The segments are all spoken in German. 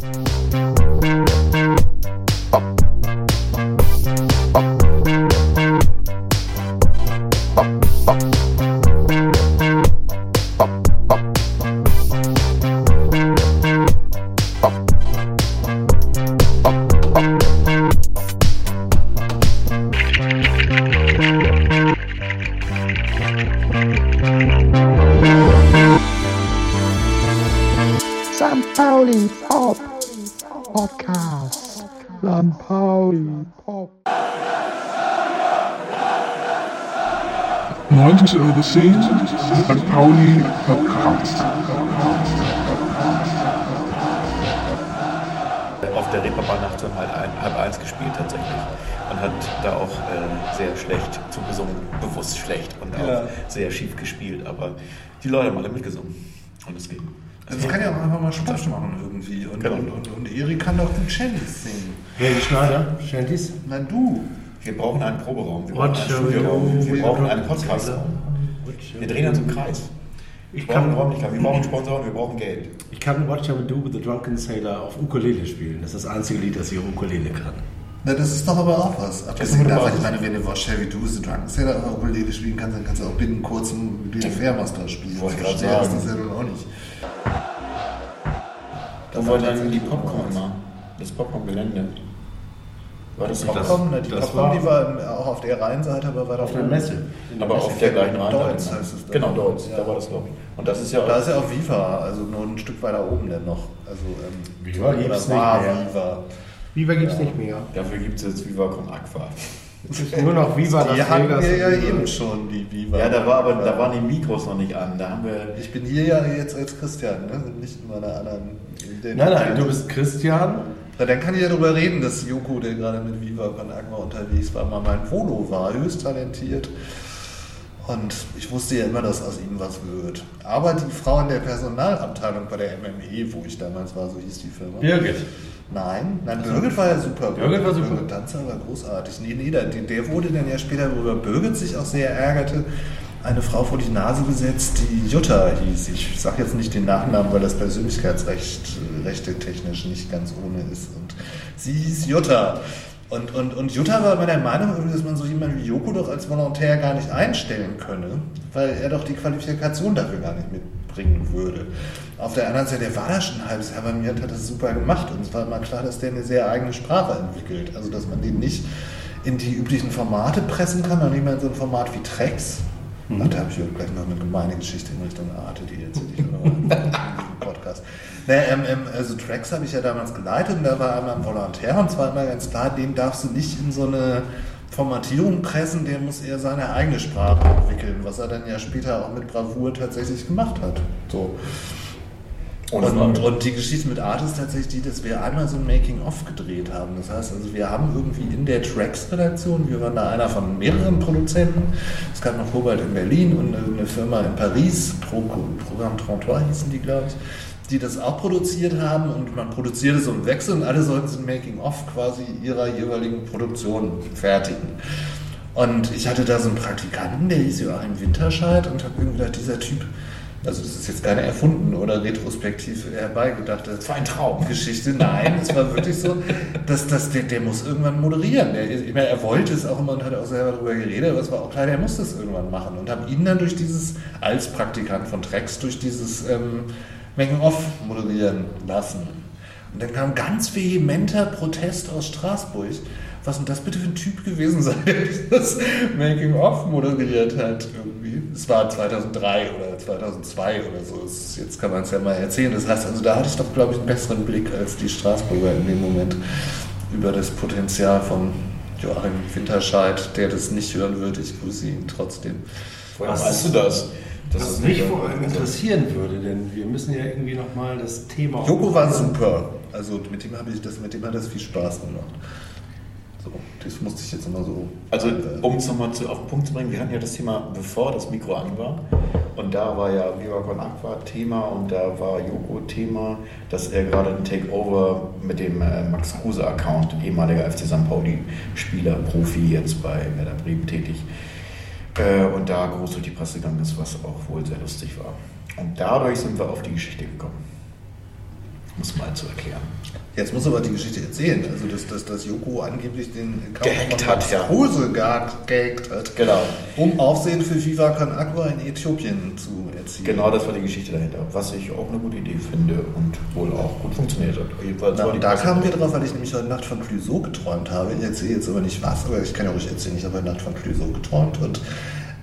St. 90 Euro 10, St. Pauli Podcast. auf der Reeperbahn-Nacht um halb, ein, halb eins gespielt tatsächlich. Und hat da auch äh, sehr schlecht zugesungen, bewusst schlecht und auch Ja. sehr schief gespielt. Aber die Leute haben alle mitgesungen. Und es ging. Also das kann ja auch einfach mal Spaß machen irgendwie. Und, Genau. und, und, und Erik kann doch gut Shanties singen. Helge Schneider, Shanties. Nein, du. Wir brauchen einen Proberaum, wir brauchen einen Studioraum, wir brauchen einen Podcastraum. Wir drehen uns im Kreis. Ich Wir brauchen kann, Räumlichkeit, wir brauchen Sponsoren, wir brauchen Geld. ich kann What Shall We Do with the Drunken Sailor auf Ukulele spielen. Das ist das einzige Lied, das ich auf Ukulele kann. Na, das ist doch aber auch was. Abgesehen davon, ich meine, wenn du was Chevy Do is the Drunken Sailor auf Ukulele spielen kannst, dann kannst du auch binnen kurzem den Fairmaster spielen. Wollte gerade ist sagen. das ja nun auch nicht. Da wollen dann die Popcorn machen. Das Popcorn-Gelände. War das das? Popcorn, ne, die das war- die war im- auch auf der Rheinseite, aber war da Auf der. Messe. Der Aber Messe. auf der gleichen Rheinseite. Deutz ne? heißt es da. Genau, Deutz. Ja. Da war das, glaube ich. Und das ist ja Da auch. ist ja auch Viva, also nur ein Stück weiter oben denn noch. Also, ähm, Viva oder war nicht mehr. Viva. Viva gibt es nicht mehr. Dafür gibt es jetzt Viva con Aqua. Es ist nur noch Viva Die Las hatten Vegas. wir ja eben schon, die Viva. Ja, da war aber da waren die Mikros noch nicht an. Da haben wir. Ich bin hier ja jetzt als Christian, ne? nicht in meiner anderen Nein, nein, du bist Christian. Na, dann kann ich ja darüber reden, dass Joko, der gerade mit Viva Con Agua unterwegs war, mal mein Volo war, höchst talentiert. Und ich wusste ja immer, dass aus ihm was wird. Aber die Frau in der Personalabteilung bei der MME, wo ich damals war, so hieß die Firma. Birgit. Nein, nein, Birgit war ja super. Birgit war super. Birgit Danzer war großartig. Nee, nee, der, der wurde dann ja später, worüber Birgit sich auch sehr ärgerte, eine Frau vor die Nase gesetzt, die Jutta hieß. Ich sage jetzt nicht den Nachnamen, weil das Persönlichkeitsrecht äh, rechte technisch nicht ganz ohne ist. Und sie hieß Jutta. Und, und, und Jutta war immer der Meinung, dass man so jemanden wie Joko doch als Volontär gar nicht einstellen könne, weil er doch die Qualifikation dafür gar nicht mitbringen würde. Auf der anderen Seite, der war da schon ein halbes Jahr bei mir hat das super gemacht. Und es war immer klar, dass der eine sehr eigene Sprache entwickelt. Also, dass man den nicht in die üblichen Formate pressen kann, auch nicht mal in so ein Format wie Trex. Ach, da habe ich gleich noch eine gemeine Geschichte in Richtung Arte, die aber in diesem Podcast. Ne, ähm, ähm, also Tracks habe ich ja damals geleitet und da war einmal ein Volontär und zwar immer ganz klar, den darfst du nicht in so eine Formatierung pressen, der muss eher seine eigene Sprache entwickeln, was er dann ja später auch mit Bravour tatsächlich gemacht hat. So. Ohne Und, Frage. und die Geschichte mit Art ist tatsächlich die, dass wir einmal so ein Making-of gedreht haben. Das heißt, also wir haben irgendwie in der Tracks-Redaktion, wir waren da einer von mehreren Produzenten, es gab noch Kobalt in Berlin und eine Firma in Paris, Pro, Programm 33 hießen die, glaube ich, die das auch produziert haben und man produzierte so im Wechsel und alle sollten so ein Making-of quasi ihrer jeweiligen Produktion fertigen. Und ich hatte da so einen Praktikanten, der hieß Joachim Winterscheid und habe irgendwie gedacht, dieser Typ, also das ist jetzt keine erfunden oder retrospektiv herbeigedacht. Das war ein Traum. Geschichte. Nein, es war wirklich so, dass, dass der, der muss irgendwann moderieren. Der, ich meine, er wollte es auch immer und hat auch selber darüber geredet, aber es war auch klar, der muss das irgendwann machen. Und habe ihn dann durch dieses, als Praktikant von Trex, durch dieses ähm, Making-of moderieren lassen. Und dann kam ganz vehementer Protest aus Straßburg. Was denn das bitte für ein Typ gewesen sein, der dieses Making-of moderiert hat irgendwie? Es war 2003 oder 2002 oder so. Es- Jetzt kann man es ja mal erzählen. Das heißt, also da hatte ich doch, glaube ich, einen besseren Blick als die Straßburger in dem Moment über das Potenzial von Joachim Winterscheid, der das nicht hören wird. Ich grüße ihn trotzdem. Woher Was- weißt du das? Das Was ist mich vor allem interessieren würde, denn wir müssen ja irgendwie nochmal das Thema. Joko war super. Also mit dem habe ich das, mit dem hat das viel Spaß gemacht. So, das musste ich jetzt immer so. Also, um es nochmal auf den Punkt zu bringen, wir hatten ja das Thema, bevor das Mikro an war. Und da war ja Viva Con Aqua Thema und da war Joko Thema, dass er gerade ein Takeover mit dem äh, Max Kruse Account, ehemaliger FC St. Pauli Spieler, Profi, jetzt bei Werder Bremen tätig. Äh, und da groß durch die Presse gegangen ist, was auch wohl sehr lustig war. Und dadurch sind wir auf die Geschichte gekommen. Es mal zu erklären. Jetzt muss aber die Geschichte erzählen. Also, dass, dass, dass Joko angeblich den Gehackt hat, ja. Gar gehackt hat. Genau. Um Aufsehen für Viva Con Agua in Äthiopien zu erzielen. Genau, das war die Geschichte dahinter. Was ich auch eine gute Idee finde und wohl auch gut funktioniert hat. Jedenfalls Na, da kamen wir drauf, weil ich nämlich heute Nacht von Clouseau geträumt habe. Ich erzähle jetzt aber nicht was, aber ich kann ja ruhig erzählen, ich habe heute Nacht von Clouseau geträumt und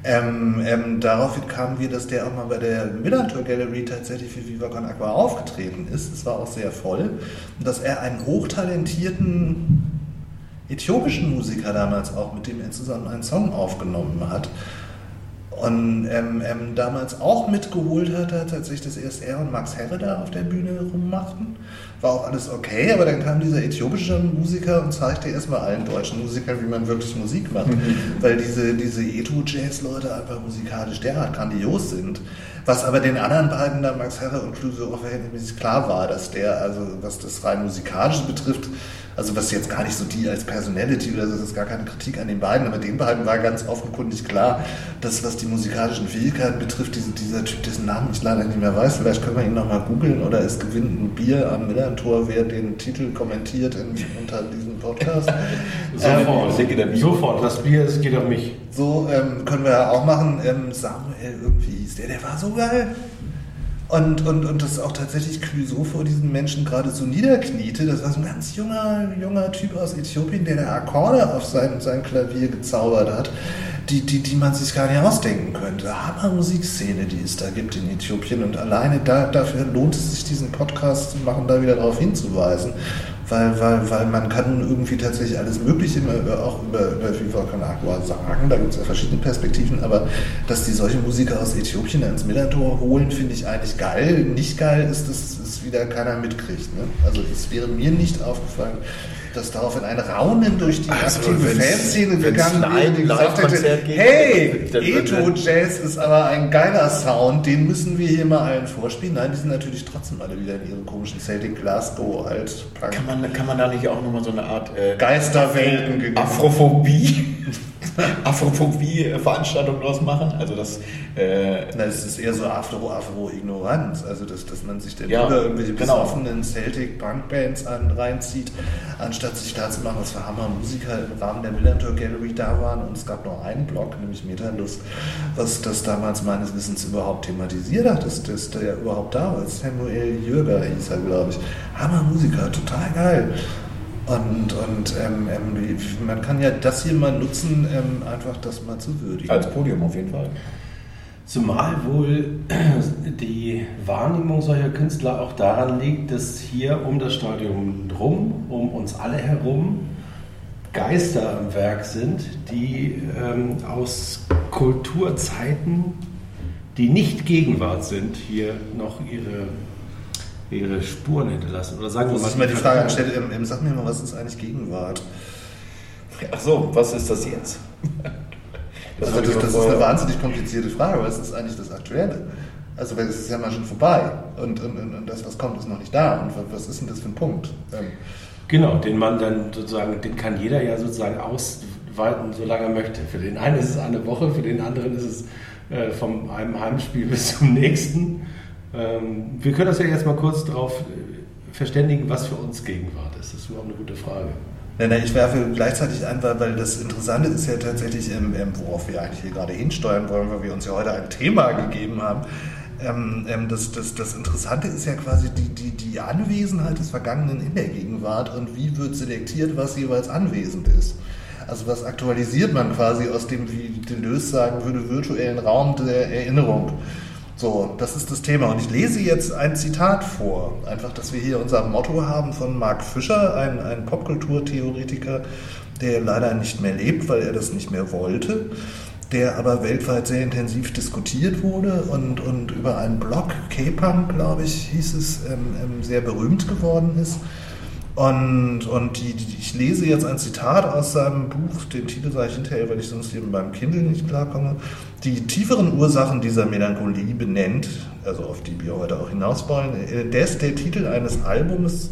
ähm, ähm, daraufhin kamen wir, dass der auch mal bei der Millantor Gallery tatsächlich für Viva Con Agua aufgetreten ist. Es war auch sehr voll. Und dass er einen hochtalentierten äthiopischen Musiker damals auch, mit dem er zusammen einen Song aufgenommen hat. Und ähm, ähm, damals auch mitgeholt hat, hat tatsächlich, dass erst er und Max Herre da auf der Bühne rummachten. War auch alles okay, aber dann kam dieser äthiopische Musiker und zeigte erstmal allen deutschen Musikern, wie man wirklich Musik macht. Weil diese, diese Etho-Jazz-Leute einfach musikalisch derart grandios sind. Was aber den anderen beiden, da Max Herre und Clouseau, auch verhältnismäßig klar war, dass der, also was das rein musikalische betrifft, also was jetzt gar nicht so die als Personality oder so, das ist gar keine Kritik an den beiden, aber den beiden war ganz offenkundig klar, dass was die musikalischen Fähigkeiten betrifft, diese, dieser Typ, dessen Namen ich leider nicht mehr weiß, vielleicht können wir ihn nochmal googeln oder es gewinnt ein Bier am Millantor, wer den Titel kommentiert in, unter diesem Podcast. Sofort, Bio. sofort. Das Bier es geht auf mich. So ähm, können wir ja auch machen. Ähm, Samuel irgendwie der, der war so geil. Und, und, und das auch tatsächlich Clouseau vor diesen Menschen gerade so niederkniete. Das war so ein ganz junger, junger Typ aus Äthiopien, der da Akkorde auf sein, sein Klavier gezaubert hat, die, die, die man sich gar nicht ausdenken könnte. Hammer Musikszene, die es da gibt in Äthiopien. Und alleine da, dafür lohnt es sich, diesen Podcast zu machen, da wieder darauf hinzuweisen. Weil, weil, weil man kann irgendwie tatsächlich alles Mögliche immer auch über, über Viva Con sagen. Da gibt es ja verschiedene Perspektiven, aber dass die solche Musiker aus Äthiopien ins Millantor holen, finde ich eigentlich geil. Nicht geil ist, dass es wieder keiner mitkriegt. Ne? Also es wäre mir nicht aufgefallen, dass daraufhin ein Raunen durch die Also, aktive Fanszene gegangen wäre, die gesagt hätte, hey, Etho-Jazz ist aber ein geiler Sound, den müssen wir hier mal allen vorspielen. Nein, die sind natürlich trotzdem alle wieder in ihrem komischen Celtic Glasgow Punk. Kann man, kann man da nicht auch nochmal so eine Art äh, Geisterwelten. Afrophobie, Afrophobie-Veranstaltung draus machen? Also das, äh, Na, es ist eher so Afro-Afro-Ignoranz, also dass, dass man sich dann Ja, lieber irgendwelche genau. besoffenen Celtic-Punk-Bands an, reinzieht, anstatt sich da zu machen, was für Hammer-Musiker im Rahmen der Millantor Gallery da waren. Und es gab noch einen Blog, nämlich Metalust, was das damals meines Wissens überhaupt thematisiert hat, dass, dass der überhaupt da war. Samuel Jürger hieß er, glaube ich. Hammer-Musiker, total geil. Und, und ähm, ähm, man kann ja das hier mal nutzen, ähm, einfach das mal zu würdigen. als Podium auf jeden Fall. Zumal wohl die Wahrnehmung solcher Künstler auch daran liegt, dass hier um das Stadion drum, um uns alle herum, Geister am Werk sind, die ähm, aus Kulturzeiten, die nicht Gegenwart sind, hier noch ihre, ihre Spuren hinterlassen. Oder sagen wir mal, ich mal die Frage anstellen, ähm, ähm, sag mir mal, was ist eigentlich Gegenwart? Ach so, was ist das jetzt? Das, wollte das, ich das ist eine wahnsinnig komplizierte Frage, es ist eigentlich das Aktuelle. Also weil es ist ja mal schon vorbei und, und, und, das, was kommt, ist noch nicht da. Und wa- was ist denn das für ein Punkt? Ähm, Genau, den man dann sozusagen, den kann jeder ja sozusagen ausweiten, solange er möchte. Für den einen ist es eine Woche, für den anderen ist es äh, vom einem Heimspiel bis zum nächsten. Ähm, wir können das ja jetzt mal kurz darauf verständigen, was für uns Gegenwart ist. Das ist überhaupt eine gute Frage. Ich werfe gleichzeitig ein, weil, das Interessante ist ja tatsächlich, ähm, ähm, worauf wir eigentlich hier gerade hinsteuern wollen, weil wir uns ja heute ein Thema gegeben haben. Ähm, das, das, das Interessante ist ja quasi die, die, die Anwesenheit des Vergangenen in der Gegenwart und wie wird selektiert, was jeweils anwesend ist. Also was aktualisiert man quasi aus dem, wie Deleuze sagen würde, virtuellen Raum der Erinnerung. So, das ist das Thema. Und ich lese jetzt ein Zitat vor. Einfach, dass wir hier unser Motto haben von Marc Fischer, ein, ein Popkulturtheoretiker, der leider nicht mehr lebt, weil er das nicht mehr wollte, der aber weltweit sehr intensiv diskutiert wurde und, und über einen Blog, K-Punk, glaube ich, hieß es, ähm, ähm, sehr berühmt geworden ist. Und, und die, die, ich lese jetzt ein Zitat aus seinem Buch, den Titel sage ich hinterher, weil ich sonst eben beim Kindle nicht klarkomme. Die tieferen Ursachen dieser Melancholie benennt, also auf die wir heute auch hinaus wollen, äh, der ist der Titel eines Albums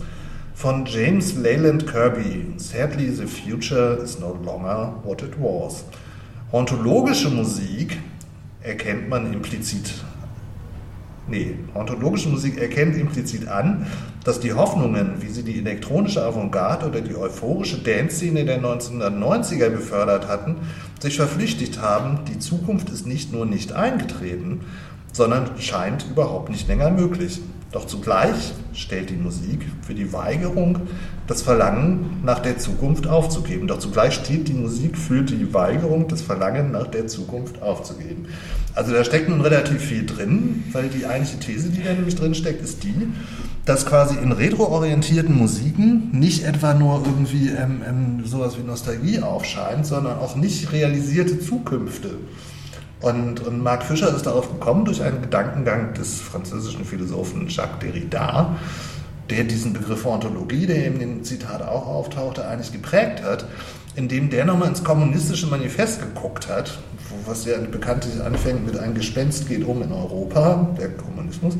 von James Leyland Kirby. Sadly, the future is no longer what it was. Ontologische Musik erkennt man implizit Nee, ontologische Musik erkennt implizit an, dass die Hoffnungen, wie sie die elektronische Avantgarde oder die euphorische Dance-Szene der 1990er befördert hatten, sich verflüchtigt haben, die Zukunft ist nicht nur nicht eingetreten, sondern scheint überhaupt nicht länger möglich. Doch zugleich stellt die Musik für die Weigerung das Verlangen nach der Zukunft aufzugeben. Doch zugleich steht die Musik für die Weigerung das Verlangen nach der Zukunft aufzugeben. Also da steckt nun relativ viel drin, weil die eigentliche These, die da nämlich drin steckt, ist die, dass quasi in retroorientierten Musiken nicht etwa nur irgendwie ähm, ähm, sowas wie Nostalgie aufscheint, sondern auch nicht realisierte Zukünfte. Und, und Marc Fischer ist darauf gekommen durch einen Gedankengang des französischen Philosophen Jacques Derrida, der diesen Begriff Ontologie, der in dem Zitat auch auftauchte, eigentlich geprägt hat, indem der nochmal ins kommunistische Manifest geguckt hat, was ja bekanntlich anfängt mit ein Gespenst geht um in Europa, der Kommunismus,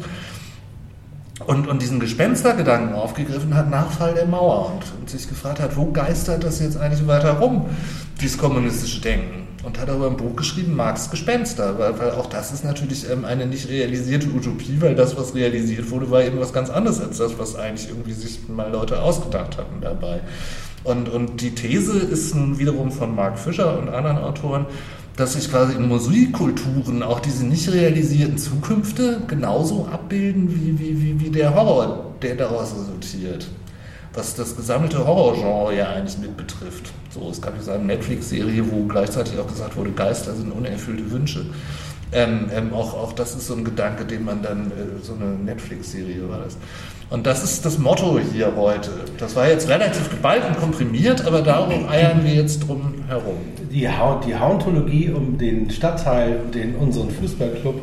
und, und diesen Gespenstergedanken aufgegriffen hat nach Fall der Mauer und, und sich gefragt hat, wo geistert das jetzt eigentlich weiter rum, dieses kommunistische Denken und hat aber ein Buch geschrieben, Marx Gespenster, weil, weil auch das ist natürlich ähm, eine nicht realisierte Utopie, weil das, was realisiert wurde, war eben was ganz anderes als das, was eigentlich irgendwie sich mal Leute ausgedacht hatten dabei. Und, und die These ist nun wiederum von Mark Fischer und anderen Autoren, dass sich quasi in Musikkulturen auch diese nicht realisierten Zukünfte genauso abbilden wie, wie, wie, wie der Horror, der daraus resultiert was das gesammelte Horrorgenre ja eigentlich mit betrifft. So, es gab so eine Netflix-Serie, wo gleichzeitig auch gesagt wurde, Geister sind unerfüllte Wünsche. Ähm, ähm, auch, auch das ist so ein Gedanke, den man dann, äh, so eine Netflix-Serie war das. Und das ist das Motto hier heute. Das war jetzt relativ geballt und komprimiert, aber darum eiern wir jetzt drum herum. Die, ha die Hauntologie um den Stadtteil den, unseren Fußballclub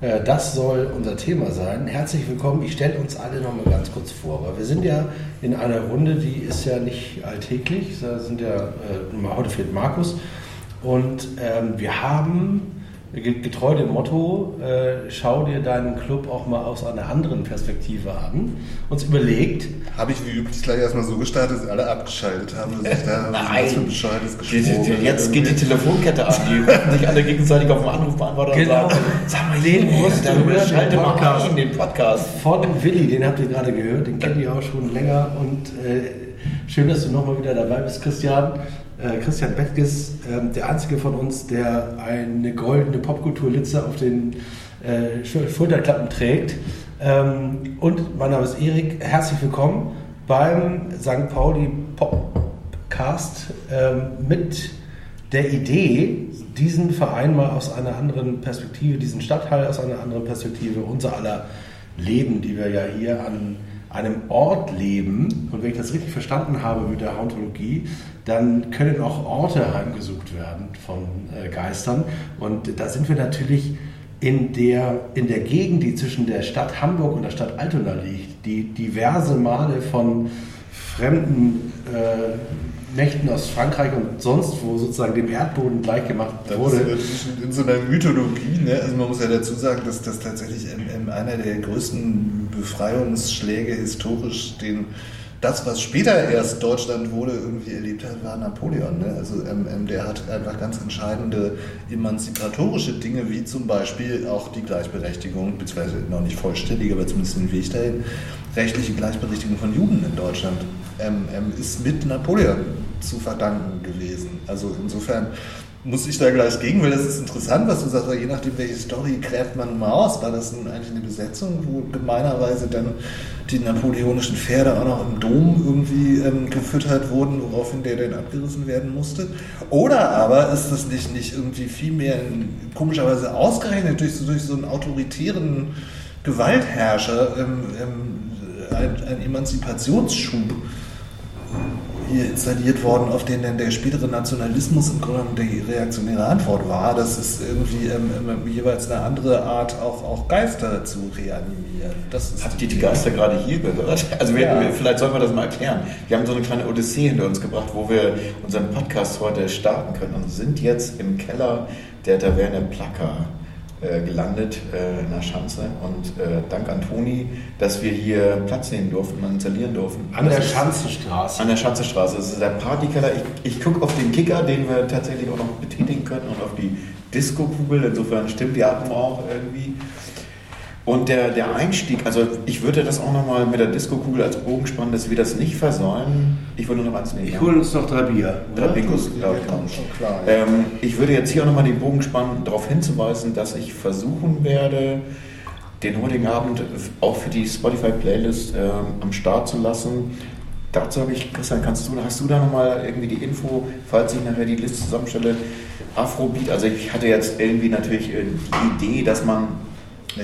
das soll unser Thema sein. Herzlich willkommen. Ich stelle uns alle noch mal ganz kurz vor, weil wir sind ja in einer Runde, die ist ja nicht alltäglich. Da sind ja, äh, heute fehlt Markus. Und ähm, wir haben getreu dem Motto, äh, schau dir deinen Club auch mal aus einer anderen Perspektive an, uns überlegt. Habe ich wie üblich gleich erstmal so gestartet, dass alle abgeschaltet haben und sich da was für bescheuertes gesprochen. Jetzt geht die Telefonkette an, die rufen sich alle gegenseitig auf dem Anrufbeantworter genau. und sagen, sag mal, den musst du hören, schalte mal ein, den Podcast. Von Willi, den habt ihr gerade gehört, den kennen die auch schon länger und äh, schön, dass du nochmal wieder dabei bist, Christian Christian Bettges, äh, der einzige von uns, der eine goldene Popkulturlitze auf den äh, Schulterklappen trägt. Ähm, und mein Name ist Erik. Herzlich willkommen beim St. Pauli Popcast ähm, mit der Idee, diesen Verein mal aus einer anderen Perspektive, diesen Stadtteil aus einer anderen Perspektive, unser aller Leben, die wir ja hier an einem Ort leben, und wenn ich das richtig verstanden habe mit der Hauntologie, dann können auch Orte heimgesucht werden von äh, Geistern. Und da sind wir natürlich in der, in der Gegend, die zwischen der Stadt Hamburg und der Stadt Altona liegt, die diverse Male von fremden äh, Mächten aus Frankreich und sonst wo sozusagen dem Erdboden gleichgemacht wurde. Das ist in so einer Mythologie, ne? also man muss ja dazu sagen, dass das tatsächlich einer der größten Befreiungsschläge historisch den das, was später erst Deutschland wurde, irgendwie erlebt hat, war Napoleon. Ne? Also ähm, ähm, der hat einfach ganz entscheidende emanzipatorische Dinge, wie zum Beispiel auch die Gleichberechtigung, beziehungsweise noch nicht vollständig, aber zumindest den Weg dahin, rechtliche Gleichberechtigung von Juden in Deutschland, ähm, ähm ist mit Napoleon zu verdanken gewesen. Also insofern muss ich da gleich gegen, weil das ist interessant, was du sagst, weil je nachdem, welche Story gräbt man mal aus, war das eigentlich eine Besetzung, wo gemeinerweise dann die napoleonischen Pferde auch noch im Dom irgendwie ähm, gefüttert wurden, woraufhin der dann abgerissen werden musste. Oder aber ist das nicht, nicht irgendwie viel mehr komischerweise ausgerechnet durch, durch so einen autoritären Gewaltherrscher ähm, ähm, ein, ein Emanzipationsschub? Hier installiert worden, auf den dann der spätere Nationalismus im Grunde die reaktionäre Antwort war. Das ist irgendwie ähm, jeweils eine andere Art, auch, auch Geister zu reanimieren. Habt ihr die Geister gerade hier gehört? Also wir, ja. wir, vielleicht sollen wir das mal erklären. Wir haben so eine kleine Odyssee hinter uns gebracht, wo wir unseren Podcast heute starten können und sind jetzt im Keller der Taverne Placker äh, gelandet äh, in der Schanze und äh, dank an Toni, dass wir hier Platz nehmen durften und installieren durften. An das der Schanzenstraße. An der Schanzenstraße. Das ist der Partykeller. Ich, ich gucke auf den Kicker, den wir tatsächlich auch noch betätigen können und auf die Disco-Kugel. Insofern stimmt die Atmung auch irgendwie. Und der, der Einstieg, also ich würde das auch nochmal mit der Disco-Kugel als Bogen spannen, dass wir das nicht versäumen. Ich würde noch eins nehmen. Ich hole uns noch drei Bier. Drei Bingos, glaube ich. komm, schon klar. ja. Ähm, ich würde jetzt hier auch nochmal den Bogen spannen, darauf hinzuweisen, dass ich versuchen werde, den heutigen Abend auch für die Spotify-Playlist ähm, am Start zu lassen. Dazu habe ich, Christian, kannst du, hast du da nochmal irgendwie die Info, falls ich nachher die Liste zusammenstelle? Afrobeat, also ich hatte jetzt irgendwie natürlich äh, die Idee, dass man,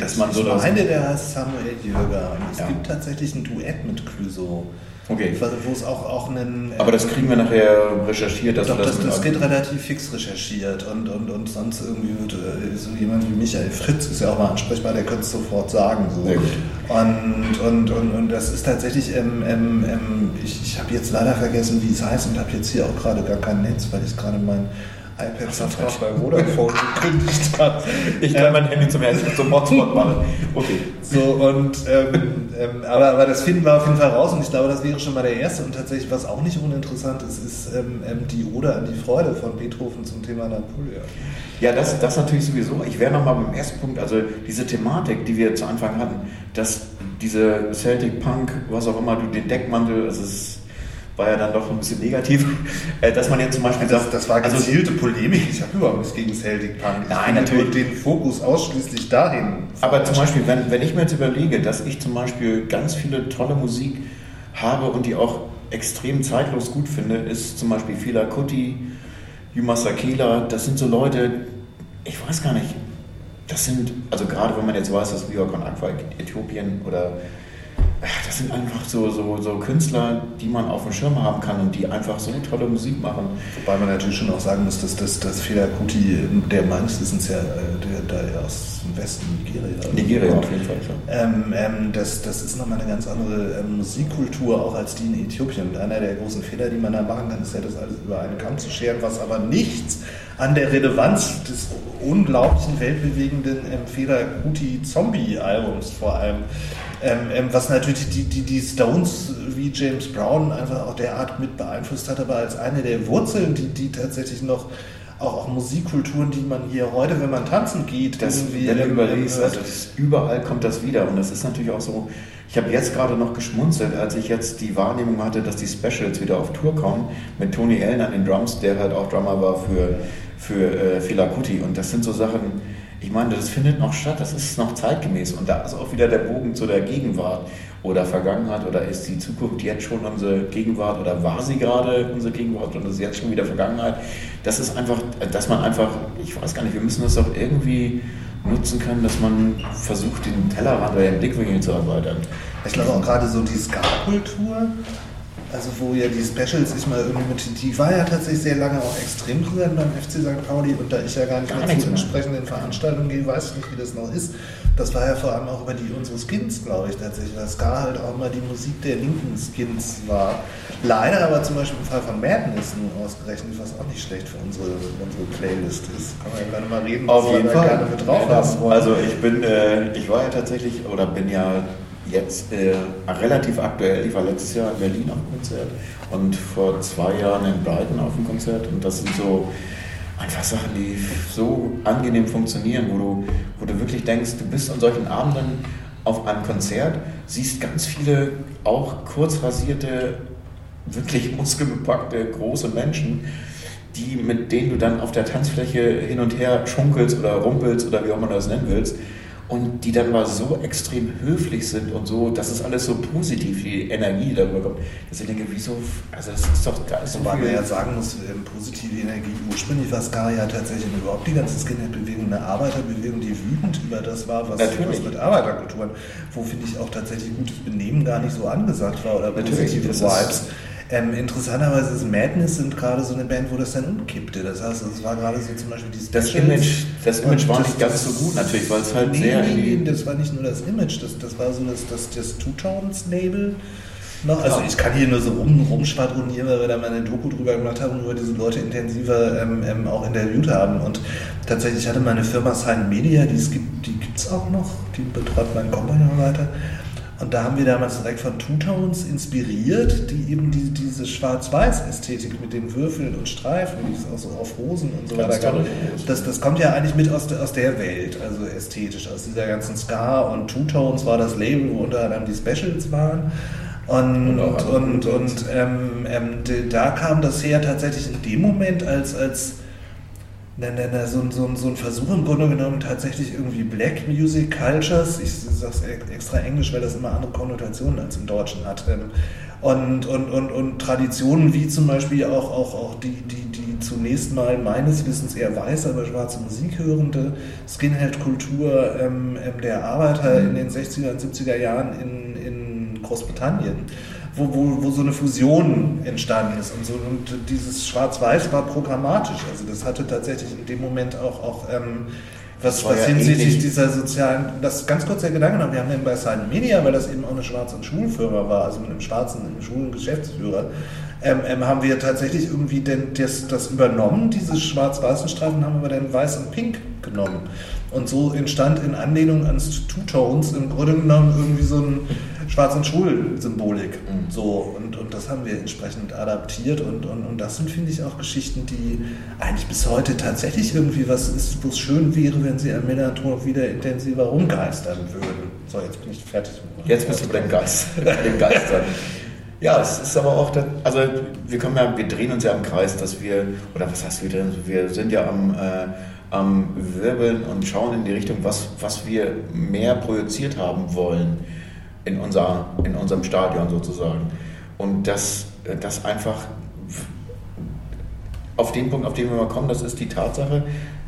dass man so ich das. meine, der heißt Samuel Jürger. Es Ja. gibt tatsächlich ein Duett mit Clouseau. Okay. Wo es auch, auch einen. Aber das kriegen wir nachher recherchiert, dass Doch, wir das, mit- das geht relativ fix recherchiert und, und, und sonst irgendwie wird äh, so jemand wie Michael Fritz ist ja auch mal ansprechbar, der könnte es sofort sagen. So. Sehr gut. Und, und, und, und das ist tatsächlich, ähm, ähm, ähm, ich, ich habe jetzt leider vergessen, wie es heißt und habe jetzt hier auch gerade gar kein Netz, weil ich gerade mein iPad-Vertrag bei Vodafone gekündigt habe. Ich kann mein Handy zum ersten zum Hotspot machen. Okay. So, und, ähm, ähm, aber, aber das finden wir auf jeden Fall raus und ich glaube, das wäre schon mal der erste. Und tatsächlich, was auch nicht uninteressant ist, ist ähm, ähm, die Ode an die Freude von Beethoven zum Thema Napoleon. Ja, das, das natürlich sowieso. Ich wäre nochmal beim ersten Punkt, also diese Thematik, die wir zu Anfang hatten, dass diese Celtic Punk, was auch immer, du den Deckmantel, also es war ja dann doch ein bisschen negativ, äh, dass man jetzt zum Beispiel Das, sagt, das war also, gezielte Polemik. Ich habe überhaupt nichts gegen Celtic Punk. Nein, natürlich. den Fokus ausschließlich dahin. aber zum Beispiel, wenn, wenn ich mir jetzt überlege, dass ich zum Beispiel ganz viele tolle Musik habe und die auch extrem zeitlos gut finde, ist zum Beispiel Fela Kuti, Yuma Sakela, das sind so Leute, ich weiß gar nicht, das sind, also gerade wenn man jetzt weiß, dass Viva Con Aqua Äthiopien oder das sind einfach so, so, so Künstler, die man auf dem Schirm haben kann und die einfach so tolle Musik machen. Wobei man natürlich schon auch sagen muss, dass, dass, dass Fela Kuti, der meines Wissens ja äh, der, der aus dem Westen Nigeria. Nigeria auf jeden Fall. klar. Ähm, ähm, das, das ist nochmal eine ganz andere ähm, Musikkultur, auch als die in Äthiopien. Und einer der großen Fehler, die man da machen kann, ist ja, das alles über einen Kamm zu scheren, was aber nichts an der Relevanz des unglaublichen, weltbewegenden ähm, Fehler Kuti-Zombie-Albums vor allem, ähm, ähm, was natürlich die, die, die Stones wie James Brown einfach auch derart mit beeinflusst hat, aber als eine der Wurzeln, die, die tatsächlich noch auch, auch Musikkulturen, die man hier heute, wenn man tanzen geht, Das, irgendwie wenn du überlegst, also überall kommt das wieder. Und das ist natürlich auch so, ich habe jetzt gerade noch geschmunzelt, als ich jetzt die Wahrnehmung hatte, dass die Specials wieder auf Tour kommen, mit Tony Allen an den Drums, der halt auch Drummer war für, für äh, Fela Kuti. Und das sind so Sachen, ich meine, das findet noch statt, das ist noch zeitgemäß. Und da ist auch wieder der Bogen zu der Gegenwart oder Vergangenheit oder ist die Zukunft jetzt schon unsere Gegenwart oder war sie gerade unsere Gegenwart und ist jetzt schon wieder Vergangenheit. Das ist einfach, dass man einfach, ich weiß gar nicht, wir müssen das doch irgendwie nutzen können, dass man versucht, den Tellerrand oder den Blickwinkel zu erweitern. Ich glaube auch gerade so die Ska-Kultur, also wo ja die Specials ich mal irgendwie mit, die war ja tatsächlich sehr lange auch extrem präsent beim FC St. Pauli und da ich ja gar nicht Gar mehr zu entsprechenden Veranstaltungen gehe, weiß ich nicht, wie das noch ist. Das war ja vor allem auch über die unsere Skins, glaube ich, tatsächlich, weil Ska halt auch mal die Musik der linken Skins war. Leider aber zum Beispiel im Fall von Madness nur ausgerechnet, was auch nicht schlecht für unsere, unsere Playlist ist. Kann man ja gerne mal reden, was wir da gerne mit drauf haben wollen. Also ich bin, äh, ich war ja tatsächlich oder bin ja jetzt äh, relativ aktuell. Ich war letztes Jahr in Berlin auf dem Konzert und vor zwei Jahren in Brighton auf dem Konzert und das sind so einfach Sachen, die so angenehm funktionieren, wo du, wo du wirklich denkst, du bist an solchen Abenden auf einem Konzert, siehst ganz viele auch kurz rasierte, wirklich muskelbepackte, große Menschen, die, mit denen du dann auf der Tanzfläche hin und her schunkelst oder rumpelst oder wie auch immer du das nennen willst. Und die dann mal so extrem höflich sind und so, das ist alles so positiv, die Energie, darüber kommt, dass ich denke, wieso, also das ist doch, da ist so Wobei man viel. ja sagen muss, ähm, positive Energie. Ursprünglich war Ska ja tatsächlich überhaupt die ganze Skinhead-Bewegung eine Arbeiterbewegung, die wütend über das war, was, Natürlich. was mit Arbeiterkulturen, wo finde ich auch tatsächlich gutes Benehmen gar nicht so angesagt war oder Natürlich, positive ist- Vibes. Ähm, interessanterweise ist Madness sind gerade so eine Band, wo das dann umkippte. Das heißt, es war gerade so zum Beispiel die Das Specials. Image, das Image war nicht ganz so gut natürlich, weil es halt nee, sehr nee, nee, das war nicht nur das Image, das, das war so das, das, das Two-Tones-Label noch. Also ich kann hier nur so rum, rumschwadronieren, weil wir da mal eine Doku drüber gemacht haben und über diese Leute intensiver ähm, ähm, auch interviewt haben. Und tatsächlich hatte meine Firma Sign Media, die es gibt, die gibt es auch noch, die betreibt mein Kompagnon weiter. Und da haben wir damals direkt von Two Tones inspiriert, die eben die, diese Schwarz-Weiß-Ästhetik mit den Würfeln und Streifen, die es auch so auf Rosen und so weiter gab, das, das kommt ja eigentlich mit aus, der- aus der Welt, also ästhetisch, aus dieser ganzen Ska und Two Tones war das Label, wo unter anderem die Specials waren. Und, Und und, und, Tones. ähm, ähm, da kam das her tatsächlich in dem Moment als, als na, na, na, so, ein- so, so ein Versuch im Grunde genommen tatsächlich irgendwie Black Music Cultures, ich sage es extra Englisch, weil das immer andere Konnotationen als im Deutschen hat, ähm, und, und, und, und Traditionen wie zum Beispiel auch, auch, auch die, die, die zunächst mal meines Wissens eher weiß, aber schwarze Musik hörende Skinhead-Kultur ähm, ähm, der Arbeiter in den 60er und 70er Jahren in, in Großbritannien wo, wo, wo so eine Fusion entstanden ist und so und dieses Schwarz-Weiß war programmatisch. Also das hatte tatsächlich in dem Moment auch, auch ähm, was, was ja hinsichtlich dieser sozialen, das ganz kurz der Gedanke noch, wir haben dann bei Silent Media, weil das eben auch eine Schwarz- und Schulfirma war, also mit einem schwarzen, einem schwulen Geschäftsführer, ähm, ähm, haben wir tatsächlich irgendwie denn das, das übernommen, diese schwarz-weißen Streifen, haben aber dann weiß und pink genommen. Und so entstand in Anlehnung ans Two-Tones im Grunde genommen irgendwie so ein Schwarz- und Schwul-Symbolik. Mhm. So, und, und das haben wir entsprechend adaptiert und, und, und das sind, finde ich, auch Geschichten, die eigentlich bis heute tatsächlich irgendwie was ist, wo es schön wäre, wenn sie am Millantor wieder intensiver rumgeistern würden. So, jetzt bin ich fertig. Jetzt bist du bei dem Geist, bei dem Geistern. Ja, es ist aber auch, das, also wir kommen ja, wir drehen uns ja im Kreis, dass wir, oder was heißt wir drehen? Wir sind ja am, äh, am Wirbeln und schauen in die Richtung, was, was wir mehr projiziert haben wollen in, unser, in unserem Stadion sozusagen. Und das, das einfach auf den Punkt, auf den wir mal kommen, das ist die Tatsache,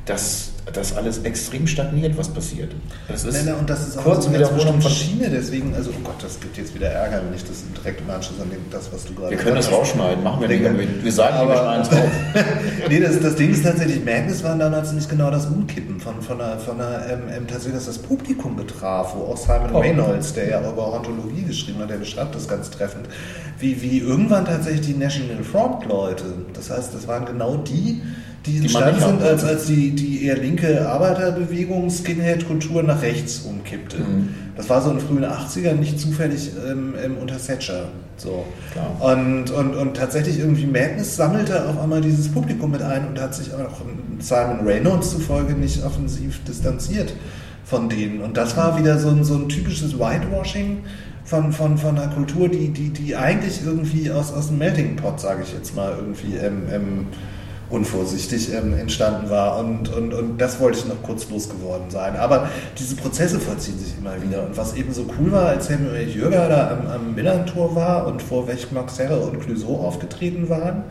dass das alles extrem stagniert, was passiert. Das ist Nein, und das ist auch kurze so eine bestimmte von Schiene, deswegen, also oh Gott, das gibt jetzt wieder Ärger, wenn ich das direkt im Anschluss an das, was du gerade Wir können das rausschneiden, machen wir nicht. Nee, Wir, sagen, aber- wir schneiden es auf. nee, das, das Ding ist tatsächlich, Madness waren damals nicht genau das Umkippen von, von einer, von einer ähm, ähm, tatsächlich, dass das Publikum betraf, wo auch Simon Oh. Reynolds, der ja über Ontologie geschrieben hat, der beschreibt das ganz treffend, wie, wie irgendwann tatsächlich die National Front-Leute, das heißt, das waren genau die, die entstanden sind, als, als die, die eher linke Arbeiterbewegung Skinhead-Kultur nach rechts umkippte. Mhm. Das war so in den frühen 80ern nicht zufällig ähm, ähm, unter Thatcher. So. Klar. Und, und, und tatsächlich irgendwie Madness sammelte auf einmal dieses Publikum mit ein und hat sich auch Simon Reynolds zufolge nicht offensiv distanziert von denen. Und das war wieder so ein, so ein typisches Whitewashing von, von, von einer Kultur, die, die, die eigentlich irgendwie aus, aus dem Melting Pot, sage ich jetzt mal, irgendwie ähm, ähm, unvorsichtig ähm, entstanden war. Und, und, und das wollte ich noch kurz losgeworden sein. Aber diese Prozesse vollziehen sich immer wieder. Und was eben so cool war, als Samuel Jürger da am, am Millantor war und vor Max Herre und Clouseau aufgetreten waren,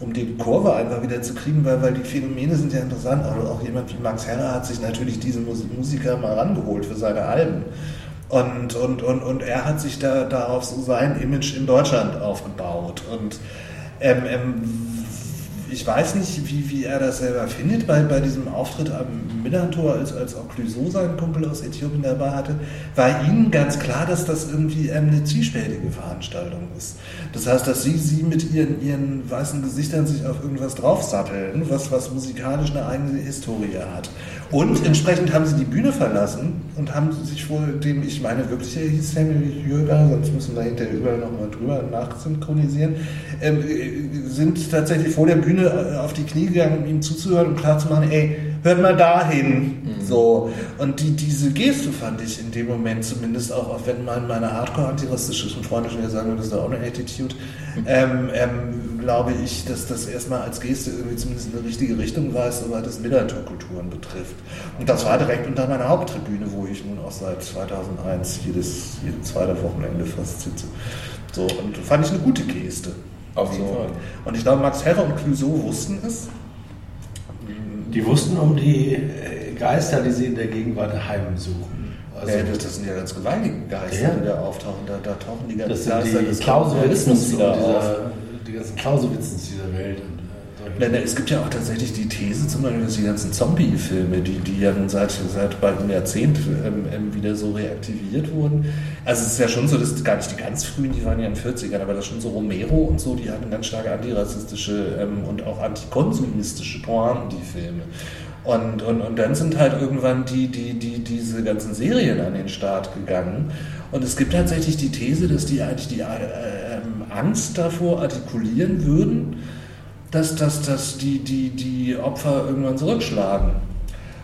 um die Kurve einfach wieder zu kriegen, weil, weil die Phänomene sind ja interessant. Also auch jemand wie Max Herre hat sich natürlich diesen Mus- Musiker mal rangeholt für seine Alben. Und, und, und, und er hat sich da darauf so sein Image in Deutschland aufgebaut. Und ähm, ähm, ich weiß nicht, wie, wie er das selber findet, bei, bei diesem Auftritt am Millantor, als, als auch Clouseau seinen Kumpel aus Äthiopien dabei hatte, war ihnen ganz klar, dass das irgendwie eine zwiespältige Veranstaltung ist. Das heißt, dass sie, sie mit ihren, ihren weißen Gesichtern sich auf irgendwas draufsatteln, was, was musikalisch eine eigene Historie hat. Und entsprechend haben sie die Bühne verlassen und haben sich vor dem, ich meine wirklich, er hieß Samuel Jürger, sonst müssen wir hinterher überall nochmal drüber nachsynchronisieren, ähm, äh, sind tatsächlich vor der Bühne äh, auf die Knie gegangen, um ihm zuzuhören und klarzumachen, ey, hört mal dahin. So. Und die, diese Geste fand ich in dem Moment zumindest auch, auch wenn man meine hardcore-antirassistischen Freunde schon sagen würden, das ist da auch eine Attitude, ähm, ähm, glaube ich, dass das erstmal als Geste irgendwie zumindest in die richtige Richtung weist, soweit es Millantor-Kulturen betrifft. Und das war direkt unter meiner Haupttribüne, wo ich nun auch seit 2001 jedes, jedes zweite Wochenende fast sitze. So, und fand ich eine gute Geste. Auf jeden so. Fall. Und ich glaube, Max Herre und Clouseau wussten es. Die wussten um die äh, Geister, die sie in der Gegenwart heimsuchen. Also, Ja, das, das sind ja ganz gewaltige Geister, Ja. die da auftauchen. Da, da tauchen die ganzen das sind Geister die des Klausewitzens dieser, die ganzen Klausewitzens dieser Welt. Und, Nein, nein, es gibt ja auch tatsächlich die These, zum Beispiel, dass die ganzen Zombie-Filme, die, die ja nun seit, seit bald einem Jahrzehnt ähm, ähm, wieder so reaktiviert wurden. Also es ist ja schon so, dass gar nicht die ganz frühen, die waren ja in den 40ern, aber das schon so Romero und so, die hatten ganz starke antirassistische ähm, und auch antikonsumistische Pointen, die Filme. Und, und, und dann sind halt irgendwann die, die, die, diese ganzen Serien an den Start gegangen. Und es gibt tatsächlich die These, dass die eigentlich die äh, ähm, Angst davor artikulieren würden, dass, dass, dass die, die, die Opfer irgendwann zurückschlagen.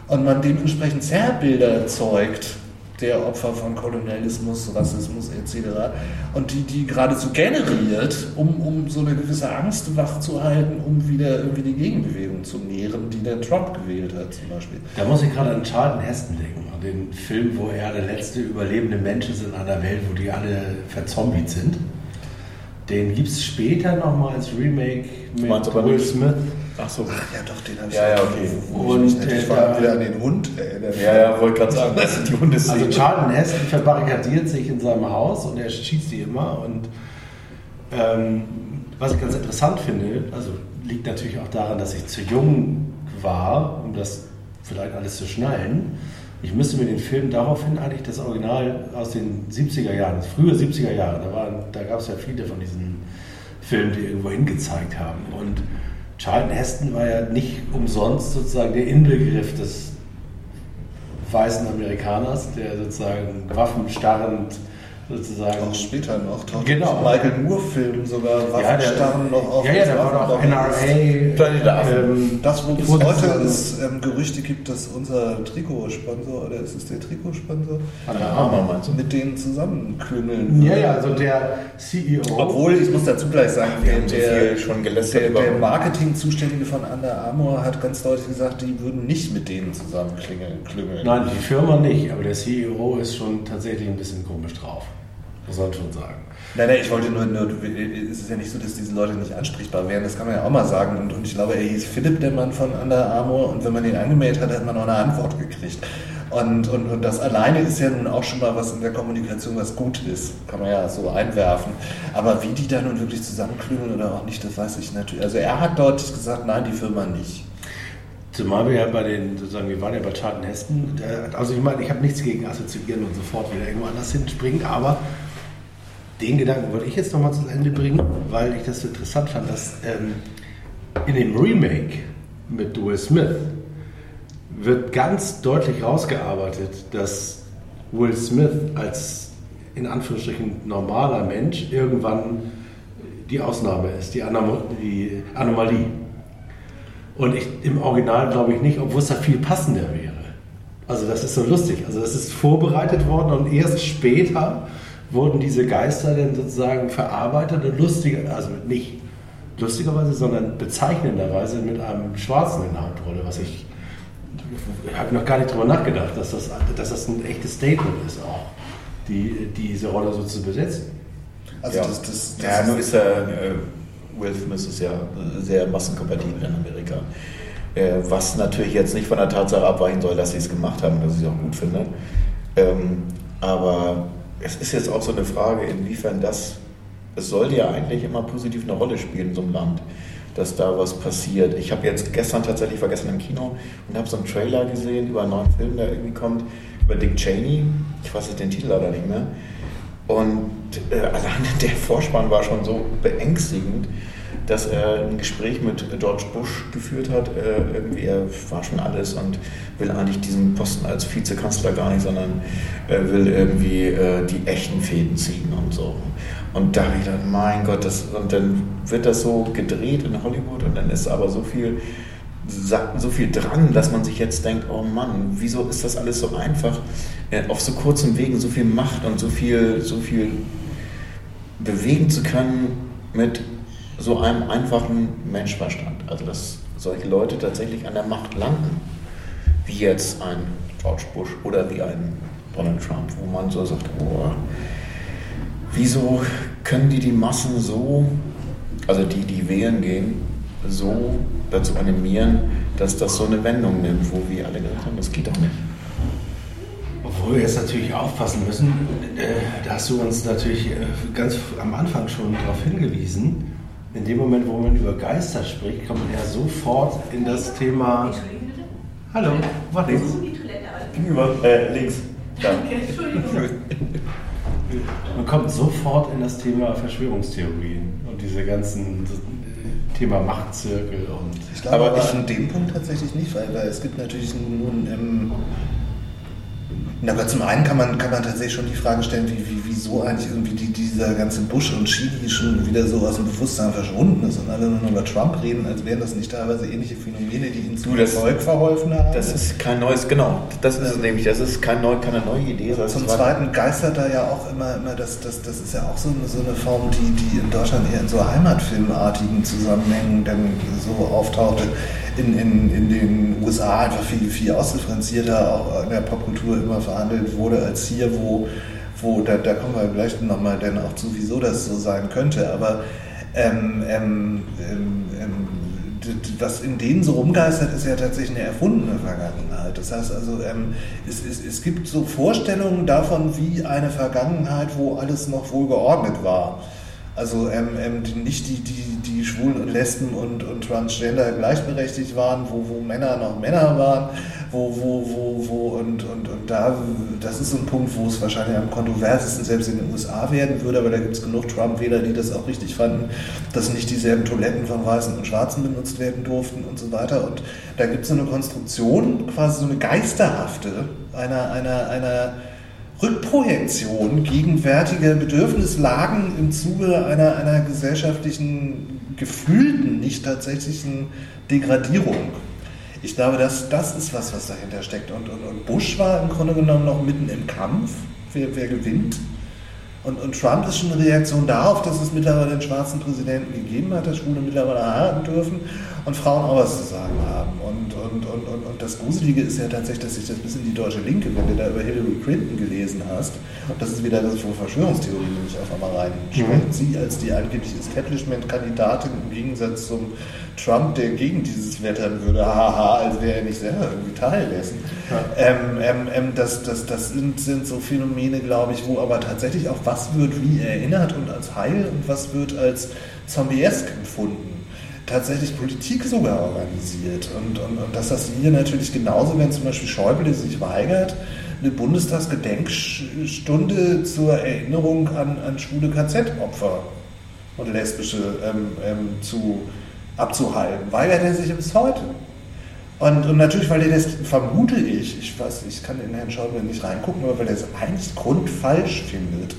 Und man dementsprechend Zerrbilder erzeugt der Opfer von Kolonialismus, Rassismus etc. Und die, die geradezu generiert, um, um so eine gewisse Angst wachzuhalten, um wieder irgendwie die Gegenbewegung zu nähren, die der Trump gewählt hat zum Beispiel. Da muss ich gerade an Charlton Heston denken, an den Film, wo er der letzte überlebende Mensch ist in einer Welt, wo die alle verzombiet sind. Den gibt es später nochmal als Remake mit Will Smith. Ach so. Ja, doch, den habe ich Ja, ja, okay. Ich Und, natürlich äh, da- wieder an den Hund erinnere. Ja, ja, wollte gerade sagen, das sind die Hundeszenen. Also Charlton Heston verbarrikadiert sich in seinem Haus und er schießt die immer. Und ähm, was ich ganz interessant finde, also liegt natürlich auch daran, dass ich zu jung war, um das vielleicht alles zu schnallen. Ich müsste mir den Film daraufhin eigentlich das Original aus den 70er Jahren, frühe 70er Jahre, da, da gab es ja viele von diesen Filmen, die irgendwo hingezeigt haben. Und Charlton Heston war ja nicht umsonst sozusagen der Inbegriff des weißen Amerikaners, der sozusagen waffenstarrend sozusagen. Auch später noch. Doch, Genau. Michael Moore-Film sogar ja, Waffenstarren noch auf. ja, ja, da war doch NRA. Planet. Ähm, Das, wo es heute es ähm, Gerüchte gibt, dass unser Trikotsponsor, oder ist es der Trikotsponsor, An der Arme, Arme. meinst du? mit denen zusammenklüngeln Ja, würde. ja, also der CEO. Obwohl, ich muss dazu gleich sagen, der, der, viel schon gelästert der, der Marketing-Zuständige von Under Armour hat ganz deutlich gesagt, die würden nicht mit denen zusammenklüngeln. klüngeln. Nein, die Firma nicht, aber der CEO ist schon tatsächlich ein bisschen komisch drauf. Muss man schon sagen. Nein, nein, ich wollte nur, nur, es ist ja nicht so, dass diese Leute nicht ansprechbar wären, das kann man ja auch mal sagen. Und, und ich glaube, er hieß Philipp, der Mann von Under Armour, und wenn man ihn angemeldet hat, hat man auch eine Antwort gekriegt. Und, und, und das alleine ist ja nun auch schon mal was in der Kommunikation, was gut ist, kann man ja so einwerfen. Aber wie die da nun wirklich zusammenklüngeln oder auch nicht, das weiß ich natürlich. Also er hat deutlich gesagt, nein, die Firma nicht. Zumal wir ja bei den, sozusagen, wir waren ja bei Charlton Heston. Der, also ich meine, ich habe nichts gegen assoziieren und sofort wieder irgendwo anders hinspringen, aber den Gedanken wollte ich jetzt nochmal zu Ende bringen, weil ich das so interessant fand, dass ähm, in dem Remake mit Will Smith wird ganz deutlich rausgearbeitet, dass Will Smith als in Anführungsstrichen normaler Mensch irgendwann die Ausnahme ist, die, Anom die Anomalie. Und ich, im Original glaube ich nicht, obwohl es da viel passender wäre. Also das ist so lustig. Also das ist vorbereitet worden und erst später wurden diese Geister dann sozusagen verarbeitet und lustiger, also nicht lustigerweise, sondern bezeichnenderweise mit einem Schwarzen in der Hauptrolle, was ich, ich habe noch gar nicht drüber nachgedacht, dass das, dass das ein echtes Statement ist auch, die, diese Rolle so zu besetzen. Also ja. das, das, das ja, nur ist er, äh, Will Smith ist ja sehr massenkompatibel in Amerika. Äh, was natürlich jetzt nicht von der Tatsache abweichen soll, dass sie es gemacht haben, dass ich es auch gut finde. Ähm, aber es ist jetzt auch so eine Frage, inwiefern das, es sollte ja eigentlich immer positiv eine Rolle spielen in so einem Land, dass da was passiert. Ich habe jetzt gestern tatsächlich, ich war gestern im Kino und habe so einen Trailer gesehen über einen neuen Film, der irgendwie kommt, über Dick Cheney. Ich weiß jetzt den Titel leider nicht mehr. Und äh, alleine der Vorspann war schon so beängstigend, dass er ein Gespräch mit George Bush geführt hat. Äh, irgendwie, er war schon alles und will eigentlich diesen Posten als Vizekanzler gar nicht, sondern er will irgendwie äh, die echten Fäden ziehen und so. Und da habe ich gedacht, mein Gott, das, und dann wird das so gedreht in Hollywood und dann ist aber so viel, so viel dran, dass man sich jetzt denkt, oh Mann, wieso ist das alles so einfach? Äh, auf so kurzem Wegen so viel Macht und so viel, so viel bewegen zu können mit so einem einfachen Menschverstand. Also dass solche Leute tatsächlich an der Macht landen, wie jetzt ein George Bush oder wie ein Donald Trump, wo man so sagt, boah, wieso können die die Massen so, also die, die wählen gehen, so dazu animieren, dass das so eine Wendung nimmt, wo wir alle gesagt haben, das geht doch nicht. Obwohl wir jetzt natürlich aufpassen müssen, äh, da hast du uns natürlich äh, ganz am Anfang schon darauf hingewiesen. In dem Moment, wo man über Geister spricht, kommt man ja sofort in das Thema. Hallo, Toilette? Aber Gegenüber, äh, links. Da. Okay, Entschuldigung. Man kommt sofort in das Thema Verschwörungstheorien und diese ganzen Thema Machtzirkel und. Ich glaube Aber ich- an dem Punkt tatsächlich nicht, weil, weil es gibt natürlich nun ähm, na, aber zum einen kann man, kann man tatsächlich schon die Frage stellen, wie, wie, wieso eigentlich irgendwie die, dieser ganze Bush und Chili schon wieder so aus dem Bewusstsein verschwunden ist und alle nur noch über Trump reden, als wären das nicht teilweise ähnliche Phänomene, die ihnen zum das- Erfolg verholfen haben. Das ist kein neues, genau, das ist es nämlich, das ist kein neu, keine neue Idee. Zum Zweiten geistert da ja auch immer, immer das, das, das ist ja auch so eine, so eine Form, die, die in Deutschland eher in so heimatfilmartigen Zusammenhängen dann so auftauchte. In, in, in den USA einfach viel, viel ausdifferenzierter auch in der Popkultur immer verhandelt wurde als hier, wo, wo da, da kommen wir gleich nochmal dann auch zu, wieso das so sein könnte. Aber ähm, ähm, ähm, ähm, was in denen so rumgeistert, ist ja tatsächlich eine erfundene Vergangenheit. Das heißt also, ähm, es, es, es gibt so Vorstellungen davon, wie eine Vergangenheit, wo alles noch wohl geordnet war. Also ähm, ähm, die, nicht die, die, die Schwulen und Lesben und, und Transgender gleichberechtigt waren, wo, wo Männer noch Männer waren, wo, wo, wo, wo und, und, und da, das ist so ein Punkt, wo es wahrscheinlich am kontroversesten selbst in den USA werden würde, aber da gibt es genug Trump-Wähler, die das auch richtig fanden, dass nicht dieselben Toiletten von Weißen und Schwarzen benutzt werden durften und so weiter. Und da gibt es so eine Konstruktion, quasi so eine geisterhafte, einer, einer, einer Rückprojektion gegenwärtiger Bedürfnislagen im Zuge einer, einer gesellschaftlichen, gefühlten, nicht tatsächlichen Degradierung. Ich glaube, das, das ist was, was dahinter steckt. Und, und, und Bush war im Grunde genommen noch mitten im Kampf, wer, wer gewinnt. Und, und Trump ist schon eine Reaktion darauf, dass es mittlerweile einen schwarzen Präsidenten gegeben hat, dass Schwule mittlerweile heiraten dürfen und Frauen auch was zu sagen haben. Und, und, und, und, und das Gruselige ist ja tatsächlich, dass sich das bis in die deutsche Linke, wenn du da über Hillary Clinton gelesen hast, und das ist wieder das, wo Verschwörungstheorie nämlich auf einmal reinschwimmt. Sie als die angeblich Establishment-Kandidatin im Gegensatz zum Trump, der gegen dieses wettern würde, haha, als wäre er nicht selber irgendwie Teil dessen. Ähm, ähm, ähm, das das, das sind, sind so Phänomene, glaube ich, wo aber tatsächlich auch was wird wie erinnert und als heil und was wird als zombiesk empfunden. Tatsächlich Politik sogar organisiert. Und, und, und dass das hier natürlich genauso, wenn zum Beispiel Schäuble sich weigert, eine Bundestagsgedenkstunde zur Erinnerung an, an schwule KZ-Opfer und lesbische ähm, ähm, zu, abzuhalten, weigert er sich bis heute. Und, und natürlich, weil er das, vermute ich, ich weiß, ich kann in Herrn Schäuble nicht reingucken, aber weil er es eigentlich grundfalsch findet,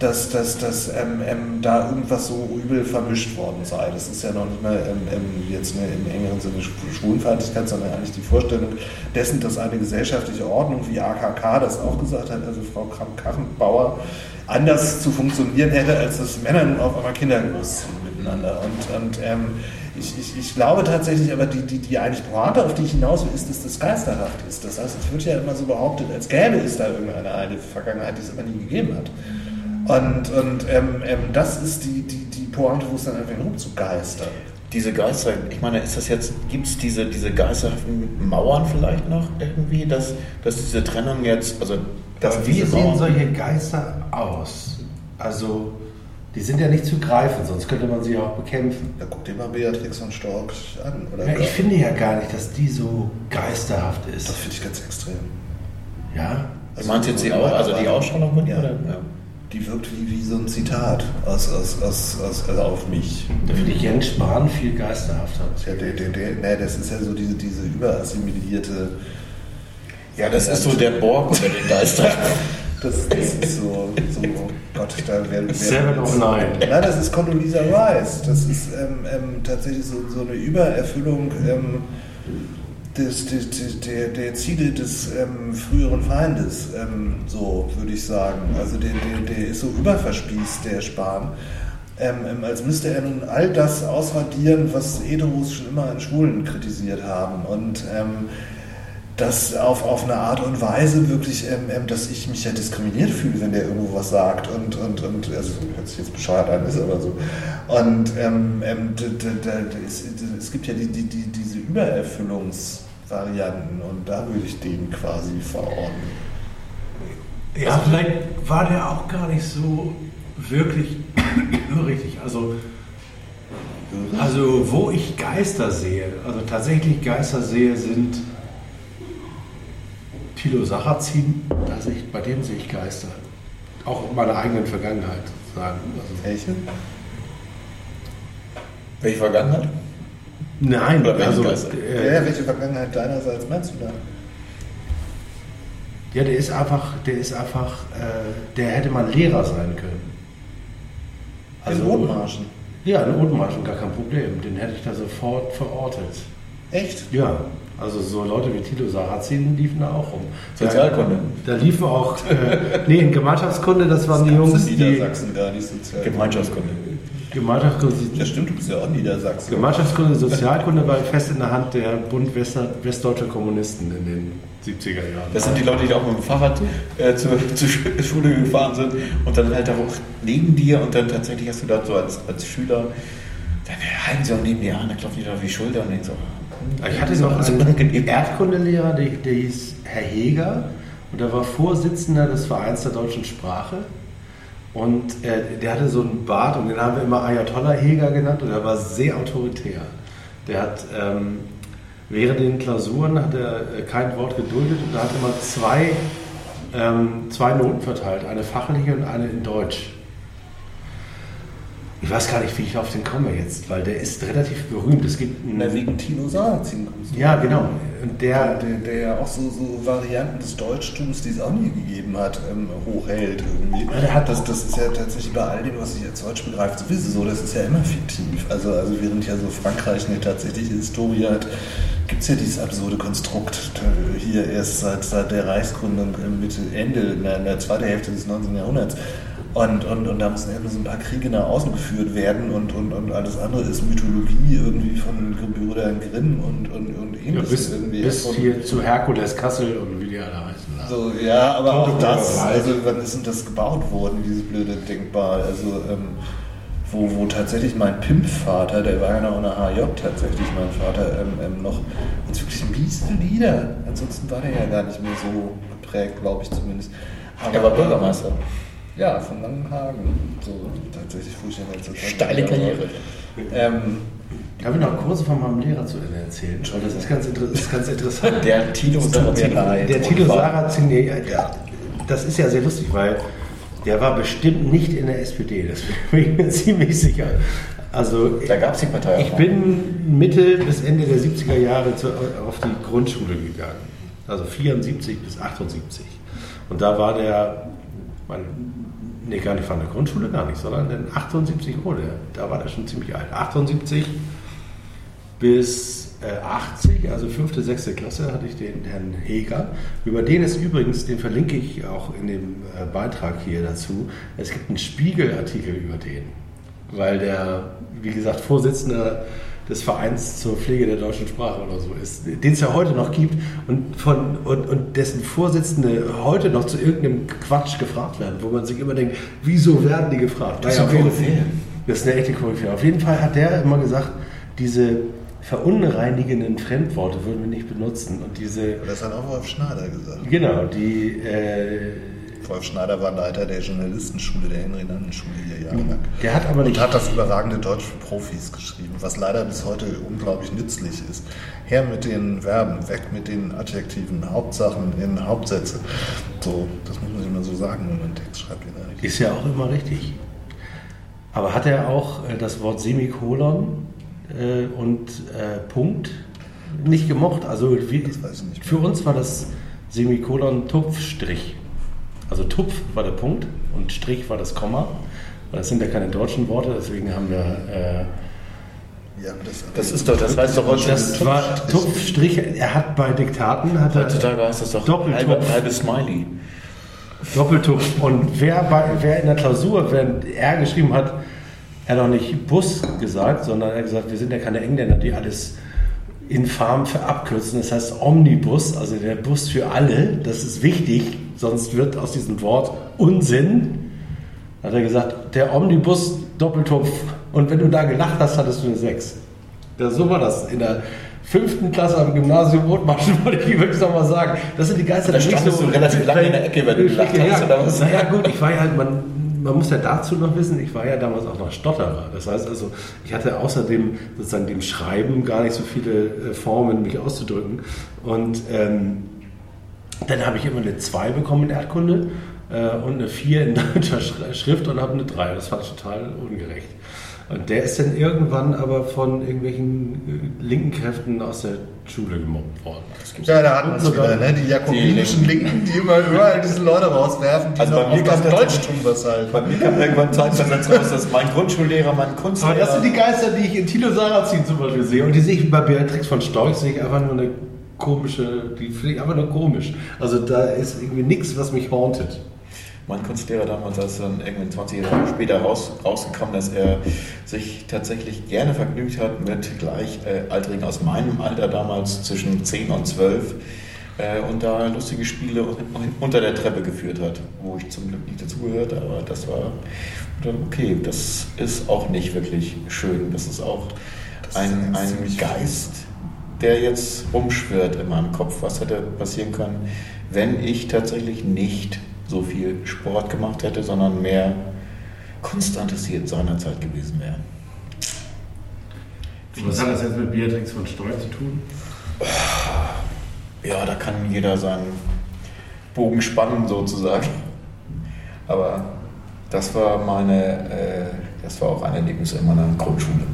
dass, dass, dass ähm, ähm, da irgendwas so übel vermischt worden sei. Das ist ja noch nicht mal ähm, ähm, jetzt eine, im engeren Sinne Schw- Schwulenfeindlichkeit, sondern eigentlich die Vorstellung dessen, dass eine gesellschaftliche Ordnung, wie AKK das auch gesagt hat, also Frau Kramp-Karrenbauer, anders zu funktionieren hätte, als dass Männer nun auf einmal Kinder großziehen miteinander. Und, und ähm, ich, ich, ich glaube tatsächlich, aber die, die, die eigentlich Pointe, auf die ich hinaus will, ist, dass das geisterhaft ist. Das heißt, es wird ja immer so behauptet, als gäbe es da irgendeine eine Vergangenheit, die es aber nie gegeben hat. Und, und ähm, ähm, das ist die, die, die Pointe, wo es dann einfach rumzugeistern. Diese Geister, ich meine, ist das jetzt, gibt es diese, diese geisterhaften Mauern vielleicht noch irgendwie, dass, dass diese Trennung jetzt, also dass wie diese sehen solche Geister aus? Also, die sind ja nicht zu greifen, sonst könnte man sie auch bekämpfen. Da guck dir mal Beatrix von Storch an. Oder Ja, ich finde ja gar nicht, dass die so geisterhaft das ist. finde ich ganz extrem. Ja? du meinst jetzt die, auch, also die Ausstrahlung mit Ja. Oder? Ja. Die wirkt wie, wie so ein Zitat aus, aus, aus, aus, also auf mich. Da finde ich Jens Spahn viel geisterhafter. Ja, der, der, der, nee, das ist ja so diese, diese überassimilierte. ja, das ist so der Borg unter den Geistern. Das, ist so, so Gott, da werden. Seven of Nine. Nein, das ist Condoleezza Rice. Das ist ähm, ähm, tatsächlich so, so eine Übererfüllung ähm, des, des, des, der, der Ziele des ähm, früheren Feindes, ähm, so würde ich sagen. Also der, der, der ist so überverspießt, der Spahn. Ähm, als müsste er nun all das ausradieren, was Heteros schon immer an Schwulen kritisiert haben. Und das auf, auf eine Art und Weise wirklich, ähm, ähm, dass ich mich ja diskriminiert fühle, wenn der irgendwo was sagt. Und, und, und also hört sich jetzt bescheuert an, ist aber so. Und ähm, ähm, es, gibt ja die, die, die, diese Übererfüllungsvarianten und da würde ich den quasi verordnen. Ja, vielleicht war der auch gar nicht so wirklich richtig. Also, also wo ich Geister sehe, also tatsächlich Geister sehe, sind Thilo Sarrazin, da sehe ich, bei dem sehe ich Geister. Auch in meiner eigenen Vergangenheit sozusagen. Also, Welche? Welche Vergangenheit? Nein, Oder welche also äh, Ja, welche Vergangenheit deinerseits meinst du da? ja, der ist einfach, der ist einfach, äh, der hätte mal Lehrer sein können. Also Rotmarschen. Ja, in Othmarschen gar kein Problem. Den hätte ich da sofort verortet. Echt? Ja, also so Leute wie Tilo Sarrazin liefen da auch rum. Sozialkunde. Da, da liefen auch, äh, nee, in Gemeinschaftskunde, das waren die Gab's Jungs, die Niedersachsen gar nicht sozial. Gemeinschaftskunde. Gemeinschaftskunde, Ja, stimmt, du bist ja auch Niedersachsen. Gemeinschaftskunde, Sozialkunde war fest in der Hand der Bund Wester, Westdeutscher Kommunisten in den 70er Jahren. Das sind die Leute, die auch mit dem Fahrrad äh, zur, zur Sch- Schule gefahren sind und dann halt auch neben dir und dann tatsächlich hast du da so als, als Schüler, dann halten sie auch neben dir an, dann klopfen die da auf die Schulter und denken so, Ich hatte noch einen. Erdkundelehrer, der, der hieß Herr Heger und der war Vorsitzender des Vereins der deutschen Sprache. Und äh, der hatte so einen Bart und den haben wir immer Ayatollah Heger genannt und er war sehr autoritär. Der hat ähm, während den Klausuren hat er äh, kein Wort geduldet und er hat immer zwei, ähm, zwei Noten verteilt, eine fachliche und eine in Deutsch. Ich weiß gar nicht, wie ich auf den komme jetzt, weil der ist relativ berühmt. Es gibt einen, Na, wegen Tino Sarrazin kommst du. ja, genau. Und der, Der, der ja auch so, so Varianten des Deutschtums, die es auch nie gegeben hat, ähm, hochhält irgendwie. Der hat- das, das ist ja tatsächlich bei all dem, was sich als Deutsch begreift, sowieso so, das ist ja immer fiktiv. Also, also während ja so Frankreich eine tatsächliche Historie hat, gibt es ja dieses absurde Konstrukt äh, hier erst seit, seit der Reichsgründung im Mitte, Ende, in der, in der zweiten Hälfte des 19. Jahrhunderts. Und, und, und da müssen eben so ein paar Kriege nach außen geführt werden und, und, und alles andere ist Mythologie irgendwie von Brüdern Grimm und, und, und ja, ähnliches bis, irgendwie. bis Von- hier zu Herkules Kassel und wie die alle heißen. so, ja, aber auch das, also wann ist denn das gebaut worden, dieses blöde Denkmal? Also, ähm, wo, wo tatsächlich mein Pimpvater, der war ja noch in der HJ tatsächlich, mein Vater, ähm, ähm, noch uns wirklich miese Lieder. Ansonsten war der ja gar nicht mehr so geprägt, glaube ich zumindest. Aber, Er war Bürgermeister. Ja, von Langenhagen. So, tatsächlich fuhr ich ja jetzt so Steile Karriere. Ähm, Darf ich noch kurz von meinem Lehrer zu Ende erzählen? Weil das ist ganz, inter ist ganz interessant. Der Tilo Sarrazin. leid. Der Tilo Sarrazin, ja, das ist ja sehr lustig, weil der war bestimmt nicht in der SPD, das bin ich mir ziemlich sicher. Also Da gab es die Partei auch ich bin Mitte bis Ende der 70er Jahre zu, auf die Grundschule gegangen. Also 74 bis 78. Und da war der, mein, nee, gar nicht von der Grundschule, gar nicht, sondern in 78 wurde. Da war der schon ziemlich alt. 78 bis äh, 80, also fünfte, sechste Klasse, hatte ich den Herrn Heger. Über den ist übrigens, den verlinke ich auch in dem äh, Beitrag hier dazu. Es gibt einen Spiegelartikel über den, weil der, wie gesagt, Vorsitzender des Vereins zur Pflege der deutschen Sprache oder so ist, den es ja heute noch gibt und, von, und, und dessen Vorsitzende heute noch zu irgendeinem Quatsch gefragt werden, wo man sich immer denkt, wieso werden die gefragt? Das ist Naja, eine das ist eine echte Koryphäe. Auf jeden Fall hat der immer gesagt, diese verunreinigenden Fremdworte würden wir nicht benutzen. Und diese, das hat auch Wolf Schneider gesagt. genau, die, äh, Wolf Schneider war Leiter der Journalistenschule der Henry-Nannen-Schule hier jahrelang. der hat aber Und nicht, hat das überragende Deutsch für Profis geschrieben, was leider bis heute unglaublich nützlich ist. Her mit den Verben, weg mit den Adjektiven, Hauptsachen in Hauptsätze. So, das muss man immer so sagen, wenn man einen Text schreibt. Ist ja auch immer richtig. Aber hat er auch äh, das Wort Semikolon äh, und äh, Punkt nicht gemocht? Also wie, Das weiß ich nicht mehr. für uns war das Semikolon Tupfstrich. Also Tupf war der Punkt und Strich war das Komma. Das sind ja keine deutschen Worte, deswegen haben wir äh, ja, das, Das ist doch, das heißt doch heute Das war Tupfstrich. Er hat bei Diktaten hat Heutzutage heißt das doch Doppeltopf. halbe, halbe Smiley. Doppeltupf. Und wer, bei, wer in der Klausur, während er geschrieben hat, er hat auch nicht Bus gesagt, sondern er hat gesagt, wir sind ja keine Engländer, die alles infam verabkürzen. Das heißt Omnibus, also der Bus für alle. Das ist wichtig, sonst wird aus diesem Wort Unsinn. Hat er gesagt, der Omnibus Doppeltupf. Und wenn du da gelacht hast, hattest du eine 6. Ja, so war das. In der fünften Klasse am Gymnasium Othmarschen, wollte ich wirklich nochmal sagen. Das sind die Geister Da der standest nächsten- du relativ lange in der Ecke, wenn du gelacht hast, was? Naja, gut, ich war ja halt, man, man muss ja dazu noch wissen, ich war ja damals auch noch Stotterer. Das heißt also, ich hatte außerdem sozusagen dem Schreiben gar nicht so viele äh, Formen, mich auszudrücken. Und ähm, dann habe ich immer eine 2 bekommen in Erdkunde äh, und eine 4 in deutscher Sch- Schrift und habe eine 3. Das war total ungerecht. Und der ist dann irgendwann aber von irgendwelchen äh, linken Kräften aus der Schule gemobbt worden. Ja, da hatten wir wieder, ne? Die jakobinischen Linken, die immer überall diese Leute rauswerfen, die Also bei mir auf das kam das- Deutschtum was halt. Bei mir kam irgendwann zeitversetzt raus, dass mein Grundschullehrer, mein Kunstlehrer... Aber das sind die Geister, die ich in Tilo Sarrazin zum Beispiel sehe. Und die sehe ich bei Beatrix von Storch, sehe ich einfach nur eine komische, die finde ich einfach nur komisch. Also da ist irgendwie nichts, was mich hauntet. Mein Kunstlehrer damals, als dann irgendwann 20 Jahre später raus, rausgekommen, dass er sich tatsächlich gerne vergnügt hat mit Gleichaltrigen aus meinem Alter damals zwischen 10 und 12 äh, und da lustige Spiele un- unter der Treppe geführt hat, wo ich zum Glück nicht dazugehört, aber das war dann okay. Das ist auch nicht wirklich schön. Das ist auch ist ein, ein Geist, der jetzt rumschwirrt in meinem Kopf. Was hätte passieren können, wenn ich tatsächlich nicht so viel Sport gemacht hätte, sondern mehr kunstinteressiert seinerzeit gewesen wäre. Was hat das jetzt mit Beatrix von Storch zu tun? Ja, da kann jeder seinen Bogen spannen sozusagen. Aber das war meine, äh, das war auch ein Erlebnis in meiner Grundschule.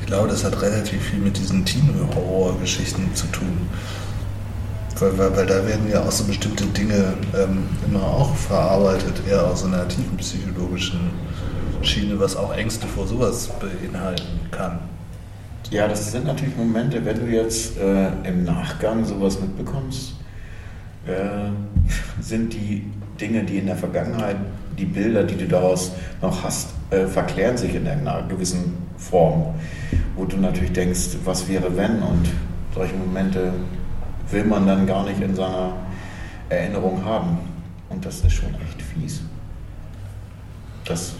Ich glaube, das hat relativ viel mit diesen Teen-Horror-Geschichten zu tun. Weil, weil, weil da werden ja auch so bestimmte Dinge ähm, immer auch verarbeitet, eher aus einer tiefen psychologischen Schiene, was auch Ängste vor sowas beinhalten kann. Ja, das sind natürlich Momente, wenn du jetzt äh, im Nachgang sowas mitbekommst, äh, sind die Dinge, die in der Vergangenheit, die Bilder, die du daraus noch hast, äh, verklären sich in einer gewissen Form, wo du natürlich denkst, was wäre wenn und solche Momente will man dann gar nicht in seiner Erinnerung haben. Und das ist schon echt fies. Das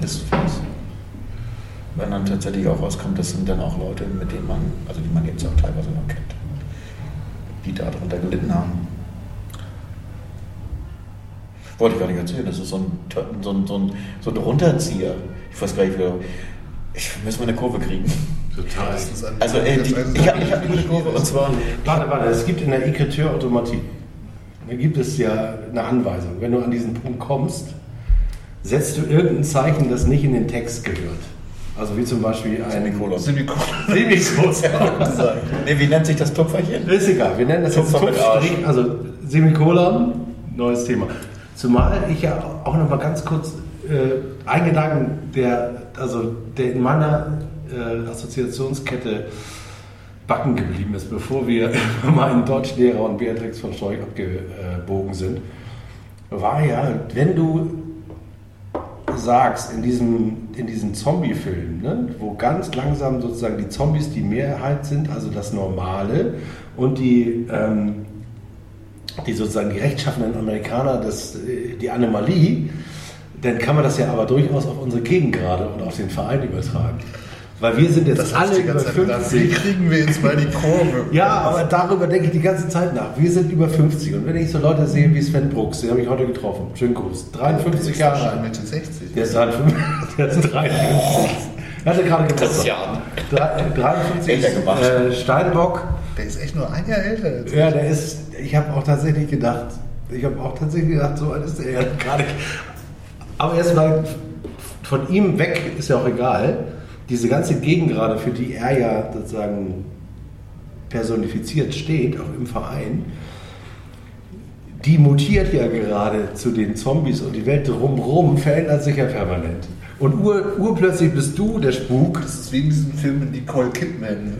ist fies wenn dann tatsächlich auch rauskommt, das sind dann auch Leute, mit denen man, also die man jetzt auch teilweise noch kennt, die da drunter gelitten haben. Wollte ich gar nicht erzählen, das ist so ein, so ein, so ein, so ein Runterzieher. Ich weiß gar nicht, wie, ich muss mal eine Kurve kriegen. Total. Das ist ein- Also, ey, die, ich habe hab eine Kurve und zwar, Warte, warte, es gibt in der Écriture Automatik, da gibt es ja eine Anweisung. Wenn du an diesen Punkt kommst, setzt du irgendein Zeichen, das nicht in den Text gehört. Also wie zum Beispiel ein Semikolon. Semikolon. Semikolon. Nee, wie nennt sich das Tupferchen? Ist egal, wir nennen das jetzt Tupfer. Tupfstrich, also Semikolon, neues Thema. Zumal ich ja auch noch mal ganz kurz äh, einen Gedanken, der, also, der in meiner äh, Assoziationskette backen geblieben ist, bevor wir über meinen Deutschlehrer und Beatrix von Storch abgebogen sind, war ja, wenn du sagst in diesem, in diesem Zombie-Film, ne, wo ganz langsam sozusagen die Zombies die Mehrheit sind, also das Normale, und die, ähm, die sozusagen die rechtschaffenen Amerikaner, das, äh, die Anomalie, dann kann man das ja aber durchaus auf unsere Gegengrade und auf den Verein übertragen. Weil wir sind jetzt Das alle über ganze Zeit gedacht. Wie 50. kriegen wir jetzt mal die Kurve? Ja, aber darüber denke ich die ganze Zeit nach. Wir sind über 50. Und wenn ich so Leute sehe wie Sven Brooks, den habe ich heute getroffen, schönen Gruß, 53 Jahre schon alt. Mitte 60. Der ist 53. Der ist 53. Er hatte gerade Geburtstag. Christian. Drei- 53. Älter gemacht. Äh, Steinbock. Der ist echt nur ein Jahr älter als Ja, der ist. Ich habe auch tatsächlich gedacht, ich habe auch tatsächlich gedacht, so alt ist er ja gerade. Aber erstmal von ihm weg ist ja auch egal. Diese ganze Gegengrade, für die er ja sozusagen personifiziert steht, auch im Verein, die mutiert ja gerade zu den Zombies und die Welt drumherum verändert sich ja permanent. Und ur, urplötzlich bist du der Spuk. Das ist wie in diesem Film mit Nicole Kidman. Ne?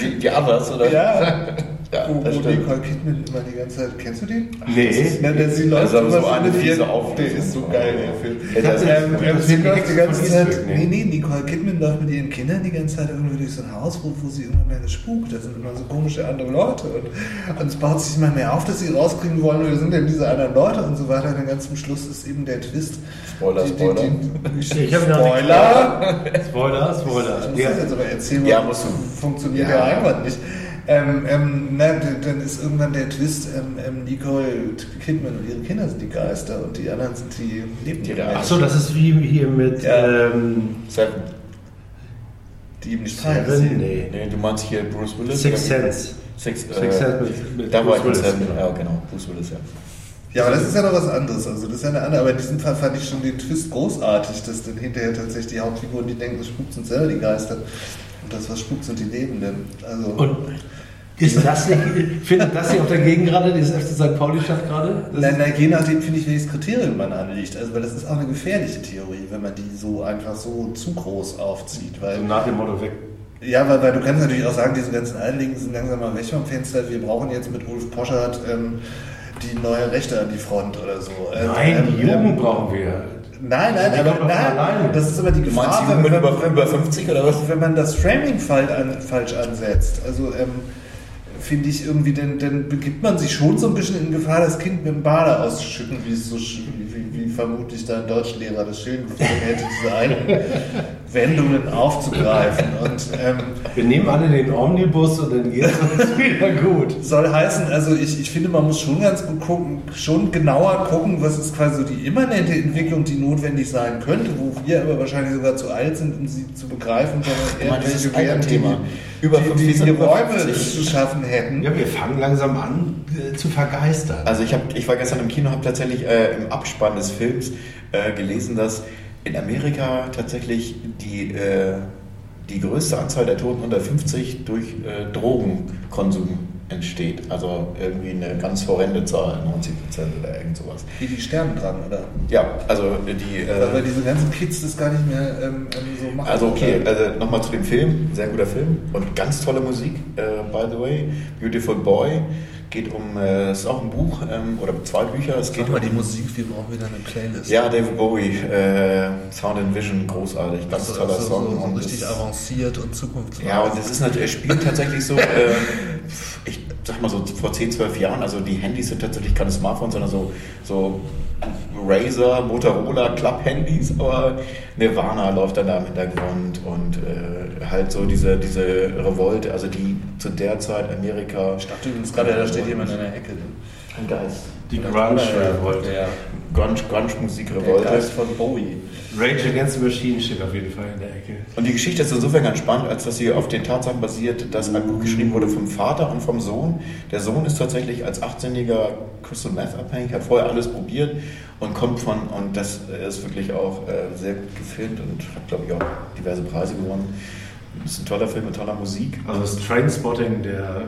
Die, die Others, oder? Ja, ja wo, das wo. Nicole Kidman immer die ganze Zeit. Kennst du den? Nee. Na, der, sie Das läuft ist aber immer so eine fiese Auflösung. Der ist so geil, der Film. Das ähm, ähm, das sie die läuft die ganze Zeit. Nee, nee. Nicole Kidman läuft mit ihren Kindern die ganze Zeit irgendwie durch so ein Haus, wo, wo sie immer mehr spukt. Da sind immer so komische andere Leute. Und, und es baut sich immer mehr auf, dass sie rauskriegen wollen, wer sind denn diese anderen Leute und so weiter. Und dann ganz zum Schluss ist eben der Twist. Spoiler, Die- die- Spoiler. die- Ich hab noch nicht- Spoiler! Spoiler, Ich Spoiler. muss Ja. das jetzt aber erzählen, Ja, weil musst du. funktioniert Ja. der Einwand nicht. Ähm, ähm, na, dann ist irgendwann der Twist, ähm, ähm, Nicole Kidman und ihre Kinder sind die Geister und die anderen sind die Tiere. Nebenmenschen, Ach so, das ist wie hier mit Ja. ähm, Seven. die eben nicht Seven? sehen. Nee. Nee, du meinst hier Bruce Willis? Six? Sense. Six, Six äh, Sense mit, mit Da war Bruce Willis, Seven. genau. Ja, genau. Bruce Willis, ja. Ja, aber das ist ja noch was anderes. Also das ist ja eine andere. Aber in diesem Fall fand ich schon den Twist großartig, dass dann hinterher tatsächlich die Hauptfiguren, die denken, es spukt sind selber die Geister. Und das, was spukt, sind die Lebenden. Also Und ist das nicht, findet das nicht auch dagegen gerade, dieses FC St. Pauli-Stadt gerade? Das Nein, nein, je nachdem finde ich, welches Kriterium man anlegt. Also, weil das ist auch eine gefährliche Theorie, wenn man die so einfach so zu groß aufzieht. Weil, ist nach dem Motto weg. ja, weil, weil du kannst natürlich auch sagen, diese ganzen Einlegen sind langsam mal weg vom Fenster. Wir brauchen jetzt mit Ulf Poschardt ähm, die neue Rechte an die Front oder so. Ähm, Nein, die ähm, Jugend ähm, brauchen wir. Nein, nein, Die aber nein, das ist aber die Gefahr, wenn, mit wenn, über, über 50 oder was? wenn man das Framing falsch, an, falsch ansetzt. Also ähm, finde ich irgendwie, dann, begibt man sich schon so ein bisschen in Gefahr, das Kind mit dem Bade auszuschütten, wie es so wie vermutlich dein Deutschlehrer das Schilden gefunden hätte, diese einen Wendungen aufzugreifen. Und ähm, Wir nehmen alle den Omnibus und dann geht es uns wieder gut. soll heißen, also ich, ich finde, man muss schon ganz gut gucken, schon genauer gucken, was ist quasi so die immanente Entwicklung, die notwendig sein könnte, wo wir aber wahrscheinlich sogar zu alt sind, um sie zu begreifen, sondern das ist irgendwelche ein wären, Thema. die, Über die, 50 die, die Räume 50. zu schaffen hätten. Ja, wir fangen langsam an äh, zu vergeistern. Also ich, hab, ich war gestern im Kino, habe tatsächlich äh, im Abspann des Films äh, gelesen, dass in Amerika tatsächlich die, äh, die größte Anzahl der Toten unter 50 durch äh, Drogenkonsum entsteht. Also irgendwie eine ganz horrende Zahl, 90 Prozent oder irgend sowas. Wie die sterben dran, oder? Ja, also die... Weil, weil Äh, diese ganzen Kids das gar nicht mehr ähm, so machen. also okay, Oder? also nochmal zu dem Film, sehr guter Film und ganz tolle Musik, äh, by the way. Beautiful Boy, geht um, äh, es ist auch ein Buch ähm, oder zwei Bücher. Es geht mal die um, Musik, wir brauchen wieder eine Playlist. Ja, David Bowie, äh, Sound and Vision, großartig, ganz so, toller so, Song. so, so und richtig avanciert und zukunftsweisend. ja, und es ist natürlich, er spielt tatsächlich so, äh, ich sag mal so vor 10, 12 Jahren, also die Handys sind tatsächlich keine Smartphones, sondern so, so Razer, Motorola, Club-Handys, aber Nirvana läuft dann da im Hintergrund und äh, halt so diese, diese Revolte, also die zu der Zeit Amerika. Ich dachte übrigens gerade, da steht jemand in der Ecke. Ein Geist. Die Grunge-Revolte. Der, Grunge, Grunge-Musik, der Revolte. Von Bowie. Rage Against the Machine steht auf jeden Fall in der Ecke. Und die Geschichte ist insofern ganz spannend, als dass sie auf den Tatsachen basiert, dass ein Buch geschrieben wurde vom Vater und vom Sohn. Der Sohn ist tatsächlich als 18-jähriger Crystal Meth abhängig, hat vorher alles probiert und kommt von, und das ist wirklich auch äh, sehr gut gefilmt und hat, glaube ich, auch diverse Preise gewonnen. Das ist ein toller Film mit toller Musik. Also das Trainspotting der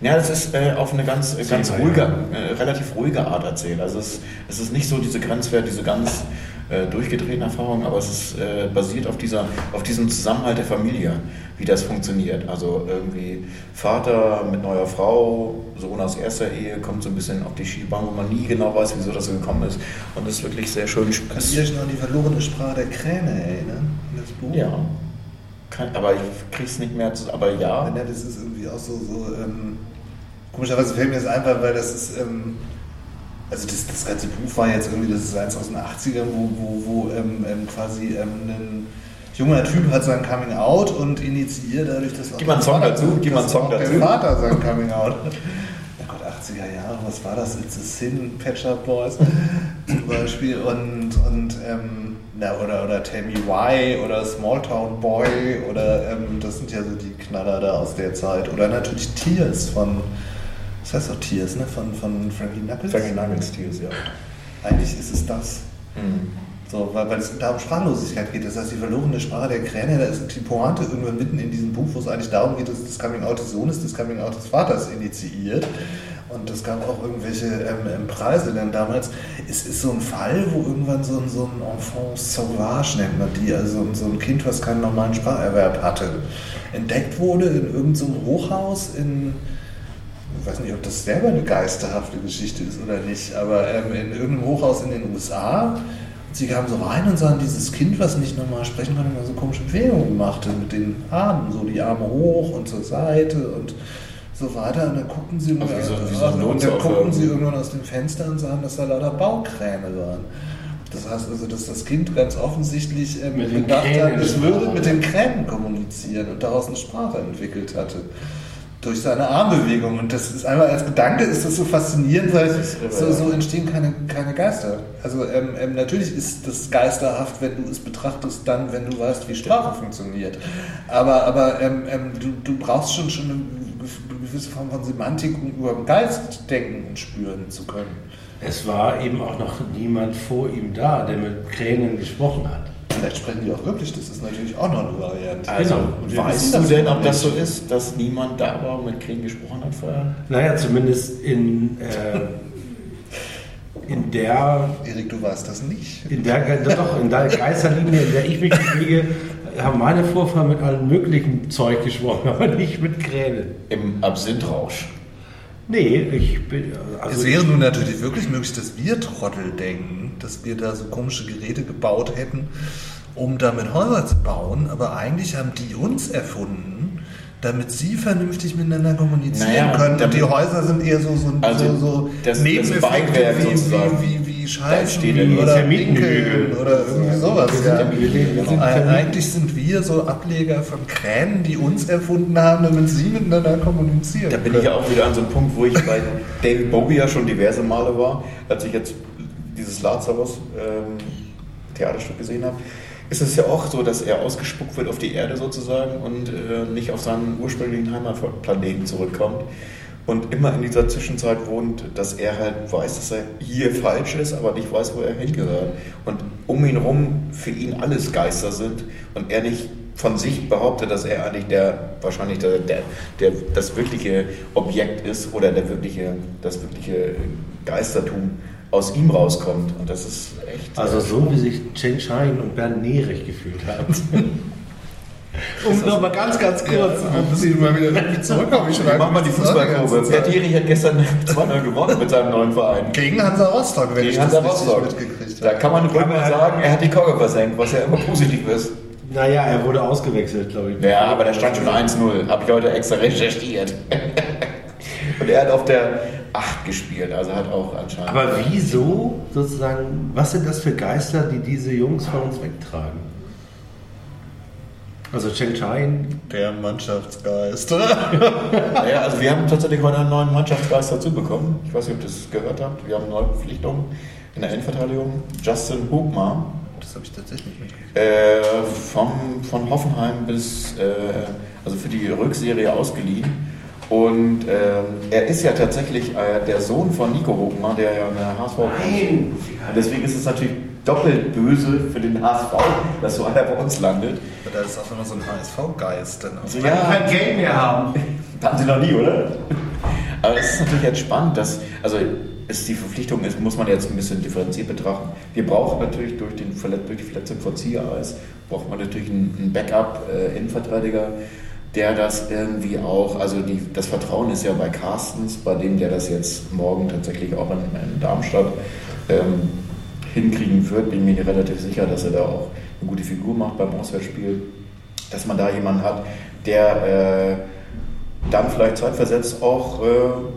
Ja, das ist äh, auf eine ganz, äh, ganz ruhige, ja. äh, relativ ruhige Art erzählt. Also es, es ist nicht so diese Grenzwert, diese ganz äh, durchgedrehten Erfahrungen, aber es ist äh, basiert auf, dieser, auf diesem Zusammenhalt der Familie, wie das funktioniert. Also irgendwie Vater mit neuer Frau, Sohn aus erster Ehe, kommt so ein bisschen auf die Skibahn, wo man nie genau weiß, wieso das so gekommen ist. Und das ist wirklich sehr schön. Könnt ihr euch noch an die verlorene Sprache der Kräne erinnern? Das Buch? Ja. Kann, aber ich krieg's nicht mehr zu, aber ja. Ja, das ist irgendwie auch so, so ähm, komischerweise fällt mir das einfach, weil das ist, ähm, also das, das ganze Buch war jetzt irgendwie, das ist eins aus den 80ern, wo, wo, wo ähm, ähm, quasi ähm, ein junger Typ hat sein Coming Out und initiiert dadurch, dass auch Gib mal einen Song Vater- dazu, gib mal einen Song dazu. Der Vater sein Coming Out. Oh Gott, 80er Jahre, was war das? It's a Sin, Patch Up Boys zum Beispiel und, und ähm, na, oder, oder Tell Me Why oder Small Town Boy oder ähm, das sind ja so die Knaller da aus der Zeit. Oder natürlich Tears von, das heißt auch Tears, ne? Von, von Frankie Knuckles. Frankie Nuggets, Tears, ja. Eigentlich ist es das. Hm. So, weil, weil es da um Sprachlosigkeit geht. Das heißt, die verlorene Sprache der Kräne, da ist die Pointe irgendwann mitten in diesem Buch, wo es eigentlich darum geht, dass das Coming-out des Sohnes das Coming-out des Vaters initiiert. Und es gab auch irgendwelche ähm, ähm, Preise, denn damals es ist so ein Fall, wo irgendwann so ein, so ein Enfant sauvage nennt man die, also so ein Kind, was keinen normalen Spracherwerb hatte, entdeckt wurde in irgendeinem so Hochhaus in, ich weiß nicht, ob das selber eine geisterhafte Geschichte ist oder nicht, aber ähm, in irgendeinem Hochhaus in den USA. Sie kamen so rein und sahen dieses Kind, was nicht normal sprechen konnte, immer so komische Bewegungen machte mit den Armen, so die Arme hoch und zur Seite und so weiter. Und dann guckten sie, Also so- so ein und dann guckten sie irgendwann aus dem Fenster und sahen, dass da lauter Baukräne waren. Das heißt also, dass das Kind ganz offensichtlich Mit den gedacht hat, es würde mit den Kränen kommunizieren und daraus eine Sprache entwickelt hatte. Durch seine Armbewegung. Und das ist einmal als Gedanke ist das so faszinierend, weil so, so entstehen keine, keine Geister. Also ähm, ähm, natürlich ist das geisterhaft, wenn du es betrachtest, dann, wenn du weißt, wie Sprache funktioniert. Aber, aber ähm, ähm, du, du brauchst schon, schon eine gewisse Form von Semantik, um über den Geist denken und spüren zu können. Es war eben auch noch niemand vor ihm da, der mit Kränen gesprochen hat. Vielleicht sprechen die auch wirklich, das ist natürlich auch noch eine Variante. Also. Wir weißt du denn, ob das so ist, dass niemand da war und mit Krieg gesprochen hat vorher? Naja, zumindest in, äh, in der Erik, du weißt das nicht. In der, doch, in der Geisterlinie, in der ich mich bewege, haben meine Vorfahren mit allem möglichen Zeug gesprochen, aber nicht mit Kränen. Im Absinthrausch. Nee, ich bin. Also es wäre nun natürlich wirklich möglich, dass wir Trottel denken, dass wir da so komische Geräte gebaut hätten, um damit Häuser zu bauen, aber eigentlich haben die uns erfunden, damit sie vernünftig miteinander kommunizieren Naja, können. Und die Häuser sind eher so, so, Also, so, so das- das Nebeneffekte Beiwerk wie, wie, wie, wie Steht ja oder. Winkeln oder irgendwie sowas. Ja. Sind. Eigentlich sind wir so Ableger von Kränen, die uns erfunden haben, damit sie miteinander kommunizieren Da bin können. ich ja auch wieder an so einem Punkt, wo ich bei David Bowie ja schon diverse Male war, als ich jetzt dieses Lazarus ähm, Theaterstück gesehen habe. Ist es ja auch so, dass er ausgespuckt wird auf die Erde sozusagen und äh, nicht auf seinen ursprünglichen Heimatplaneten zurückkommt und immer in dieser Zwischenzeit wohnt, dass er halt weiß, dass er hier falsch ist, aber nicht weiß, wo er hingehört. Und um ihn rum für ihn alles Geister sind und er nicht von sich behauptet, dass er eigentlich der wahrscheinlich der, der, der das wirkliche Objekt ist oder der wirkliche das wirkliche Geistertum aus ihm rauskommt und das ist echt also so wie sich Chen Shine und Bernd Nerich gefühlt haben. um nochmal ganz, ganz kurz. Ja, müssen wir mal wieder irgendwie zurückkommen. Ich Mach mal die Fußballkurve. Per Thierry hat gestern 2-0 gewonnen mit seinem neuen Verein. Gegen Hansa Rostock, wenn ich Gegen das Hansa richtig Rostock. mitgekriegt Da habe. kann man ruhig mal sagen, er hat die Kogge versenkt, was ja immer positiv ist. Naja, er wurde ausgewechselt, glaube ich. Ja, aber da stand schon 1-0. Habe ich heute extra recherchiert. Und er hat auf der 8 gespielt, also hat auch anscheinend. Aber wieso sozusagen, was sind das für Geister, die diese Jungs von uns wegtragen? Also Chen Shine, Der Mannschaftsgeist. Naja, also wir haben tatsächlich heute einen neuen Mannschaftsgeist dazu bekommen. Ich weiß nicht, ob ihr das gehört habt. Wir haben eine neue Verpflichtung in der Endverteidigung. Justin Hugmar, Das habe ich tatsächlich nicht mitgekriegt. äh, vom, von Hoffenheim bis, äh, also für die Rückserie ausgeliehen. Und ähm, er ist ja tatsächlich äh, der Sohn von Nico Hogmar, der ja eine HSV Nein! Deswegen ist es natürlich doppelt böse für den HSV, dass so einer bei uns landet. Da ist auch immer so ein HSV-Geist. Also, ja, kein Geld mehr haben. Hatten Sie noch nie, oder? Aber es ist natürlich jetzt spannend, dass, also ist die Verpflichtung ist, muss man jetzt ein bisschen differenziert betrachten. Wir brauchen natürlich durch, den, Verlet- durch die Verletzung von Ziereis, braucht man natürlich einen, einen Backup-Innenverteidiger, der das irgendwie auch, also die, das Vertrauen ist ja bei Carstens, bei dem der das jetzt morgen tatsächlich auch in, in Darmstadt ähm, hinkriegen wird, bin ich mir relativ sicher, dass er da auch eine gute Figur macht beim Auswärtsspiel, dass man da jemanden hat, der äh, dann vielleicht zeitversetzt auch äh,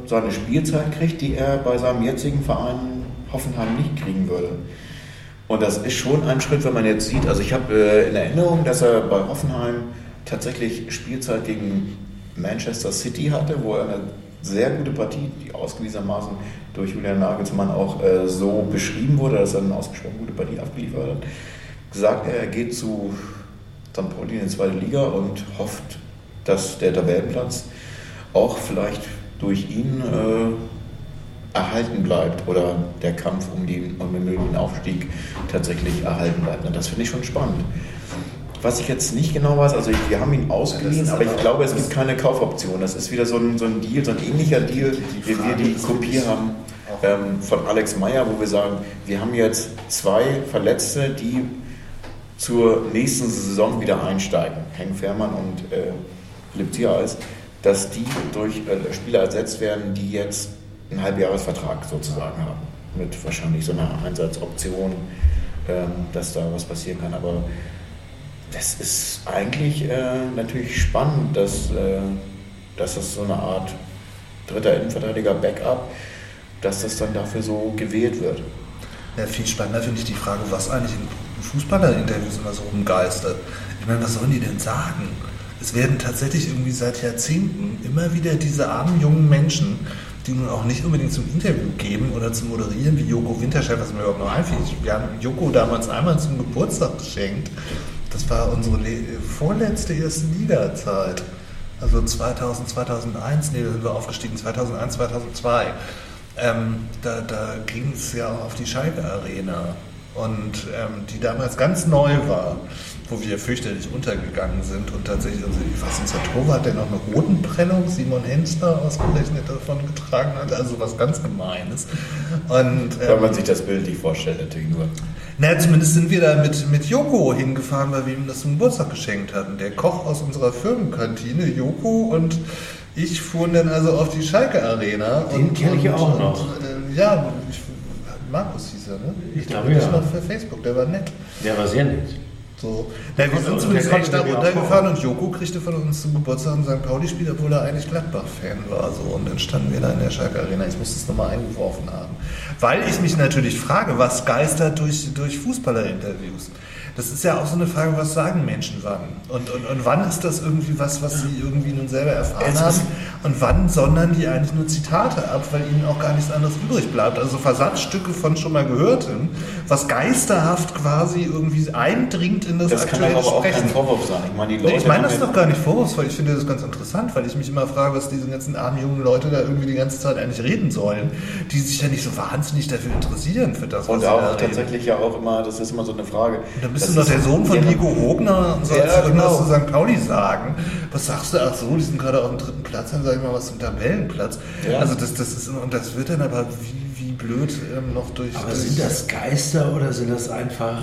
seine Spielzeit kriegt, die er bei seinem jetzigen Verein Hoffenheim nicht kriegen würde. Und das ist schon ein Schritt, wenn man jetzt sieht, also ich habe äh, in Erinnerung, dass er bei Hoffenheim tatsächlich Spielzeit gegen Manchester City hatte, wo er eine sehr gute Partie, die ausgewiesenermaßen durch Julian Nagelsmann auch äh, so beschrieben wurde, dass er eine ausgesprochen gute Partie abgeliefert hat, gesagt, er geht zu St. Pauli in die zweite Liga und hofft, dass der Tabellenplatz auch vielleicht durch ihn äh, erhalten bleibt oder der Kampf um den, um Aufstieg tatsächlich erhalten bleibt. Und das finde ich schon spannend. Was ich jetzt nicht genau weiß, also wir haben ihn ausgeliehen, ist aber ich glaube, es gibt keine Kaufoption. Das ist wieder so ein, so ein Deal, so ein ähnlicher Deal, wie wir die Kopie haben ähm, von Alex Meyer, wo wir sagen, wir haben jetzt zwei Verletzte, die zur nächsten Saison wieder einsteigen, Henk Fährmann und äh, Philipp Ziereis, dass die durch äh, Spieler ersetzt werden, die jetzt einen Halbjahresvertrag sozusagen haben, mit wahrscheinlich so einer Einsatzoption, ähm, dass da was passieren kann. Aber das ist eigentlich äh, natürlich spannend, dass, äh, dass das so eine Art dritter Innenverteidiger Backup, dass das dann dafür so gewählt wird. Ja, viel spannender finde ich die Frage, was eigentlich in Fußballerinterviews immer so rumgeistert. Ich meine, was sollen die denn sagen? Es werden tatsächlich irgendwie seit Jahrzehnten immer wieder diese armen jungen Menschen, die nun auch nicht unbedingt zum Interview geben oder zum Moderieren, wie Joko Winterscheid, was mir überhaupt noch einfällt. Wir haben Joko damals einmal zum Geburtstag geschenkt. Das war unsere le- vorletzte erste Liga-Zeit. Also 2000, 2001, nee, da sind wir aufgestiegen, 2001, 2002. ähm, da, da ging es ja auch auf die Schalke Arena und ähm, die damals ganz neu war, wo wir fürchterlich untergegangen sind und tatsächlich, also ich weiß nicht, der Torwart, der noch eine Hodenprellung, Simon Hensler ausgerechnet davon getragen hat, also was ganz Gemeines. Und, Wenn ähm, man sich das Bild nicht vorstellt, natürlich nur. Na, zumindest sind wir da mit, mit Joko hingefahren, weil wir ihm das zum Geburtstag geschenkt hatten. Der Koch aus unserer Firmenkantine, Joko und ich fuhren dann also auf die Schalke Arena. Den und, kenn ich und, auch und, noch. äh, ja, ich, Markus hieß er, ne? Ich glaube, ja. noch für Facebook, der war nett. Der war sehr nett. So. Na, wir sind zumindest konnte da runtergefahren und Joko kriegte von uns zum Geburtstag ein St. Pauli-Spiel, obwohl er eigentlich Gladbach-Fan war. So. Und dann standen wir da in der Schalke Arena. Ich musste es nochmal eingeworfen haben. Weil ich mich natürlich frage, was geistert durch, durch Fußballer-Interviews? Das ist ja auch so eine Frage, was sagen Menschen wann? Und, und, und wann ist das irgendwie was, was sie irgendwie nun selber erfahren Es haben? Und wann sondern die eigentlich nur Zitate ab, weil ihnen auch gar nichts anderes übrig bleibt? Also Versatzstücke von schon mal Gehörtem, was geisterhaft quasi irgendwie eindringt in das, Das kann aktuelle doch aber auch kein Vorwurf sein. Ich meine, die Nee, Leute ich meine das doch gar nicht vorwurfsvoll. Ich finde das ganz interessant, weil ich mich immer frage, was diese ganzen armen jungen Leute da irgendwie die ganze Zeit eigentlich reden sollen, die sich ja nicht so wahnsinnig dafür interessieren für das, was Und da auch reden. tatsächlich ja auch immer, das ist immer so eine Frage. Und dann bist Das ist- der Sohn von Nico Hogner und sollst Ja, genau. zu St. Pauli sagen. Was sagst du? Ach so, die sind gerade auf dem dritten Platz, dann sag ich mal was zum Tabellenplatz. Ja. Also das, das ist und das wird dann aber wie, wie blöd ähm, noch durch. Aber durch sind das Geister oder sind das einfach.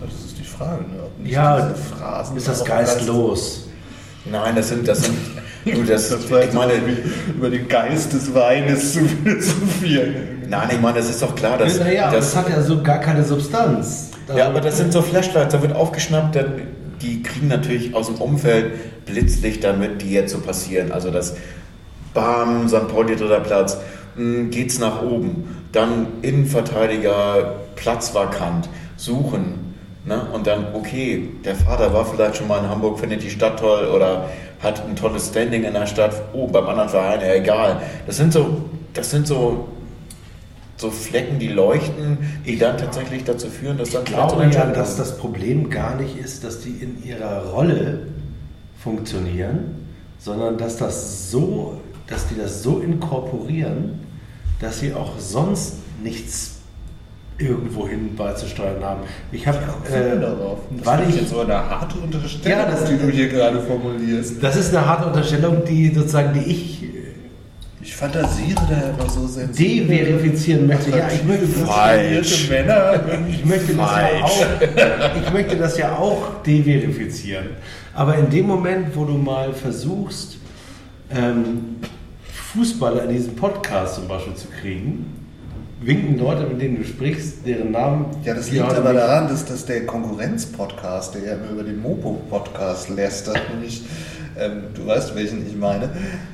Das ist die Frage, ne? Ob nicht Ja, diese Phrasen ist das geistlos? Nein, das sind, das sind, du, das, Das ich meine, über den Geist des Weines zu philosophieren. nein, ich meine, das ist doch klar, dass, naja, dass das hat ja so gar keine Substanz. Ja, aber das sind so Flashlights, da wird aufgeschnappt, dann, die kriegen natürlich aus dem Umfeld Blitzlichter mit, die jetzt so passieren. Also das Bam, St. Pauli dritter Platz, mh, geht's nach oben. Dann Innenverteidiger, Platz vakant, suchen. Ne? Und dann, okay, der Vater war vielleicht schon mal in Hamburg, findet die Stadt toll oder hat ein tolles Standing in der Stadt. Oh, beim anderen Verein, ja egal. Das sind so, das sind so so Flecken, die leuchten, die dann tatsächlich dazu führen, dass dann Ich glaube ja, dass das Problem gar nicht ist, dass die in ihrer Rolle funktionieren, sondern dass das so, dass die das so inkorporieren, dass sie auch sonst nichts irgendwohin beizusteuern haben. Ich habe, äh, darauf. Das finde ich, jetzt so eine harte Unterstellung, Ja, das- die du hier gerade formulierst. das ist eine harte Unterstellung, die sozusagen, die ich Ich fantasiere da immer so sensibel. deverifizieren möchte. Ja, ich möchte, Falsch. Männer. Ich möchte, das ja auch, ich möchte das ja auch deverifizieren. Aber in dem Moment, wo du mal versuchst, ähm, Fußballer in diesen Podcast zum Beispiel zu kriegen, winken Leute, mit denen du sprichst, deren Namen. Ja, das liegt aber daran, dass, dass der Konkurrenz-Podcast, der ja immer über den Mopo-Podcast lästert, nämlich, ähm, du weißt, welchen ich meine,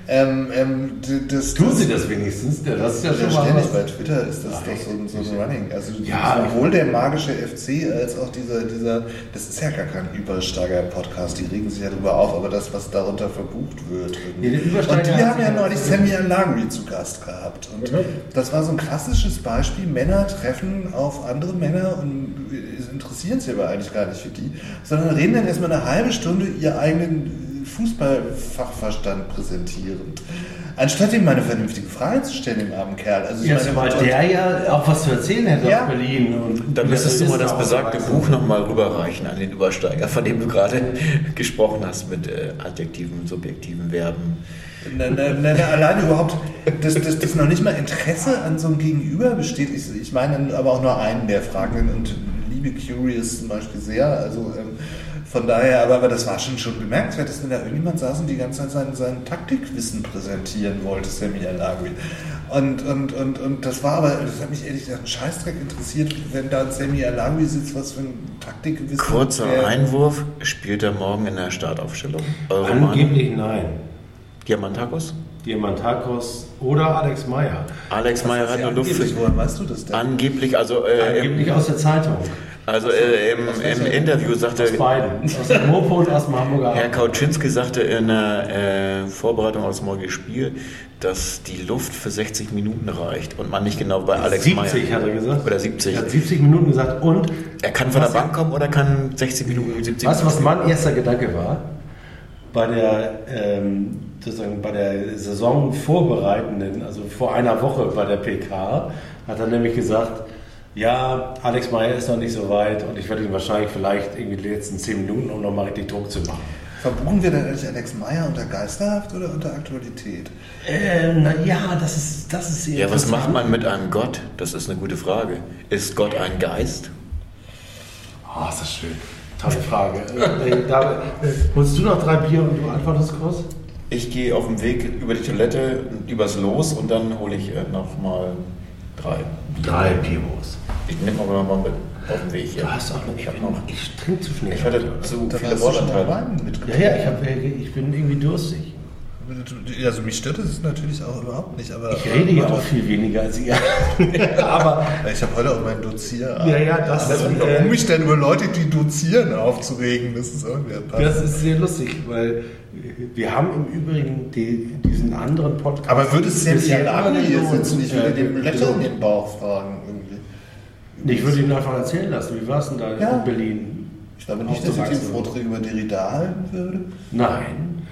ähm, ähm, das, Tun sie das wenigstens? Ja, das ist ja schon mal ständig was. bei Twitter ist das Ach, doch so, ein- so Running. Also Ja, sowohl der magische FC als auch dieser, dieser, das ist ja gar kein Übersteiger-Podcast, die regen sich ja drüber auf, aber das, was darunter verbucht wird. Ja, Übersteiger und die haben ja neulich Sammy Alagri zu Gast gehabt. Und das war so ein klassisches Beispiel, Männer treffen auf andere Männer und es interessieren sich aber eigentlich gar nicht für die, sondern reden dann erstmal eine halbe Stunde ihr eigenen Fußballfachverstand präsentierend. Anstatt ihm mal eine vernünftige Frage zu stellen, dem armen Kerl. Also ich Ja, meine, zumal und- der ja auch was zu erzählen hätte Ja. aus Berlin. Und Dann müsstest du mal das besagte so. Buch nochmal rüberreichen an den Übersteiger, von dem du gerade gesprochen hast mit äh, adjektiven, subjektiven Verben. Na, na, na, na, allein überhaupt, dass, dass, dass noch nicht mal Interesse an so einem Gegenüber besteht. Ich, ich meine aber auch nur einen der Fragenden und liebe Curious zum Beispiel sehr. Also ähm, von daher, aber, aber das war schon, schon bemerkenswert, dass wenn da irgendjemand saß und die ganze Zeit sein, sein Taktikwissen präsentieren wollte, Sammy Alagui. Und, und, und, und das war aber, das hat mich ehrlich gesagt einen Scheißdreck interessiert, wenn da ein Sammy Alagui sitzt, was für ein Taktikwissen. Kurzer der- Einwurf, spielt er morgen in der Startaufstellung? Eure Meinung? Angeblich nein. Diamantakos? Diamantakos oder Alex Meyer. Alex Meyer hat nur Luft woher weißt du das denn? Angeblich, also, äh, Angeblich aus der Zeitung. Also äh, im, im Interview sagte Aus beiden. Aus dem Mopo und aus dem Hamburger Herr. Kautschinski sagte in der äh, Vorbereitung auf das morgige Spiel, dass die Luft für 60 Minuten reicht und man nicht genau bei Alex 70 Meyer hat er gesagt. oder 70. Er hat 70 Minuten gesagt. Und Er kann von der Bank kommen oder kann 60 Minuten 70 weißt du, was mein erster Gedanke war? Bei der ähm, sozusagen bei der Saison vorbereitenden, also vor einer Woche bei der PK, hat er nämlich gesagt, ja, Alex Meyer ist noch nicht so weit und ich werde ihn wahrscheinlich vielleicht irgendwie die letzten zehn Minuten, um nochmal richtig Druck zu machen. Verbuchen wir denn eigentlich Alex Meyer unter Geisterhaft oder unter Aktualität? Ähm, na ja, das ist, das ist Ja, was macht man mit einem Gott? Das ist eine gute Frage. Ist Gott ein Geist? Oh, ist das schön. Tolle Frage. Äh, äh, holst du noch drei Bier und du antwortest kurz? Ich gehe auf dem Weg über die Toilette, übers Los und dann hole ich äh, nochmal drei. Drei Bierbos. Ich nehme aber mal mit auf dem Weg hier. Du hast auch noch, ich, ich, bin, noch. ich trinke zu schnell. Ich hatte zu Da viele Wortanteile. Wein ja, mitgebracht. ja, ich, hab, ich bin irgendwie durstig. Also mich stört es natürlich auch überhaupt nicht, aber Ich rede ja auch viel weniger als ihr. Aber ich habe heute auch meinen Dozier. Ja, ja, das also, ist, warum äh, mich denn über Leute, die dozieren, aufzuregen, das ist irgendwie das ist sehr lustig, weil wir haben im Übrigen die, diesen anderen Podcast. Aber würdest du jetzt hier lange hier sitzen? Ich würde Äh, dem Löcher in gelobt. den Bauch fragen Ich würde ihn einfach erzählen lassen. Wie war es denn da Ja. in Berlin? Ich glaube nicht, dass ich den. Vortrag über Derrida halten würde. Nein.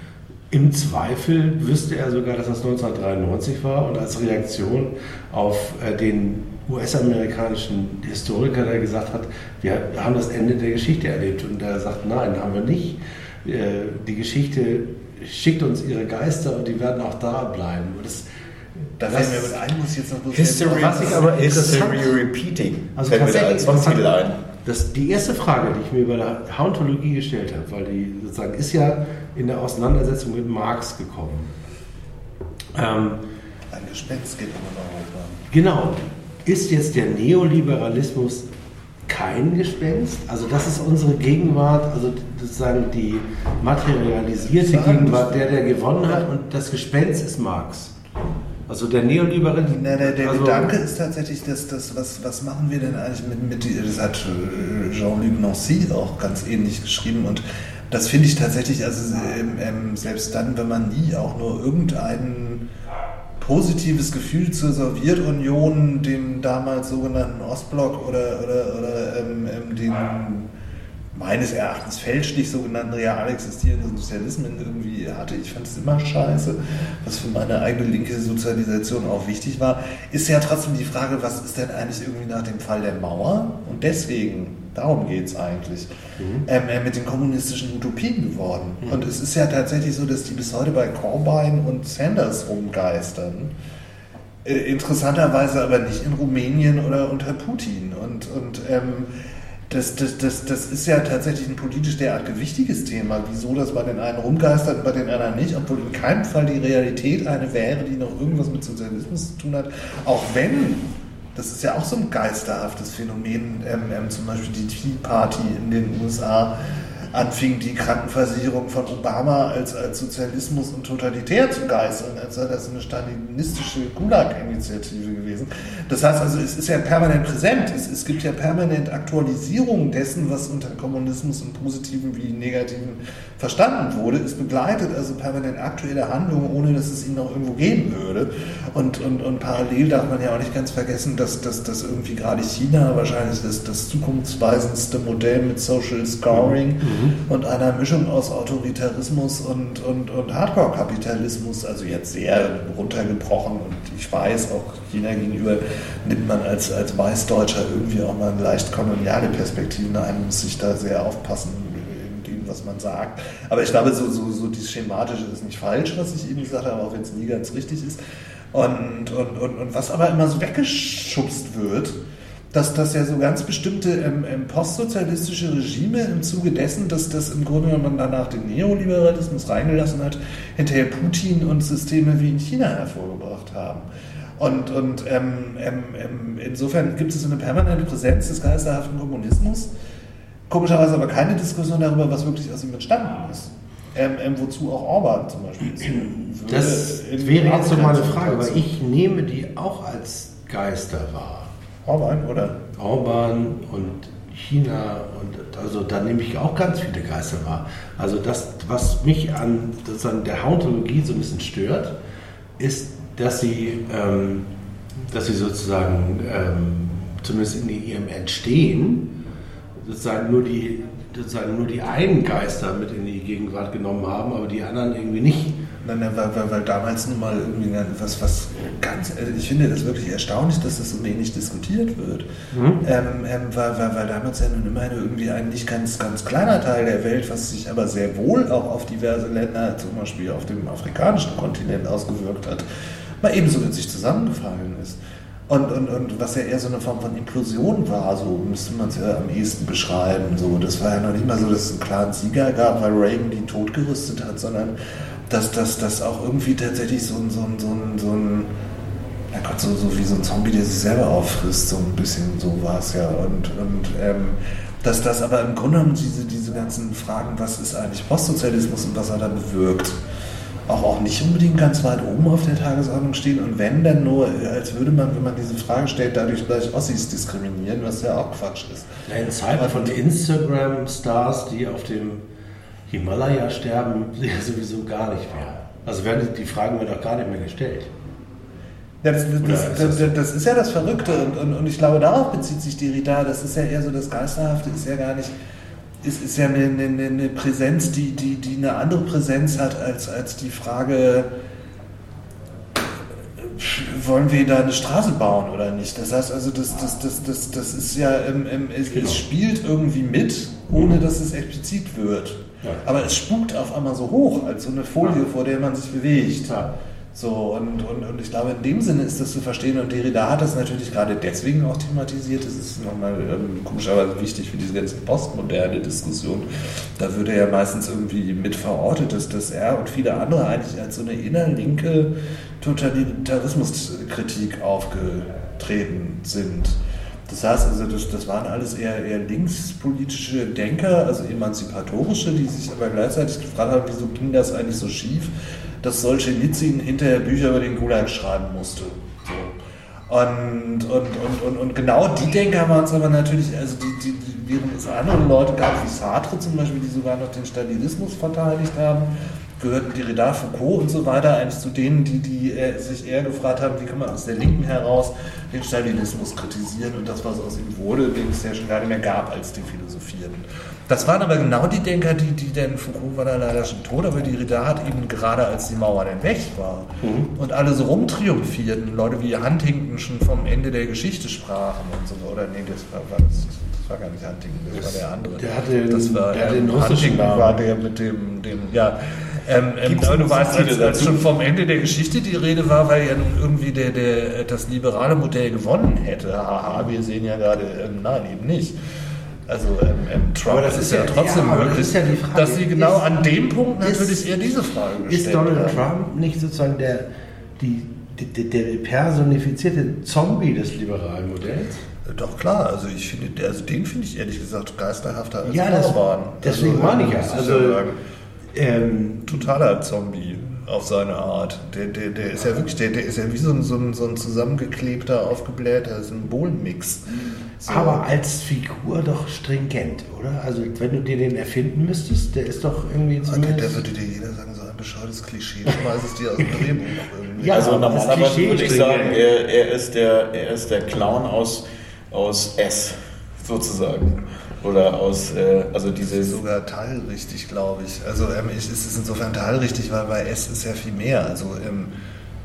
Im Zweifel wüsste er sogar, dass das 1993 war und als Reaktion auf äh, den US-amerikanischen Historiker, der gesagt hat, wir haben das Ende der Geschichte erlebt. Und der sagt, nein, haben wir nicht. Äh, die Geschichte schickt uns ihre Geister und die werden auch da bleiben. Und das, Da das- fällt mir mit ein, muss jetzt noch bloß History, Was ich aber interessant- History Repeating. Also Fällt mir da als Titel ein. Das, die erste Frage, die ich mir über der Hauntologie gestellt habe, weil die sozusagen ist ja in der Auseinandersetzung mit Marx gekommen. Ähm, Ein Gespenst geht um Europa. genau. Ist jetzt der Neoliberalismus kein Gespenst? Also das ist unsere Gegenwart, also sozusagen die materialisierte Gegenwart, der, der gewonnen hat und das Gespenst ist Marx. Also der Neoliberalismus. Na, der, der also, Gedanke ist tatsächlich, dass das, was, was machen wir denn eigentlich mit, mit das hat äh, Jean-Luc Nancy auch ganz ähnlich geschrieben und das finde ich tatsächlich, also ähm, ähm, selbst dann, wenn man nie auch nur irgendein positives Gefühl zur Sowjetunion, dem damals sogenannten Ostblock oder, oder, oder ähm, ähm, dem meines Erachtens fälschlich sogenannten real existierenden Sozialismen irgendwie hatte. Ich fand es immer scheiße, was für meine eigene linke Sozialisation auch wichtig war. Ist ja trotzdem die Frage, was ist denn eigentlich irgendwie nach dem Fall der Mauer? Und deswegen, darum geht es eigentlich, ähm, äh, mit den kommunistischen Utopien geworden. Und es ist ja tatsächlich so, dass die bis heute bei Corbyn und Sanders rumgeistern. Äh, interessanterweise aber nicht in Rumänien oder unter Putin. Und, und ähm, das, das, das, das ist ja tatsächlich ein politisch derart gewichtiges Thema. Wieso das bei den einen rumgeistert und bei den anderen nicht, obwohl in keinem Fall die Realität eine wäre, die noch irgendwas mit Sozialismus zu tun hat. Auch wenn, das ist ja auch so ein geisterhaftes Phänomen, ähm, ähm, zum Beispiel die Tea Party in den USA anfing, die Krankenversicherung von Obama als, als Sozialismus und totalitär zu geistern, als sei das eine stalinistische Gulag-Initiative gewesen. Das heißt also, es ist ja permanent präsent. Es, es gibt ja permanent Aktualisierung dessen, was unter Kommunismus im Positiven wie Negativen verstanden wurde. Es begleitet also permanent aktuelle Handlungen, ohne dass es ihn noch irgendwo geben würde. Und, und, und parallel darf man ja auch nicht ganz vergessen, dass, dass, dass irgendwie gerade China wahrscheinlich das, das zukunftsweisendste Modell mit Social Scoring und einer Mischung aus Autoritarismus und, und, und Hardcore-Kapitalismus, also jetzt sehr runtergebrochen und ich weiß, auch China gegenüber nimmt man als, als Weißdeutscher irgendwie auch mal leicht koloniale Perspektive ein, muss sich da sehr aufpassen in dem, was man sagt. Aber ich glaube, so, so, so dieses Schematische ist nicht falsch, was ich eben gesagt habe, auch wenn es nie ganz richtig ist. Und, und, und, und was aber immer so weggeschubst wird, dass das ja so ganz bestimmte ähm, ähm, postsozialistische Regime im Zuge dessen, dass das im Grunde, wenn man danach den Neoliberalismus reingelassen hat, hinterher Putin und Systeme wie in China hervorgebracht haben. Und, und ähm, ähm, ähm, insofern gibt es eine permanente Präsenz des geisterhaften Kommunismus, komischerweise aber keine Diskussion darüber, was wirklich aus ihm entstanden ist. Ähm, ähm, wozu auch Orban zum Beispiel ist. Das wäre jetzt so meine Frage, weil ich nehme die auch als Geister wahr. Orban, oder? Orban und China und also da nehme ich auch ganz viele Geister wahr. Also das, was mich an sozusagen der Hauntologie so ein bisschen stört, ist, dass sie, ähm, dass sie sozusagen ähm, zumindest in ihrem Entstehen sozusagen nur die sozusagen nur die einen Geister mit in die Gegenwart genommen haben, aber die anderen irgendwie nicht. Nein, weil, weil, weil damals nun mal irgendwie was, was ganz, also ich finde das wirklich erstaunlich, dass das so wenig diskutiert wird. Mhm. Ähm, ähm, weil, weil, weil damals ja nun immerhin irgendwie ein nicht ganz, ganz kleiner Teil der Welt, was sich aber sehr wohl auch auf diverse Länder, zum Beispiel auf dem afrikanischen Kontinent ausgewirkt hat, mal ebenso in sich zusammengefallen ist. Und, und, und was ja eher so eine Form von Implosion war, so müsste man es ja am ehesten beschreiben. So, das war ja noch nicht mal so, dass es einen klaren Sieger gab, weil Reagan die totgerüstet hat, sondern dass das auch irgendwie tatsächlich so ein, so ein, so ein, so ein ja Gott, so, so wie so ein Zombie, der sich selber auffrisst, so ein bisschen so war es ja. Und, und ähm, dass das aber im Grunde genommen diese, diese ganzen Fragen, was ist eigentlich Postsozialismus und was er da bewirkt, auch, auch nicht unbedingt ganz weit oben auf der Tagesordnung stehen und wenn dann nur, als würde man, wenn man diese Frage stellt, dadurch gleich Ossis diskriminieren, was ja auch Quatsch ist. Ja, in Zeiten von Instagram-Stars, die auf dem Himalaya sterben, ja sowieso gar nicht mehr. Also werden die Fragen mir doch gar nicht mehr gestellt. Ja, das, das, das, ist das, ist ja das Verrückte und, und, und ich glaube, darauf bezieht sich Derrida. Das ist ja eher so das Geisterhafte, ist ja gar nicht, ist, ist ja eine, eine, eine Präsenz, die, die, die eine andere Präsenz hat als, als die Frage, wollen wir da eine Straße bauen oder nicht? Das heißt also, das, das, das, das, das ist ja, im, im, es, Genau. es spielt irgendwie mit, ohne dass es explizit wird. Ja. Aber es spukt auf einmal so hoch, als so eine Folie, vor der man sich bewegt. Ja. So, und, und, und ich glaube, in dem Sinne ist das zu verstehen. Und Derrida hat das natürlich gerade deswegen auch thematisiert. Das ist nochmal ähm, komischerweise wichtig für diese ganze postmoderne Diskussion. Da würde ja meistens irgendwie mit verortet, dass, dass er und viele andere eigentlich als so eine innerlinke Totalitarismuskritik aufgetreten sind. Das heißt also, das, das waren alles eher, eher linkspolitische Denker, also emanzipatorische, die sich aber gleichzeitig gefragt haben, wieso ging das eigentlich so schief, dass Solzhenitsyn hinterher Bücher über den Gulag schreiben musste. So. Und, und, und, und, und genau die Denker waren es aber natürlich, also die, die, die, während es andere Leute gab, wie Sartre zum Beispiel, die sogar noch den Stalinismus verteidigt haben, gehörten Derrida, Foucault und so weiter eigentlich zu denen, die, die äh, sich eher gefragt haben, wie kann man aus der Linken heraus den Stalinismus kritisieren und das, was aus ihm wurde, den es ja schon gar nicht mehr gab, als die philosophierten. Das waren aber genau die Denker, die, die denn Foucault war da leider schon tot, aber Derrida hat eben gerade als die Mauer dann weg war und alle so rumtriumphierten, Leute wie Huntington schon vom Ende der Geschichte sprachen und so, oder nee, das war, war, das, das war gar nicht Huntington, das war der andere. Der hat den- das war, der ähm, den russischen Huntington Namen. war der mit dem, dem ja, ähm, ähm, aber du weißt, als, als schon vom Ende der Geschichte die Rede war, weil ja nun irgendwie der, der, das liberale Modell gewonnen hätte. Haha, wir sehen ja gerade, ähm, nein, eben nicht. Also ähm, ähm, Trump Aber das ist ja- trotzdem ja, aber das möglich, ist ja die Frage, dass sie genau ist- an dem Punkt ist- natürlich eher diese Frage gestellt Ist Donald haben. Trump nicht sozusagen der, die, die, der personifizierte Zombie des liberalen Modells? Doch klar, also ich finde, also den finde ich ehrlich gesagt geisterhafter als Ja, das- Orban. deswegen also, meine ich ja. muss Also-. Ähm, totaler Zombie auf seine Art. Der, der, der ist ja wirklich, der, der ist ja wie so ein, so ein, so ein zusammengeklebter, aufgeblähter Symbolmix. So. Aber als Figur doch stringent, oder? Also wenn du dir den erfinden müsstest, der ist doch irgendwie der, zumindest... der würde dir jeder sagen, so ein bescheuertes Klischee, schmeiß es dir aus dem Drehbuch irgendwie. Ja, Also normalerweise Klischee würde ich sagen, er, er, ist der, er ist der Clown aus, aus S, sozusagen. Oder aus, äh, also Das ist sogar teilrichtig, glaube ich. Also ähm, ich, es ist insofern teilrichtig, weil bei S ist ja viel mehr. Also ähm,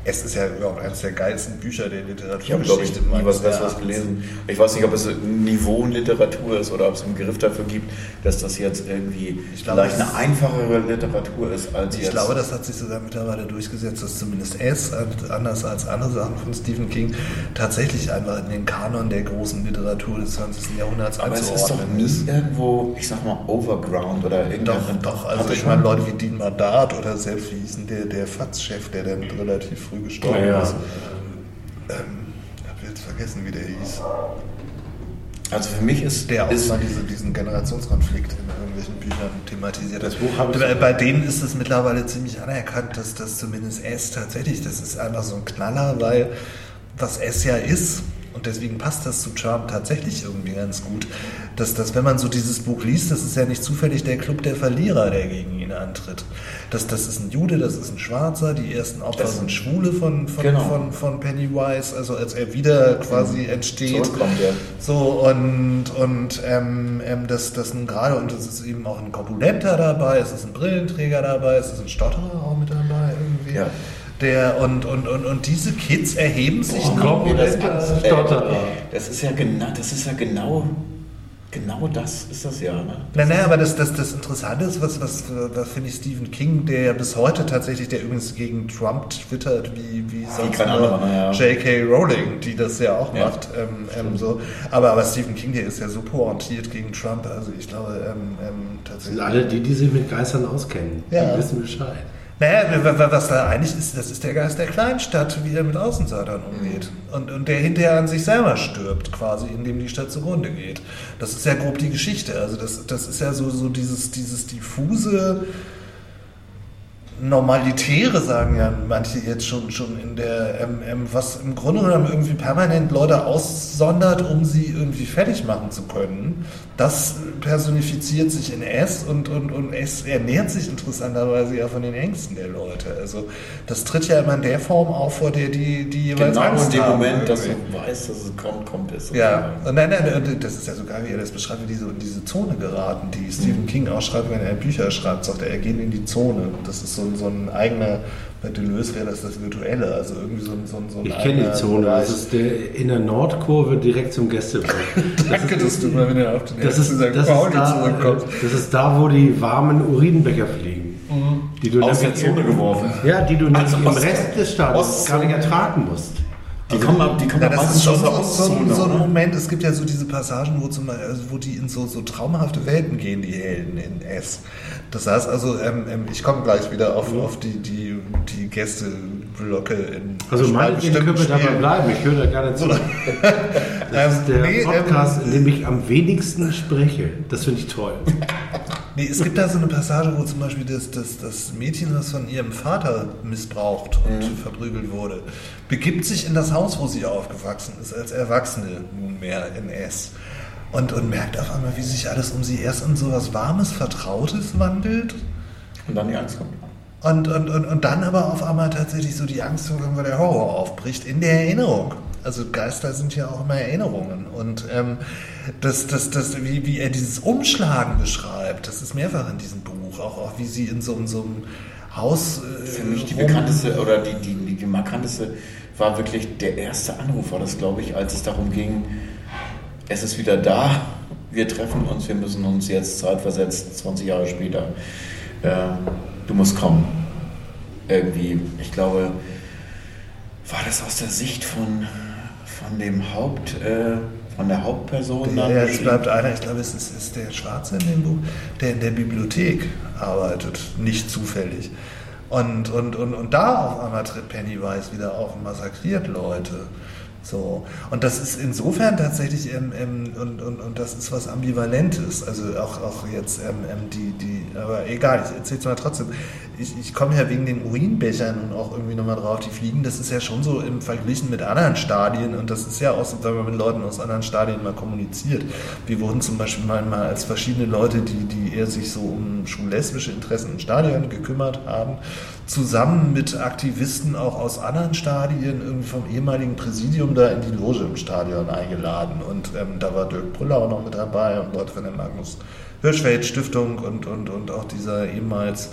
S ist ja überhaupt eines der geilsten Bücher der Ich habe, glaube ich, nie was Besseres gelesen. Ich weiß nicht, ob es ein Niveau in Literatur ist oder ob es einen Begriff dafür gibt, dass das jetzt irgendwie Ich glaube, vielleicht es- eine einfachere Literatur ist als Ich jetzt... glaube, das hat sich sogar mittlerweile durchgesetzt, dass zumindest S, anders als andere Sachen von Stephen King, tatsächlich einfach in den Kanon der großen Literatur des 20. Jahrhunderts aber es ist doch nie irgendwo, ich sag mal, Overground oder Doch, irgendwas. doch, also ich meine Leute wie Dean Madat oder selbst, wie hieß denn der, der FATS-Chef, der dann relativ früh gestorben Ja, ist. Ähm, ich habe jetzt vergessen, wie der hieß. Also für mich ist... Der auch ist, mal diese, diesen Generationskonflikt in irgendwelchen Büchern thematisiert. Das Buch habe ich bei denen ist es mittlerweile ziemlich anerkannt, dass das zumindest S tatsächlich, das ist einfach so ein Knaller, weil was S ja ist, und deswegen passt das zu Trump tatsächlich irgendwie ganz gut, dass, dass wenn man so dieses Buch liest, das ist ja nicht zufällig der Club der Verlierer, der gegen ihn antritt. Das, das ist ein Jude, das ist ein Schwarzer, die ersten Opfer Das- sind Schwule von, von, Genau. von, von Pennywise, also als er wieder quasi entsteht. Zurückkommt, ja. So, und, und ähm, ähm, das, das nun gerade, und es ist eben auch ein Korpulenter dabei, es ist ein Brillenträger dabei, es ist ein Stotterer auch mit dabei irgendwie. Ja. Der, und, und, und, und diese Kids erheben sich Boah, mir das. Das ist ja genau, das ist ja genau, genau das ist das ja. Ne? Nein, nein, aber das, das, das Interessante ist, was, was, was finde ich Stephen King, der ja bis heute tatsächlich, der übrigens gegen Trump twittert, wie, wie sonst nur ja. J.K. Rowling, die das ja auch Ja, macht. Ähm, ähm, so. aber, aber Stephen King, der ist ja so pointiert gegen Trump, also ich glaube ähm, ähm, tatsächlich. Alle die, die sich mit Geistern auskennen, Ja. die wissen Bescheid. Naja, wa- wa- was da eigentlich ist, das ist der Geist der Kleinstadt, wie er mit Außenseitern umgeht. Und, und der hinterher an sich selber stirbt, quasi, indem die Stadt zugrunde geht. Das ist ja grob die Geschichte. Also das, das ist ja so, so dieses, dieses diffuse, Normalitäre, sagen ja manche jetzt schon, schon in der, ähm, was im Grunde genommen irgendwie permanent Leute aussondert, um sie irgendwie fertig machen zu können. Das personifiziert sich in S und, und, und S ernährt sich interessanterweise ja von den Ängsten der Leute. Also das tritt ja immer in der Form auf, vor der die, die jeweils Genau in Angst dem haben. Moment, dass du weißt, dass es kommt, kommt es. Ja, und nein, nein, das ist ja sogar, wie er das beschreibt, wie die so in diese Zone geraten, die Stephen King auch schreibt, wenn er Bücher schreibt, sagt er, er geht in die Zone. Das ist so, so ein eigener, bei Deleuze wäre das das Virtuelle, also irgendwie so, ein- so, ein- so ein Ich kenne die Zone, Bereich. das ist der, in der Nordkurve direkt zum Gästeblock. Danke, dass du mal wieder auf den Das ersten ist, St. das, ist da, zurückkommst. das ist da, wo die warmen Urinbecher fliegen. Die du Aus der Zone im- geworfen. Ja, die du Also im Rest des Stadions gar nicht ertragen musst. Die kommen, ab- die kommen Ja, ab das ist meistens schon aus der so, so, so ein? Moment. Es gibt ja so diese Passagen, wo, zum, also wo die in so, so traumhafte Welten gehen, die Helden in S. Das heißt also, ähm, ähm, ich komme gleich wieder auf, auf die, die, die Gästeblöcke in Also meinetwegen können wir dabei bleiben, ich höre da gerne zu. Das ist der nee, ähm, Podcast, in dem ich am wenigsten spreche. Das finde ich toll. Nee, es gibt da so eine Passage, wo zum Beispiel das, das, das Mädchen, das von ihrem Vater missbraucht und verprügelt wurde, begibt sich in das Haus, wo sie aufgewachsen ist, als Erwachsene nunmehr in S. Und, und merkt auf einmal, wie sich alles um sie erst in so was Warmes, Vertrautes wandelt. Und dann die Angst kommt. Und, und, und, und dann aber auf einmal tatsächlich so die Angst, weil der Horror aufbricht, in der Erinnerung. Also Geister sind ja auch immer Erinnerungen. Und ähm, das, das, das, wie, wie er dieses Umschlagen beschreibt, das ist mehrfach in diesem Buch. Auch, auch wie sie in so, in so einem Haus. Äh, Für mich die bekannteste oder die, die, die, die markanteste war wirklich der erste Anruf, war das, glaube ich, als es darum ging, es ist wieder da, wir treffen uns, wir müssen uns jetzt zeitversetzt, 20 Jahre später, äh, du musst kommen. Irgendwie, ich glaube, war das aus der Sicht von, von dem Haupt, äh, von der Hauptperson? Der, dann ja, es bleibt einer, ich glaube, es ist, ist der Schwarze in dem Buch, der in der Bibliothek arbeitet, nicht zufällig. Und, und, und, und da auf einmal tritt Pennywise wieder auf und massakriert Leute. So. Und das ist insofern tatsächlich, ähm, ähm, und, und, und das ist was Ambivalentes. Also auch, auch jetzt ähm, ähm, die, die, aber egal, ich erzähl's mal trotzdem. Ich, ich komme ja wegen den Urinbechern und auch irgendwie nochmal drauf, die fliegen, das ist ja schon so im Verglichen mit anderen Stadien und das ist ja auch so, wenn man mit Leuten aus anderen Stadien mal kommuniziert. Wir wurden zum Beispiel mal, mal als verschiedene Leute, die, die eher sich so um schullesbische Interessen im Stadion gekümmert haben, zusammen mit Aktivisten auch aus anderen Stadien, irgendwie vom ehemaligen Präsidium da in die Loge im Stadion eingeladen. Und ähm, da war Dirk Brüller auch noch mit dabei und Leute von der Magnus Hirschfeld Stiftung und, und, und auch dieser ehemals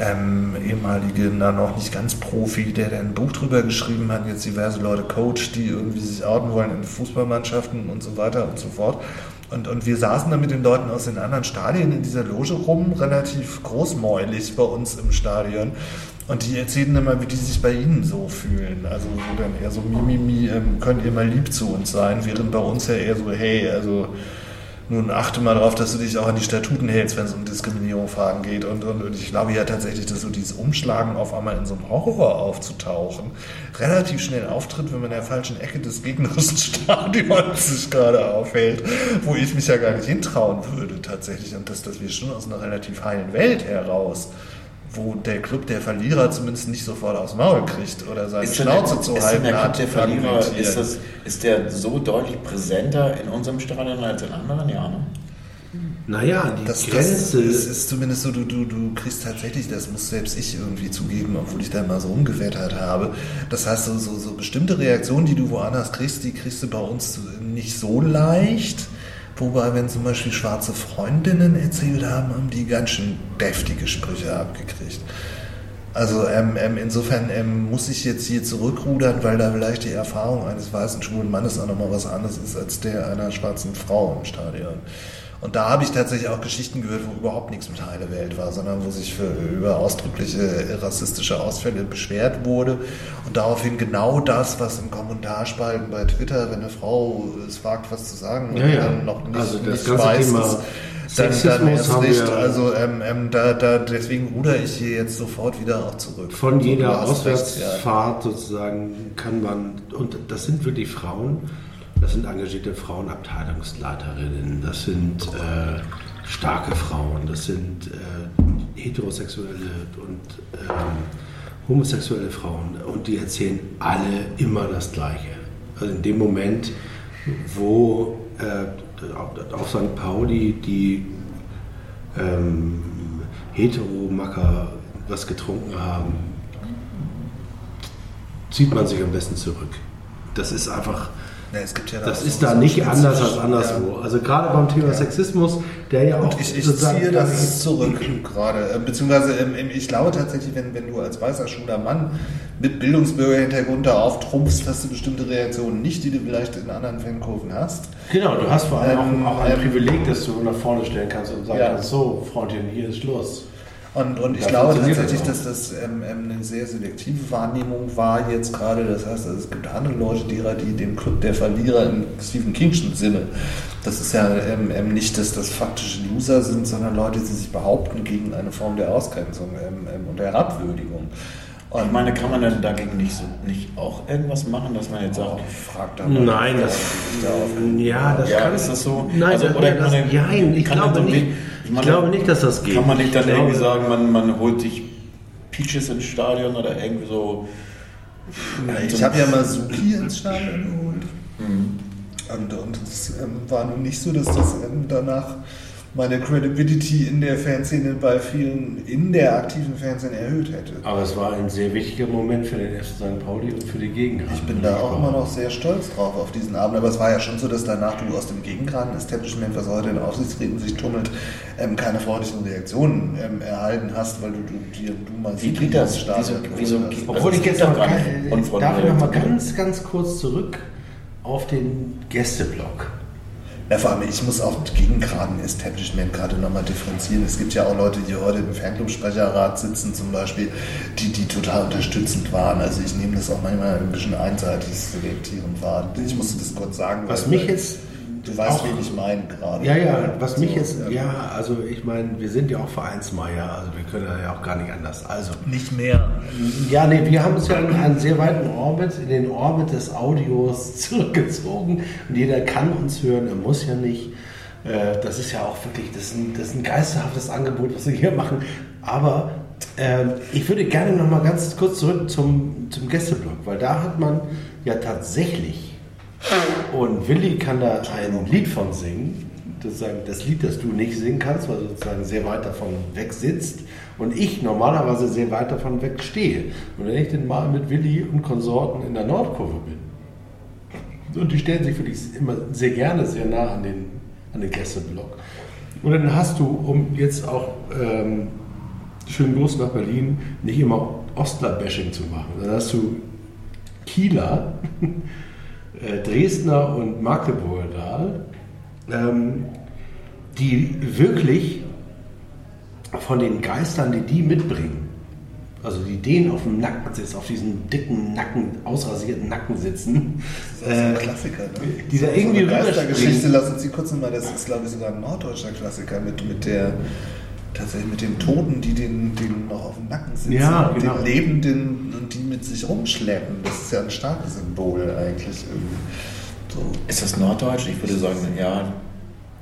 ähm, ehemalige, na noch nicht ganz Profi, der da ein Buch drüber geschrieben hat, jetzt diverse Leute coacht, die irgendwie sich outen wollen in Fußballmannschaften und so weiter und so fort. Und, und wir saßen da mit den Leuten aus den anderen Stadien in dieser Loge rum, relativ großmäulig bei uns im Stadion. Und die erzählen immer, wie die sich bei ihnen so fühlen. Also wo dann eher so Mimimi, ähm, könnt ihr mal lieb zu uns sein, während bei uns ja eher so, hey, also nun achte mal darauf, dass du dich auch an die Statuten hältst, wenn es um Diskriminierungsfragen geht. Und, und, und ich glaube ja tatsächlich, dass so dieses Umschlagen auf einmal in so einem Horror aufzutauchen, relativ schnell auftritt, wenn man in der falschen Ecke des gegnerischen Stadions sich gerade aufhält, wo ich mich ja gar nicht hintrauen würde tatsächlich. Und dass, dass wir schon aus einer relativ heilen Welt heraus wo der Club der Verlierer zumindest nicht sofort aufs Maul kriegt oder seine Ist Schnauze der, zu ist halten der Club hat. der Verlierer, ist, das, ist der so deutlich präsenter in unserem Stadion als in anderen? Ja, ne? Naja, die Das, das Grenze. ist, ist zumindest so, du, du, du kriegst tatsächlich, das muss selbst ich irgendwie zugeben, obwohl ich da mal so umgewettert habe. Das heißt, so, so, so bestimmte Reaktionen, die du woanders kriegst, die kriegst du bei uns nicht so leicht. Wobei, wenn zum Beispiel schwarze Freundinnen erzählt haben, haben die ganz schön deftige Sprüche abgekriegt. Also ähm, ähm, insofern ähm, muss ich jetzt hier zurückrudern, weil da vielleicht die Erfahrung eines weißen schwulen Mannes auch nochmal was anderes ist als der einer schwarzen Frau im Stadion. Und da habe ich tatsächlich auch Geschichten gehört, wo überhaupt nichts mit heile Welt war, sondern wo sich für, über ausdrückliche rassistische Ausfälle beschwert wurde und daraufhin genau das, was im Kommentarspalten bei Twitter, wenn eine Frau es wagt, was zu sagen Ja, und ja. dann noch nicht, Also das nicht weiß, Thema dass- dann, dann erst wir- Also ähm, ähm, da, da, deswegen ruder ich hier jetzt sofort wieder auch zurück. Von jeder recht, ja. Auswärtsfahrt sozusagen kann man, und das sind wirklich Frauen, das sind engagierte Frauenabteilungsleiterinnen, das sind äh, starke Frauen, das sind äh, heterosexuelle und ähm, homosexuelle Frauen und die erzählen alle immer das Gleiche. Also in dem Moment, wo äh, auf, auf St. Pauli die ähm, Heteromacker was getrunken haben, zieht man sich am besten zurück. Das ist einfach, Ja, ja das auch ist so- da so nicht anders als anderswo. Also gerade beim Thema Sexismus, der ja auch Und ich, ich ziehe das zurück gerade. Äh, Beziehungsweise ähm, ich glaube tatsächlich, wenn, wenn du als weißer schwuler Mann mit Bildungsbürgerhintergrund da auftrumpfst, hast du bestimmte Reaktionen nicht, die du vielleicht in anderen Fankurven hast. Genau, du hast vor allem Ähm, auch, auch ein ähm, Privileg, das du nach vorne stellen kannst und sagen Ja. kannst, so, Freundin, hier ist Schluss. Und, und ich glaube tatsächlich, das dass das ähm, ähm, eine sehr selektive Wahrnehmung war jetzt gerade. Das heißt, also es gibt andere Leute, die, die dem Club der Verlierer im Stephen Kingschen Sinne. Das ist ja ähm, ähm, nicht, dass das faktische Loser sind, sondern Leute, die sich behaupten gegen eine Form der Ausgrenzung ähm, ähm, und der Herabwürdigung. Und Ich meine, kann man denn dagegen nicht, so, nicht auch irgendwas machen, dass man jetzt sagt, fragt da mal Nein, das, ja, das Ja, kann ist das so? Nein, Also, das, oder das, kann man- nein, ich kann glaube so nicht. Ich meine, glaube nicht, dass das geht. kann man nicht dann Ich glaube- irgendwie sagen, man, man holt sich Peaches ins Stadion oder irgendwie so. Ich habe ja mal Suki ins Stadion geholt. Und, und es ähm, war nun nicht so, dass das ähm, danach meine Credibility in der Fanszene bei vielen in der aktiven Fanszene erhöht hätte. Aber es war ein sehr wichtiger Moment für den FC St. Pauli und für die Gegner. Ich bin da auch immer noch sehr stolz drauf auf diesen Abend, aber es war ja schon so, dass danach du aus dem Gegengraden-Establishment, was heute in Aufsichtsräten sich tummelt, ähm, keine freundlichen Reaktionen ähm, erhalten hast, weil du, du, dir, du mal Wie geht das? Stadion wieso- hast. Obwohl Also ich jetzt gibt noch gar nicht äh, darf ich noch mal Reaktionen. ganz, ganz kurz zurück auf den Gästeblock. Ja, vor allem, ich muss auch gegen gerade ein Establishment gerade nochmal differenzieren. Es gibt ja auch Leute, die heute im Fanclub-Sprecherrat sitzen zum Beispiel, die, die total unterstützend waren. Also ich nehme das auch manchmal ein bisschen einseitig selektierend wahr. Ich musste das kurz sagen. Was mich jetzt Du weißt, auch- wen ich meine gerade. Ja, ja, was mich So, jetzt, ja, also ich meine, wir sind ja auch Vereinsmeier, also wir können ja auch gar nicht anders. Also, Nicht mehr. ja, nee, wir haben uns ja in einen sehr weiten Orbit, in den Orbit des Audios zurückgezogen und jeder kann uns hören, er muss ja nicht. Äh, Das ist ja auch wirklich, das ist ein, das ist ein geisterhaftes Angebot, was wir hier machen. Aber ähm, ich würde gerne noch mal ganz kurz zurück zum, zum Gästeblock, weil da hat man ja tatsächlich und Willi kann da ein Lied von singen. Sozusagen das Lied, das du nicht singen kannst, weil du sozusagen sehr weit davon weg sitzt. Und ich normalerweise sehr weit davon weg stehe. Und wenn ich denn mal mit Willi und Konsorten in der Nordkurve bin, und die stellen sich wirklich immer sehr gerne sehr nah an den, an den Gästeblock. Und dann hast du, um jetzt auch ähm, schönen Gruß nach Berlin, nicht immer Ostler-Bashing zu machen. Dann hast du Kieler, Dresdner und Magdeburger da, ähm, die wirklich von den Geistern, die die mitbringen, also die denen auf dem Nacken sitzen, auf diesen dicken Nacken, ausrasierten Nacken sitzen, Das ist ein äh, Klassiker, ne? die da So irgendwie eine Geistergeschichte, uns die kurz nochmal, das ist glaube ich sogar ein norddeutscher Klassiker mit, mit der tatsächlich mit dem Toten, die den, den noch auf dem Nacken sitzen, Ja, genau. den Lebenden und die mit sich rumschleppen. Das ist ja ein starkes Symbol eigentlich. So, Ist das Norddeutsch? Ich würde sagen, ja.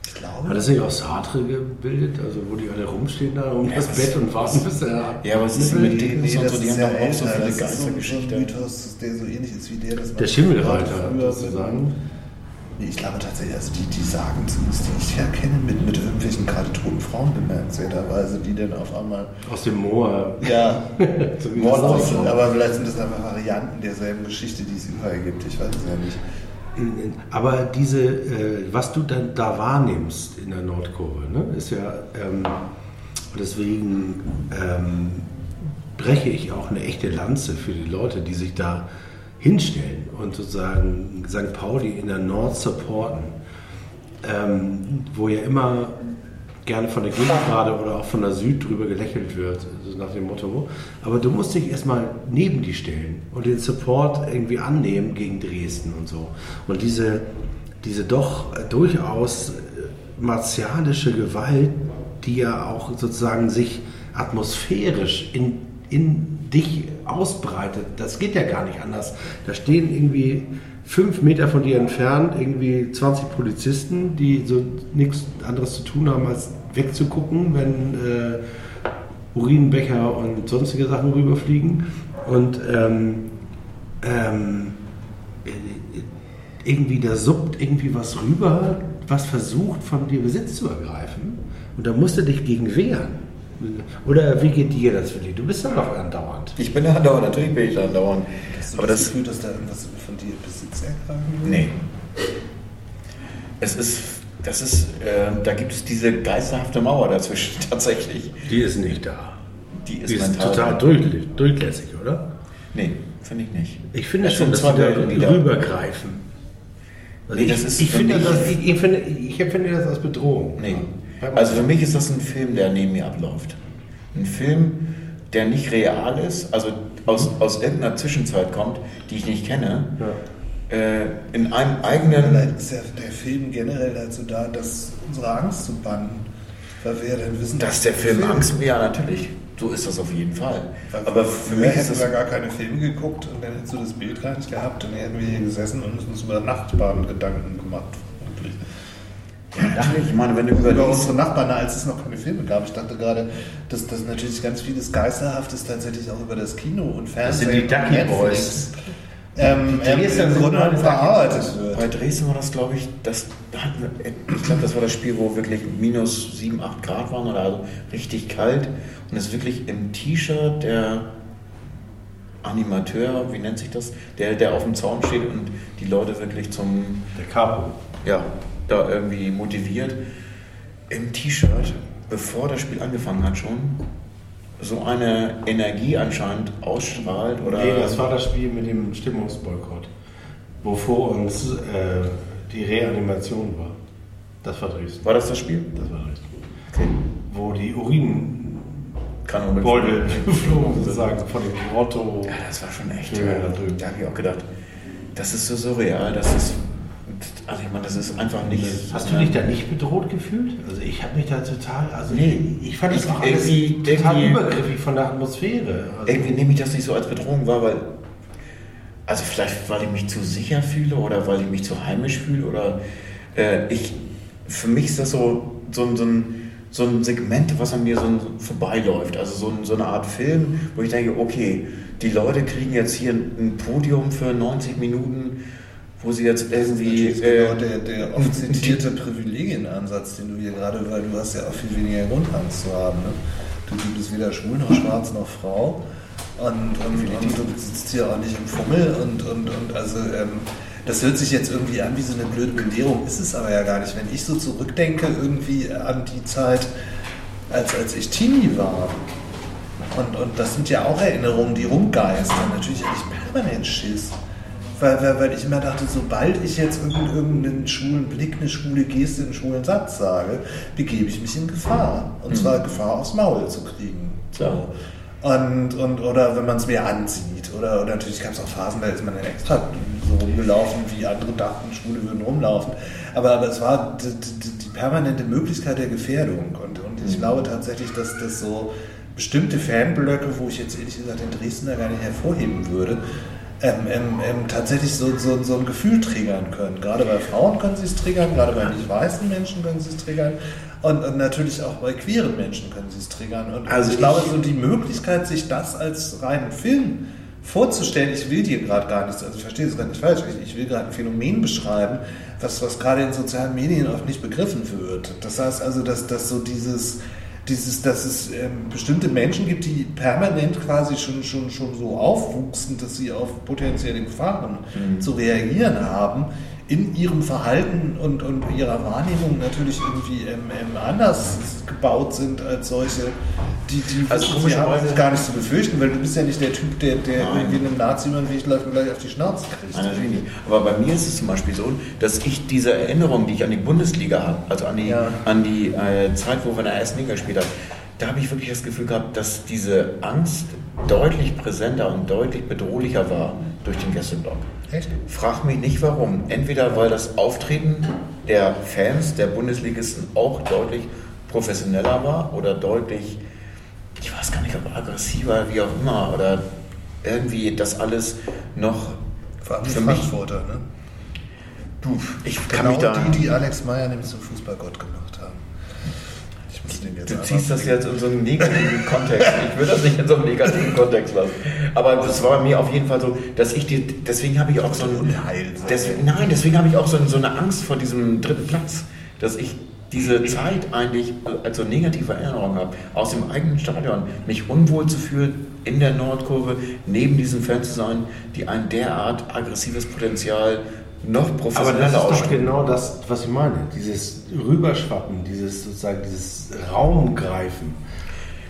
ich glaube. Hat das nicht aus Sartre gebildet, also wo die alle rumstehen da um das was- Bett und warten, bis er Ja, aber was ist mit Dickens nee, und das so? Die ist haben ja doch auch so viele Das so ein- So Geistergeschichten. Mythos, der so ähnlich ist wie der, dass man Der Schimmelreiter früher sozusagen. Nee, ich glaube tatsächlich, also die, die sagen zumindest, die ich ja kenne, mit, mit irgendwelchen gerade toten Frauen bemerkenswerterweise, die dann auf einmal. Aus dem Moor. Ja, Mord aussieht. aber vielleicht sind das einfach Varianten derselben Geschichte, die es überall gibt. Ich weiß es ja nicht. Aber diese, äh, was du dann da wahrnimmst in der Nordkurve, ne, ist ja ähm, deswegen ähm, breche ich auch eine echte Lanze für die Leute, die sich da hinstellen und sozusagen St. Pauli in der Nord supporten, ähm, wo ja immer gerne von der Gegengrade oder auch von der Süd drüber gelächelt wird, so nach dem Motto. Aber du musst dich erstmal neben die stellen und den Support irgendwie annehmen gegen Dresden und so. Und diese, diese doch durchaus martialische Gewalt, die ja auch sozusagen sich atmosphärisch in, in dich ausbreitet, das geht ja gar nicht anders. Da stehen irgendwie fünf Meter von dir entfernt irgendwie 20 Polizisten, die so nichts anderes zu tun haben, als wegzugucken, wenn äh, Urinbecher und sonstige Sachen rüberfliegen. Und ähm, ähm, irgendwie da suppt irgendwie was rüber, was versucht von dir Besitz zu ergreifen. Und da musst du dich gegen wehren. Oder wie geht dir das, Willi? Du bist ja noch andauernd. Ich bin andauernd, natürlich bin ich da andauernd. Hast du Aber das das, Gefühl, dass da irgendwas von dir Besitz ergreifen will? nee. Es ist, das ist, äh, da gibt es diese geisterhafte Mauer dazwischen tatsächlich. Die ist nicht da. Die ist, Die ist total durch, durchlässig, oder? Nee, finde ich nicht. Ich finde Es schon, dass sie da rübergreifen. Also Nee, ich, das ist ich, für finde mich- das, ich, ich, finde, ich empfinde das als Bedrohung. Nee. Ja. Also für mich ist das ein Film, der neben mir abläuft. Ein Film, der nicht real ist, also aus, aus irgendeiner Zwischenzeit kommt, die ich nicht kenne, äh, in einem eigenen. Vielleicht ist ja der Film generell dazu da, das, unsere Angst zu bannen. Weil wir ja dann wissen, Dass der Film Angst, ja natürlich, so ist das auf jeden Fall. Aber für mich ist hätten das wir gar keine Filme geguckt und dann hättest du das Bild gar nicht gehabt. Dann hätten wir hier gesessen und uns über Nachbarn Gedanken gemacht. Natürlich, ich meine, wenn du Über überlegst, unsere Nachbarn, als es noch keine Filme gab. Ich dachte gerade, dass das natürlich ganz vieles Geisterhaftes tatsächlich auch über das Kino und Fernsehen sind die Ducky Boys. Ähm, Die ähm, im Grunde genommen bei verarbeitet wird. Dresden war das, glaube ich, das, ich glaube, das war das Spiel, wo wirklich minus 7, 8 Grad waren oder also richtig kalt und es wirklich im T-Shirt der Animateur, wie nennt sich das, der, der auf dem Zaun steht und die Leute wirklich zum, Der Capo. ja, da irgendwie motiviert, im T-Shirt, bevor das Spiel angefangen hat schon, so eine Energie anscheinend ausstrahlt oder... Nee, das war das Spiel mit dem Stimmungsboykott, wo vor uns äh, die Reanimation war. Das war Dresden. war das das Spiel? Das war Dresden. Okay. Wo die Urinbeutel geflogen sozusagen von dem Grotto. Ja, das war schon echt. Ja, da da habe ich auch gedacht, das ist so surreal, das ist. Also ich meine, das ist einfach nicht. Hast du dich da nicht bedroht gefühlt? Also ich habe mich da total, also Nee. ich fand das auch irgendwie- total übergriffig von der Atmosphäre. Also, Irgendwie nehme ich das nicht so als Bedrohung wahr, weil. Also vielleicht, weil ich mich zu sicher fühle oder weil ich mich zu heimisch fühle oder äh, ich. Für mich ist das so, so, ein- so, ein, so ein Segment, was an mir so ein- vorbeiläuft. Also so, so eine Art Film, wo ich denke, okay, die Leute kriegen jetzt hier ein Podium für 90 Minuten, wo sie jetzt irgendwie. Das ist äh, genau der, der oft zitierte Privilegienansatz, den du hier gerade, weil du hast ja auch viel weniger Grundangst zu haben. Ne? Du du bist weder schwul noch schwarz noch Frau und, und, und du sitzt hier auch nicht im Fummel und, und, und also ähm, das hört sich jetzt irgendwie an wie so eine blöde Belehrung, ist es aber ja gar nicht. Wenn ich so zurückdenke irgendwie an die Zeit, als, als ich Teenie war, und, und das sind ja auch Erinnerungen, die rumgeistern. Natürlich hatte ich permanent Schiss. Weil, weil, weil ich immer dachte, sobald ich jetzt irgendeinen, schwulen Blick, eine schwule Geste, einen schwulen Satz sage, begebe ich mich in Gefahr. Und zwar Gefahr aufs Maul zu kriegen. Klar. Und, und, oder wenn man es mir ansieht. Oder, oder natürlich gab es auch Phasen, da ist man dann extra so rumgelaufen, wie andere dachten, Schwule würden rumlaufen. Aber, aber es war die, die, die permanente Möglichkeit der Gefährdung. Und, und ich glaube tatsächlich, dass das so bestimmte Fanblöcke, wo ich jetzt ehrlich gesagt den Dresdner gar nicht hervorheben würde, ähm, ähm, ähm, tatsächlich so, so, so ein Gefühl triggern können. Gerade bei Frauen können sie es triggern, gerade bei nicht weißen Menschen können sie es triggern. Und, und natürlich auch bei queeren Menschen können sie es triggern. Und Also ich, ich- glaube, so die Möglichkeit, sich das als reinen Film vorzustellen, ich will dir gerade gar nichts, also ich verstehe das gar nicht falsch, ich, ich will gerade ein Phänomen beschreiben, was, was gerade in sozialen Medien oft nicht begriffen wird. Das heißt also, dass, dass so dieses, dieses, dass es ähm, bestimmte Menschen gibt, die permanent quasi schon, schon, schon so aufwuchsen, dass sie auf potenzielle Gefahren zu reagieren haben, in ihrem Verhalten und, und ihrer Wahrnehmung natürlich irgendwie ähm, ähm, anders gebaut sind als solche, die, die Also komischerweise- gar nicht zu befürchten, weil du bist ja nicht der Typ, der, der Nein. irgendwie einem Nazi über den Weg läuft und gleich auf die Schnauze kriegt. Nein, natürlich nicht. Aber bei mir ist es zum Beispiel so, dass ich diese Erinnerung, die ich an die Bundesliga habe, also an die, Ja. an die äh, Zeit, wo wir in der ersten Liga gespielt haben, da habe ich wirklich das Gefühl gehabt, dass diese Angst deutlich präsenter und deutlich bedrohlicher war durch den Gästeblock. Echt? Frag mich nicht warum. Entweder weil das Auftreten der Fans, der Bundesligisten auch deutlich professioneller war oder deutlich, ich weiß gar nicht, ob aggressiver, wie auch immer, oder irgendwie das alles noch Vor allem für mich. Frankfurter, ne? Du, ich kann Genau mich da. die, die Alex Meyer nämlich zum Fußballgott gemacht jetzt Du ziehst das jetzt in so einen negativen Kontext. Ich will das nicht in so einem negativen Kontext lassen. Aber das war bei mir auf jeden Fall so, dass ich die, deswegen habe ich auch so ein Unheil. Deswegen, nein, deswegen habe ich auch so, so eine Angst vor diesem dritten Platz, dass ich diese Zeit eigentlich als so negative Erinnerung habe, aus dem eigenen Stadion, mich unwohl zu fühlen, in der Nordkurve, neben diesen Fans zu sein, die ein derart aggressives Potenzial noch Aber professioneller das ist doch genau das, was ich meine. Dieses Rüberschwappen, dieses sozusagen dieses Raumgreifen.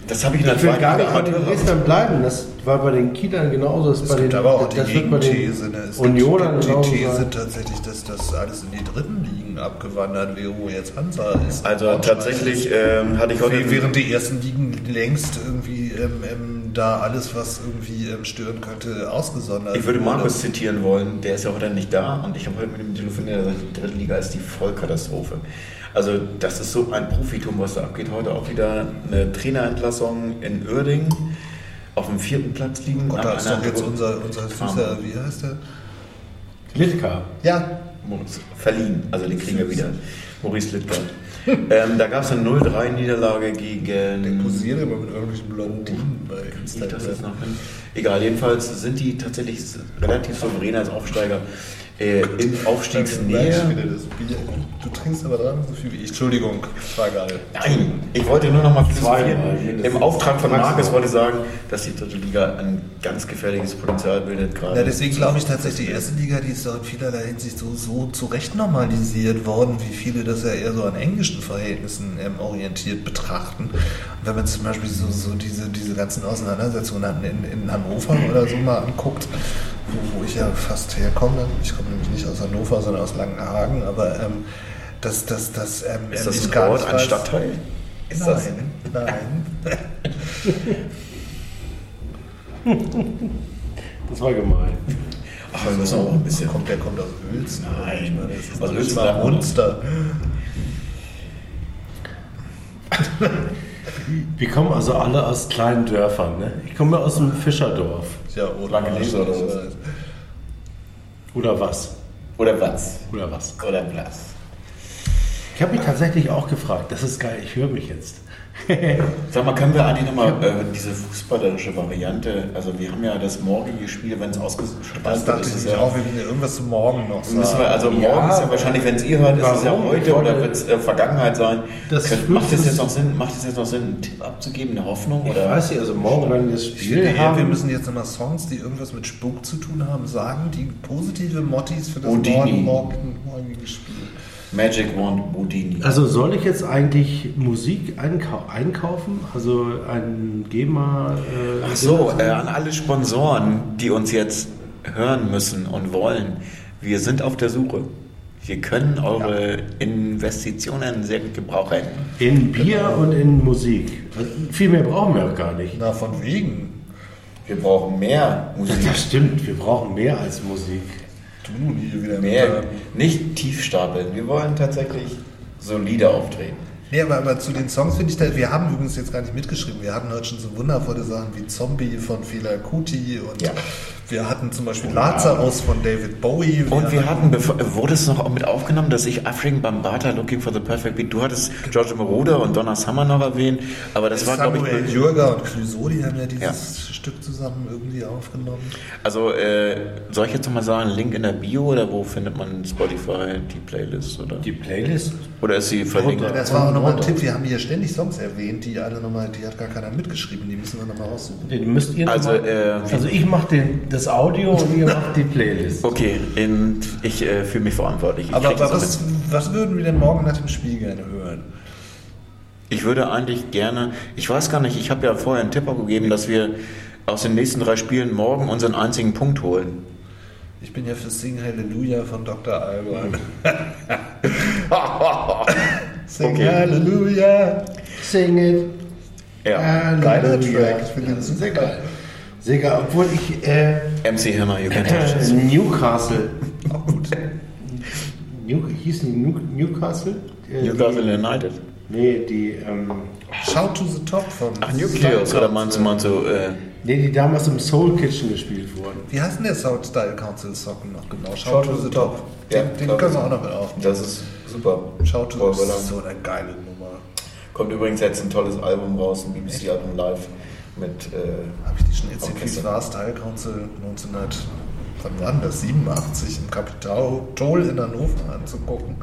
Das habe ich in der Ich will gar nicht bei den Dresdnern bleiben. Das war bei den Kielern genauso. Das Es bei gibt den, aber auch die das wird bei den Gegenthese. Ne? Es Unionern gibt genauso die These sein. tatsächlich, dass das alles in die dritten Ligen abgewandert wäre, wo jetzt Hansa ist. Also tatsächlich ähm, hatte ich heute... Während die ersten Ligen längst irgendwie ähm, ähm, da alles, was irgendwie ähm, stören könnte, ausgesondert Ich würde. Markus zitieren wollen, der ist ja heute nicht da und ich habe heute mit ihm telefoniert, er sagt, die dritte Liga ist die Vollkatastrophe. Also das ist so ein Profitum, was da abgeht. Heute auch wieder eine Trainerentlassung in Uerdingen auf dem vierten Platz liegen. Gott, nach da ist doch jetzt unser, unser süßer, wie heißt der? Litka. Ja, verliehen, also den kriegen wir wieder. Maurice Littgart. Ähm, da gab es eine 0-3-Niederlage gegen... der posiert immer mit irgendwelchen Blondinen bei Ich das Instagram. jetzt noch hin. Egal, jedenfalls sind die tatsächlich relativ souverän als Aufsteiger äh, in Aufstiegsnähe. Du trinkst aber dran so viel wie ich. Entschuldigung, ich war gerade. Nein, ich wollte nur noch mal philosophieren. Im Auftrag von. Markus wollte ich sagen, dass die dritte Liga ein ganz gefährliches Potenzial bildet gerade. Ja, deswegen glaube ich tatsächlich, die erste Liga, die ist doch in vielerlei Hinsicht so, so zurecht normalisiert worden, wie viele das ja eher so an englischen Verhältnissen ähm, orientiert betrachten. Und wenn man zum Beispiel so, so diese, diese ganzen Auseinandersetzungen in, in Hannover oder so mal anguckt, wo, wo ich ja fast herkomme, ich komme nämlich nicht aus Hannover, sondern aus Langenhagen, aber ähm, das, das, das, ähm, ist das ein gar Ort, nicht ein Stadtteil? Ist nein, das? nein. Das war gemein. Ach, wir müssen auch ein bisschen. Kommt, der kommt aus Uelzen. Nein. Ich meine, das ist Aus Uelzen man- Munster. Wir kommen also alle aus kleinen Dörfern. Ne? Ich komme aus einem Fischerdorf. Ja, oder Blankenese oder was? Oder was? Oder was? Oder was? Oder was? Ich habe mich tatsächlich auch gefragt. Das ist geil. Ich höre mich jetzt. Sag mal, können wir eigentlich nochmal äh, diese fußballerische Variante, also wir haben ja das morgige Spiel, wenn es ausgestrahlt Das wird, dachte ist ich ja, auch, wir müssen ja irgendwas zum Morgen noch sagen. müssen wir, also Ja. morgen ist ja wahrscheinlich, wenn es ihr hört, ist es ja heute Ich oder wird es äh, Vergangenheit sein. Das Könnt, macht, es jetzt noch Sinn, macht es jetzt noch Sinn, einen Tipp abzugeben, eine Hoffnung? Ich Oder? weiß nicht, also morgen, wenn wir das ich Spiel eher, haben. wir müssen jetzt nochmal Songs, die irgendwas mit Spuk zu tun haben, sagen, die positive Mottis für das morgen, morgen, morgige Spiel. Magic Wand Boudini. Also soll ich jetzt eigentlich Musik einkau einkaufen? Also ein GEMA? Äh, Ach so, äh, an alle Sponsoren, die uns jetzt hören müssen und wollen, wir sind auf der Suche. Wir können eure Investitionen sehr gut gebrauchen. In Bier und in Musik. Also viel mehr brauchen wir auch gar nicht. Na, von wegen. Wir brauchen mehr Musik. Das stimmt, wir brauchen mehr als Musik. Du hier wieder Mehr, mit nicht tief stapeln. Wir wollen tatsächlich solide auftreten. Nee, aber, aber zu den Songs finde ich, da, wir haben übrigens jetzt gar nicht mitgeschrieben. Wir hatten heute schon so wundervolle Sachen wie Zombie von Fela Kuti und Ja. Wir hatten zum Beispiel Lazarus von David Bowie. Und wir hatten, bevor, wurde es noch mit aufgenommen, dass ich African Bambata Looking for the Perfect Beat, du hattest Giorgio Moroder und Donna Summer noch erwähnt, aber das war, glaube ich, Jürger und Clouseau, die haben ja dieses Ja. Stück zusammen irgendwie aufgenommen. also äh, soll ich jetzt nochmal sagen, Link in der Bio oder wo findet man Spotify die Playlist oder? Die Playlist? Oder ist sie verlinkt? Das war auch nochmal ein. Tipp, wir haben hier ständig Songs erwähnt, die alle nochmal, die hat gar keiner mitgeschrieben, die müssen wir nochmal raussuchen. Den müsst ihr noch Also, mal, äh, also ich mache den, das das Audio und ihr macht die Playlist. Okay, und ich äh, fühle mich verantwortlich. Ich Aber, das aber was, was würden wir denn morgen nach dem Spiel gerne hören? Ich würde eigentlich gerne, ich weiß gar nicht, ich habe ja vorher einen Tipp gegeben, dass wir aus den nächsten drei Spielen morgen unseren einzigen Punkt holen. Ich bin ja für Sing Hallelujah von Dr. Alban. Sing Okay. Hallelujah. Sing it. Ja, Geiler. Track, ich finde den super. Sehr geil. Geil, obwohl ich äh, MC Hammer, you can touch äh, this. Newcastle, Auch gut. New, hieß die New, Newcastle? Äh, Newcastle Die, United. nee, die, ähm, Shout to the Top von. Ach, Nucleus, oder meinst du, meinst du, äh, nee, die damals im Soul Kitchen gespielt wurden. Wie heißt denn der South Style Council Socken noch genau? Shout, to the Top. Ja, Den, den können wir auch noch mit aufnehmen. das ist super. Shout to the Top. lang. ist so eine geile Nummer. Kommt übrigens jetzt ein tolles Album raus, ein BBC-Album live mit, äh, Habe ich die schon erzählt, wie war, Style Council 1900, wann war denn das? 87 im Kapitol in Hannover anzugucken.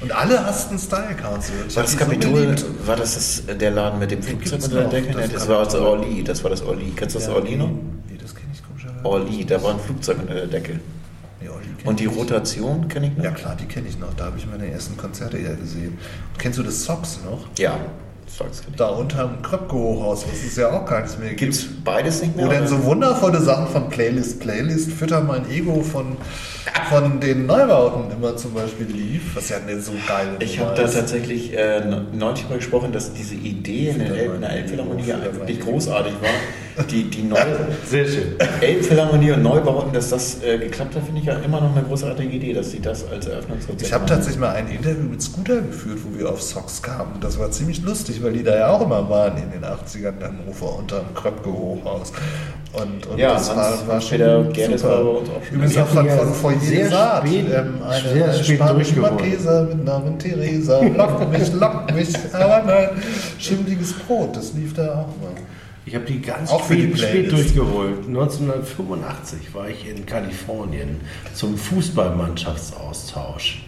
Und alle hassten Style Council. Ich war das so Kapitol, geliebt. war das, das der Laden mit dem Flugzeug unter der Decke? das das war das. Orly, das war das Orly. Kennst du das Ja, Orly noch? Nee, das kenne ich komischerweise. Orly, da war ein Flugzeug unter der Decke. Nee, Und die. Rotation kenne ich noch? Ja klar, die kenne ich noch. Da habe ich meine ersten Konzerte ja gesehen. Und kennst du das Socks noch? Ja, Da unterm Kröpke-Hochhaus, was es ja auch gar nicht mehr gibt. Gibt's beides nicht mehr? Wo oder? so wundervolle Sachen von Playlist, Playlist, Fütter mein Ego von, von den Neubauten immer zum Beispiel lief, was ja eine so geile Ich habe da tatsächlich äh, neulich mal gesprochen, dass diese Idee in der, Elbphilharmonie wirklich großartig war. Die, die Sehr schön. Elbphilharmonie und Neubauten, dass das äh, geklappt hat, finde ich ja immer noch eine großartige Idee, dass sie das als Eröffnungskonzert Ich habe tatsächlich mal ein Interview mit Scooter geführt, wo wir auf Socks kamen. Das war ziemlich lustig, weil die da ja auch immer waren in den 80ern in Hannover unter dem Kröpke-Hochhaus. Und, und Ja, das war, war schon Gerdes super. war bei uns auch schon. Übrigens auch hab von, die sehr Saat, spät- ähm, eine, sehr eine spät spanische. Marquesa mit Namen Theresa. Lock mich, lock mich, aber nein, schimmliges Brot, das lief da auch mal. Ich habe die ganz Auch für die spät, spät durchgeholt. 1985 war ich in Kalifornien zum Fußballmannschaftsaustausch.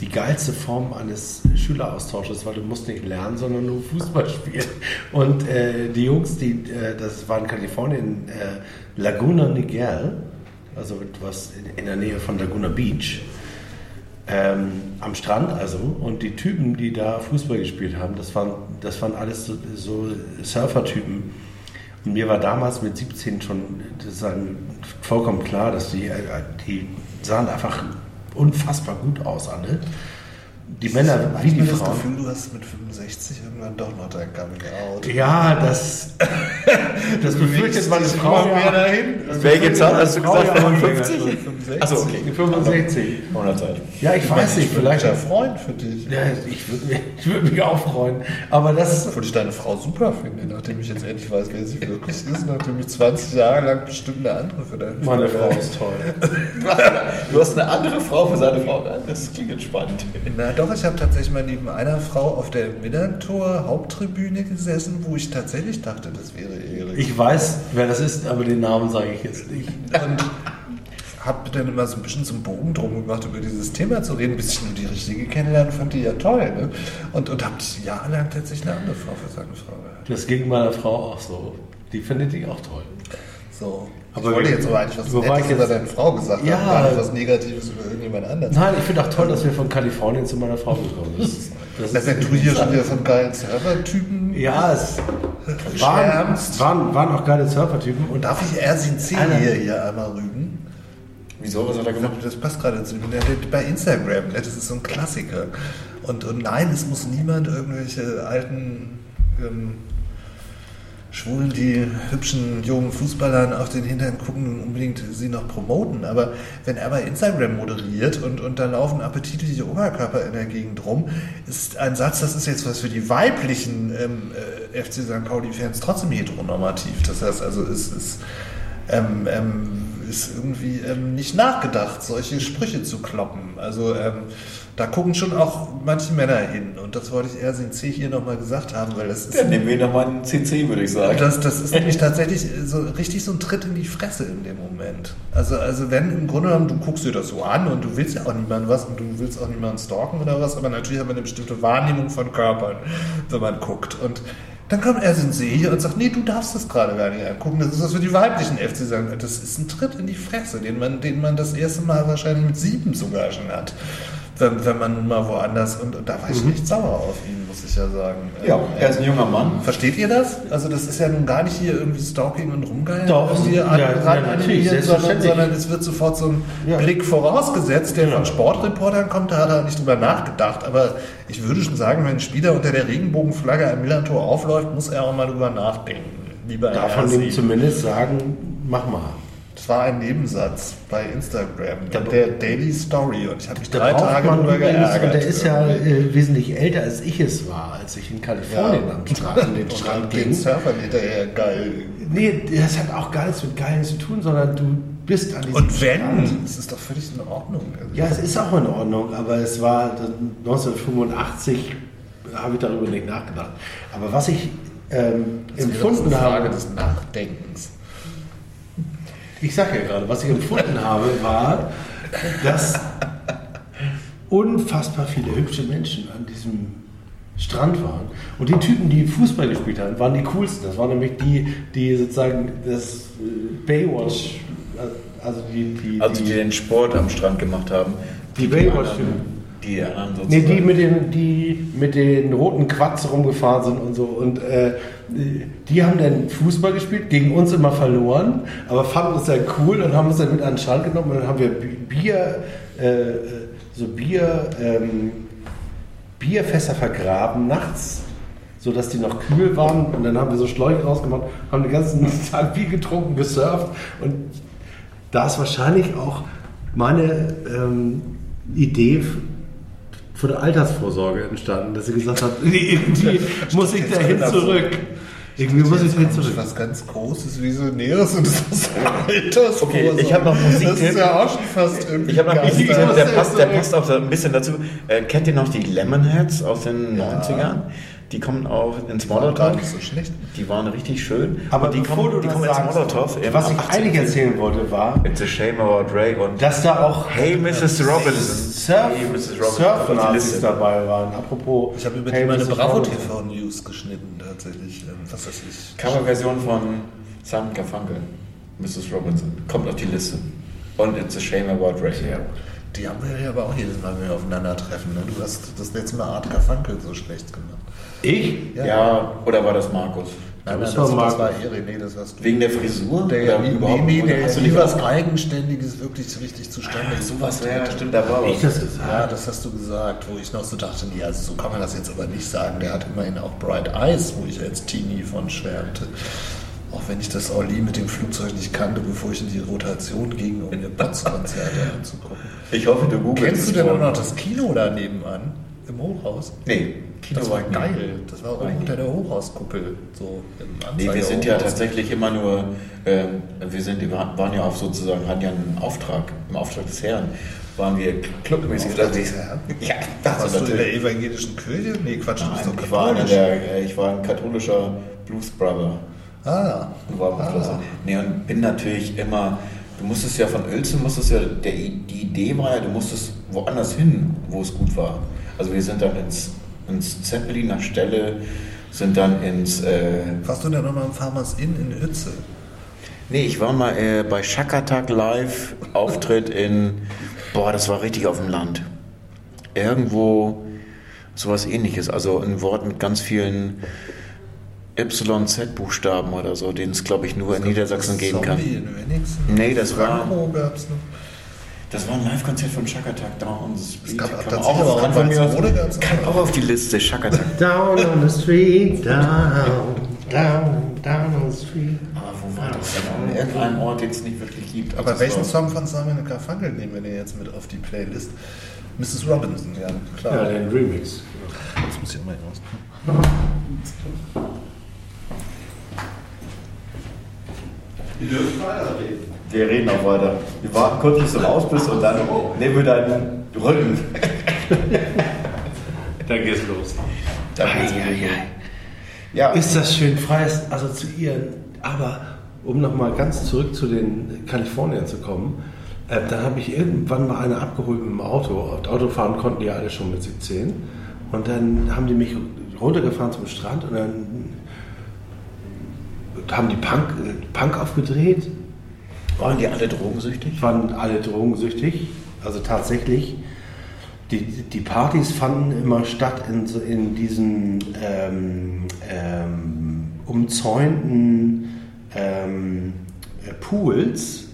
Die geilste Form eines Schüleraustausches, weil du musst nicht lernen, sondern nur Fußball spielen. Und äh, die Jungs, die, äh, das war in Kalifornien, äh, Laguna Niguel, also etwas in, der Nähe von Laguna Beach, ähm, am Strand also. Und die Typen, die da Fußball gespielt haben, das waren, das waren alles so, so Surfer-Typen. Und mir war damals mit 17 schon vollkommen klar, dass die, äh, die sahen einfach unfassbar gut aus alle. Die Männer wie die Manchmal das Frauen. Gefühl, du hast mit 65 irgendwann doch noch dein Coming Out. Ja, das, das befürchtet meine Frau immer mehr dahin. Welche Zahl hast du Frau gesagt? ja 55? 65. Achso, okay. 65. 100 Zeit. Ja, ich weiß nicht, Ich vielleicht. ein Freund für dich. Ja, ich würde mich, ich würd mich auch freuen. Aber das, Obwohl ich deine Frau super finde, nachdem ich jetzt endlich weiß, wer sie wirklich ist, nachdem ich 20 Jahre lang bestimmt eine andere für deine meine für Frau ist toll. Du hast eine andere Frau für seine Frau. Das klingt entspannt. Na doch, ich habe tatsächlich mal neben einer Frau auf der Millantor Haupttribüne gesessen, wo ich tatsächlich dachte, das wäre Erik. Ich weiß, wer das ist, aber den Namen sage ich jetzt nicht. Und habe dann immer so ein bisschen zum Bogen drum gemacht, über dieses Thema zu reden, bis ich nur die richtige kennenlernen fand, die ja toll. Ne? Und, und habe jahrelang tatsächlich eine andere Frau für seine Frau gehabt. Das ging meiner Frau auch so. Die findet ich auch toll. So. Aber ich wollte jetzt aber eigentlich was Nettes ich über jetzt? deine Frau gesagt Ja. haben, gar nicht was Negatives über irgendjemand anderen. Nein, ich finde auch toll, dass wir von Kalifornien zu meiner Frau gekommen sind. Das wenn du hier schon wieder von geilen Servertypen Ja, es waren, waren, waren auch geile Surfer-Typen. Und Darf ich Ersin C hier, hier einmal rügen? Wieso? Was hat er gemacht? Das passt gerade zu ihm. Der- Bei Instagram, das ist so ein Klassiker. Und, und nein, es muss niemand irgendwelche alten ähm, Schwulen, die hübschen jungen Fußballern auf den Hintern gucken und unbedingt sie noch promoten. Aber wenn er bei Instagram moderiert und, und da laufen appetitliche Oberkörper in der Gegend rum, ist ein Satz, das ist jetzt was für die weiblichen ähm, äh, FC St. Pauli-Fans trotzdem heteronormativ. Das heißt also, es ist ähm, ähm, ist irgendwie ähm, nicht nachgedacht, solche Sprüche zu kloppen. Also ähm, da gucken schon auch manche Männer hin. Und das wollte ich erst in C hier nochmal gesagt haben, weil das ist. Ja, nehmen wir nochmal einen CC, würde ich sagen. Das, das ist nämlich tatsächlich so richtig so ein Tritt in die Fresse in dem Moment. Also, also wenn im Grunde genommen, du guckst dir das so an und du willst ja auch niemandem was und du willst auch niemanden stalken oder was, aber natürlich hat man eine bestimmte Wahrnehmung von Körpern, wenn man guckt. Und Dann kommt Ersin hier und sagt, nee, du darfst das gerade gar nicht angucken. Das ist was für die weiblichen FC sagen. Das ist ein Tritt in die Fresse, den man, den man das erste Mal wahrscheinlich mit sieben sogar schon hat. Wenn, wenn man nun mal woanders, und, und da war ich echt sauer auf ihn, muss ich ja sagen. Ja, Ähm, er ist ein junger Mann. Versteht ihr das? Also das ist ja nun gar nicht hier irgendwie Stalking und Rumgeilen. Doch, ja, an- ja, ran natürlich, animieren, sondern, sondern es wird sofort so ein Ja. Blick vorausgesetzt, der Ja. von Sportreportern kommt, da hat er nicht drüber nachgedacht. Aber ich würde schon sagen, wenn ein Spieler unter der Regenbogenflagge am Millantor aufläuft, muss er auch mal drüber nachdenken. Lieber Darf man dem zumindest sagen, mach mal. Das war ein Nebensatz bei Instagram, Da- der Daily Story. Und ich habe mich drei Tage drüber geärgert. und der ist ja äh, wesentlich älter als ich es war, als ich in Kalifornien am Strand, an den Strand an den ging. Surfern hinterher geil. Nee, das hat auch gar nichts mit Geilen zu tun, sondern du bist an diesem Und wenn, Strand. das ist doch völlig in Ordnung. Also Ja, es ist auch in Ordnung, aber es war dann 1985, habe ich darüber nicht nachgedacht. Aber was ich ähm, Das wäre empfunden eine Frage habe, des Nachdenkens. Ich sage ja gerade, was ich empfunden habe, war, dass unfassbar viele hübsche Menschen an diesem Strand waren. Und die Typen, die Fußball gespielt haben, waren die coolsten. Das waren nämlich die, die sozusagen das äh, Baywatch, äh, also die, die, Also die den Sport am Strand gemacht haben. Die anderen- Baywatch-Typen. Die anderen Nee, sozusagen. die mit den, die mit den roten Quads rumgefahren sind und so. Und äh, die haben dann Fußball gespielt, gegen uns immer verloren, aber fanden uns dann cool und haben uns dann mit an den Strand genommen und dann haben wir Bi- Bier, äh, äh, so Bier, ähm, Bierfässer vergraben nachts, sodass die noch kühl waren und dann haben wir so Schläuche rausgemacht, haben den ganzen Tag Bier getrunken, gesurft und da ist wahrscheinlich auch meine ähm, Idee von der Altersvorsorge entstanden, dass sie gesagt hat, irgendwie muss ich dahin zurück. Irgendwie muss ich ist zurück. was ganz Großes, Visionäres und das ist Altersvorsorge. Okay, ich hab noch Musiktipp. Das ist ja auch schon fast irgendwie Ich habe noch. Musiktipp, der passt, der passt auch so ein bisschen dazu. Äh, kennt ihr noch die Lemonheads aus den 90ern? Die kommen auch ins Molotow. nicht so schlecht. Die waren richtig schön. Aber Und die bevor kommen, du die kommen ins Molotow. was ich 18. eigentlich erzählen wollte, war, It's a shame about Ray und dass da auch Hey Mrs. Robinson. Surf, Hey Mrs. Robinson. Liste. dabei waren. Apropos, Ich habe über Hey, die meine. Bravo. TV News geschnitten, tatsächlich. Ähm, Was weiß ich. Coverversion von Simon Garfunkel. Mrs. Robinson. Kommt auf die Liste. Und It's a shame about Ray. Ja. Die haben wir ja aber auch jedes Mal, wenn wir aufeinandertreffen. Ne? Du hast das letzte Mal Art Garfunkel so schlecht gemacht. Ich? Ja. oder war das Markus? Nein, das, das Markus. war Erik, nee, das warst du. Wegen der Frisur? der, Oder nee, überhaupt- nee, oder der hast du nicht was Eigenständiges wirklich richtig zustande gebracht sowas, ja, stimmt, da war Ich was. das gesagt? Ja, das hast du gesagt, wo ich noch so dachte, nee, also so kann man das jetzt aber nicht sagen. Der hat immerhin auch Bright Eyes, wo ich als Teenie von schwärmte. Auch wenn ich das Olli mit dem Flugzeug nicht kannte, bevor ich in die Rotation ging, um mir Bots-Konzerte anzugucken. Ich hoffe, du googelst Kennst du denn auch noch das Kino da nebenan? Im Hochhaus? Nee, Kino Das war ich nie. geil. Das war auch unter der Hochhauskuppel. So Nee, wir sind ja tatsächlich immer nur, ähm, wir sind, wir waren ja auch sozusagen, hatten ja einen Auftrag, im Auftrag des Herrn, waren wir clubmäßig unterwegs. Ja, das Warst du in der evangelischen Kirche? Nee, Quatsch, du bist Nein, doch ich war, katholisch. der, äh, ich war ein katholischer Blues Brother. Ah, Und war Ah. Nee, und bin natürlich immer, du musstest ja von Uelzen, musstest ja, der, die Idee war ja, du musstest woanders hin, wo es gut war. Also wir sind dann ins, ins Zeppeliner Stelle, sind dann ins, äh, warst du denn nochmal im Farmers Inn in Uetze? nee, ich war mal äh, bei Shakatak Live, Auftritt in, boah, das war richtig auf dem Land. Irgendwo sowas ähnliches, also ein Wort mit ganz vielen YZ-Buchstaben oder so, den es, glaube ich, nur in Niedersachsen geben kann. Zombie in Wenigsen? Nee, das war- Franco gab's noch. Das war ein Live-Konzert von Shakatak Down on the Street. Es gab Kann auch, auch kann von mir gab's kann auch. auch auf die Liste, Shakatak. Down on the street, down, down, down on the street. Aber wo war das denn? An irgendeinem Ort, den es nicht wirklich gibt. Aber Also welchen Song von Simon Garfunkel nehmen wir denn jetzt mit auf die Playlist? Mrs. Robinson, ja, klar. Ja, den Remix. das muss ich auch mal raus. Wir reden auch weiter. Wir warten kurz, bis du raus bist und dann nehmen wir deinen Rücken. Dann geht's los. Dann geht's wieder. Ja, Ist das schön freies Assoziieren. Aber um nochmal ganz zurück zu den Kaliforniern zu kommen, äh, dann habe ich irgendwann mal eine abgeholt mit dem Auto. Autofahren konnten die ja alle schon mit 17. Und dann haben die mich runtergefahren zum Strand und dann haben die Punk, äh, Punk aufgedreht, Waren die alle drogensüchtig? waren alle drogensüchtig. Also tatsächlich, die, die Partys fanden immer statt in, in diesen ähm, ähm, umzäunten ähm, äh, Pools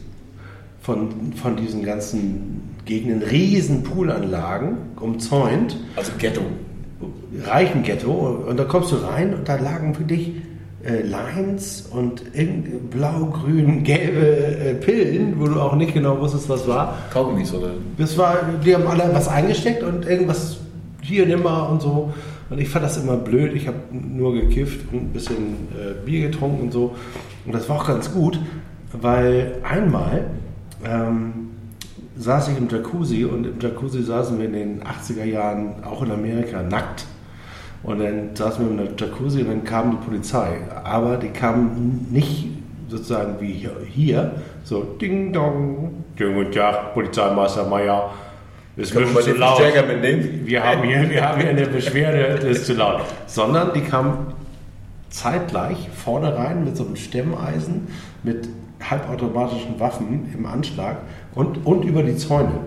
von, von diesen ganzen Gegenden, riesen Poolanlagen, umzäunt. Also Ghetto. reichen Ghetto und da kommst du rein und da lagen für dich äh, Lines und irgend- blau, grün, gelbe äh, Pillen, wo du auch nicht genau wusstest, was war. Kaugummis oder? Das war, die haben alle was eingesteckt und irgendwas hier nimm mal und so. Und ich fand das immer blöd. Ich habe nur gekifft und ein bisschen äh, Bier getrunken und so. Und das war auch ganz gut, weil einmal ähm, saß ich im Jacuzzi und im Jacuzzi saßen wir in den 80er Jahren auch in Amerika nackt. Und dann saßen wir in der Jacuzzi und dann kam die Polizei. Aber die kam nicht sozusagen wie hier, so Ding Dong, schönen guten Tag, Polizeimeister Meier. Es mal zu laut. Wir haben, hier, wir haben hier eine Beschwerde, das ist zu laut. Sondern die kam zeitgleich vorne rein mit so einem Stemmeisen, mit halbautomatischen Waffen im Anschlag und, und über die Zäune.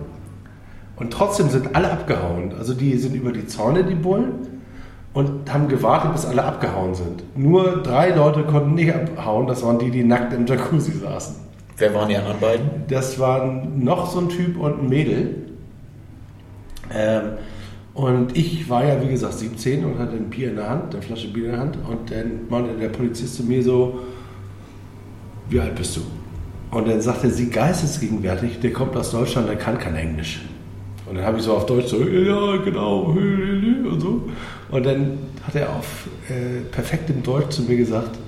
Und trotzdem sind alle abgehauen. Also die sind über die Zäune, die Bullen, und haben gewartet, bis alle abgehauen sind. Nur drei Leute konnten nicht abhauen, das waren die, die nackt im Jacuzzi saßen. Wer waren die anderen beiden? Das waren noch so ein Typ und ein Mädel. Ähm, und ich war ja, wie gesagt, 17 und hatte ein Bier in der Hand, eine Flasche Bier in der Hand. Und dann meinte der Polizist zu mir so, wie alt bist du? Und dann sagte sie geistesgegenwärtig, der kommt aus Deutschland, der kann kein Englisch. Und dann habe ich so auf Deutsch so, ja, genau, und so. Und dann hat er auf äh, perfektem Deutsch zu mir gesagt,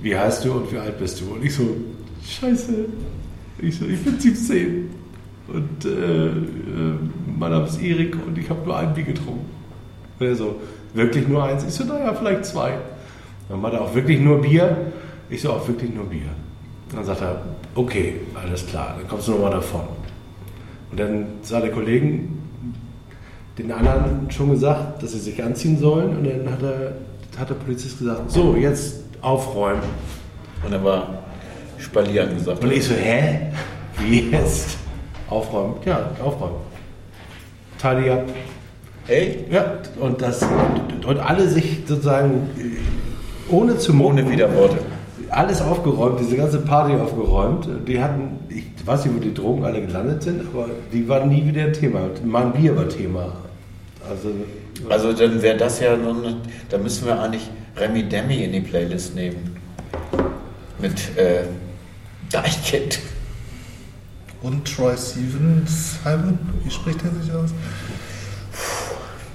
wie heißt du und wie alt bist du? Und ich so, scheiße, ich so, ich bin 17 und äh, äh, mein Name ist Erik und ich habe nur ein Bier getrunken. Und er so, wirklich nur eins? Ich so, naja, vielleicht zwei. Dann war er auch wirklich nur Bier. Ich so, auch wirklich nur Bier. Dann sagt er, okay, alles klar, dann kommst du nochmal davon. Und dann sah der Kollegen den anderen schon gesagt, dass sie sich anziehen sollen. Und dann hat, er, hat der Polizist gesagt, so, jetzt aufräumen. Und dann war Spalier angesagt. Und ich so, hä? Wie jetzt? Aufräumen? Ja, aufräumen. Tidy up. Hey, Ja, und das und alle sich sozusagen ohne zu ohne Widerworte. alles aufgeräumt, diese ganze Party aufgeräumt. Die hatten, ich weiß nicht, wo die Drogen alle gelandet sind, aber die waren nie wieder Thema. Mein Bier war Thema. Also, Also dann wäre das ja, nun, da müssen wir eigentlich Remy Demi in die Playlist nehmen. Mit äh, Deichkind. Und Troy Stevens, Simon, wie spricht er sich aus?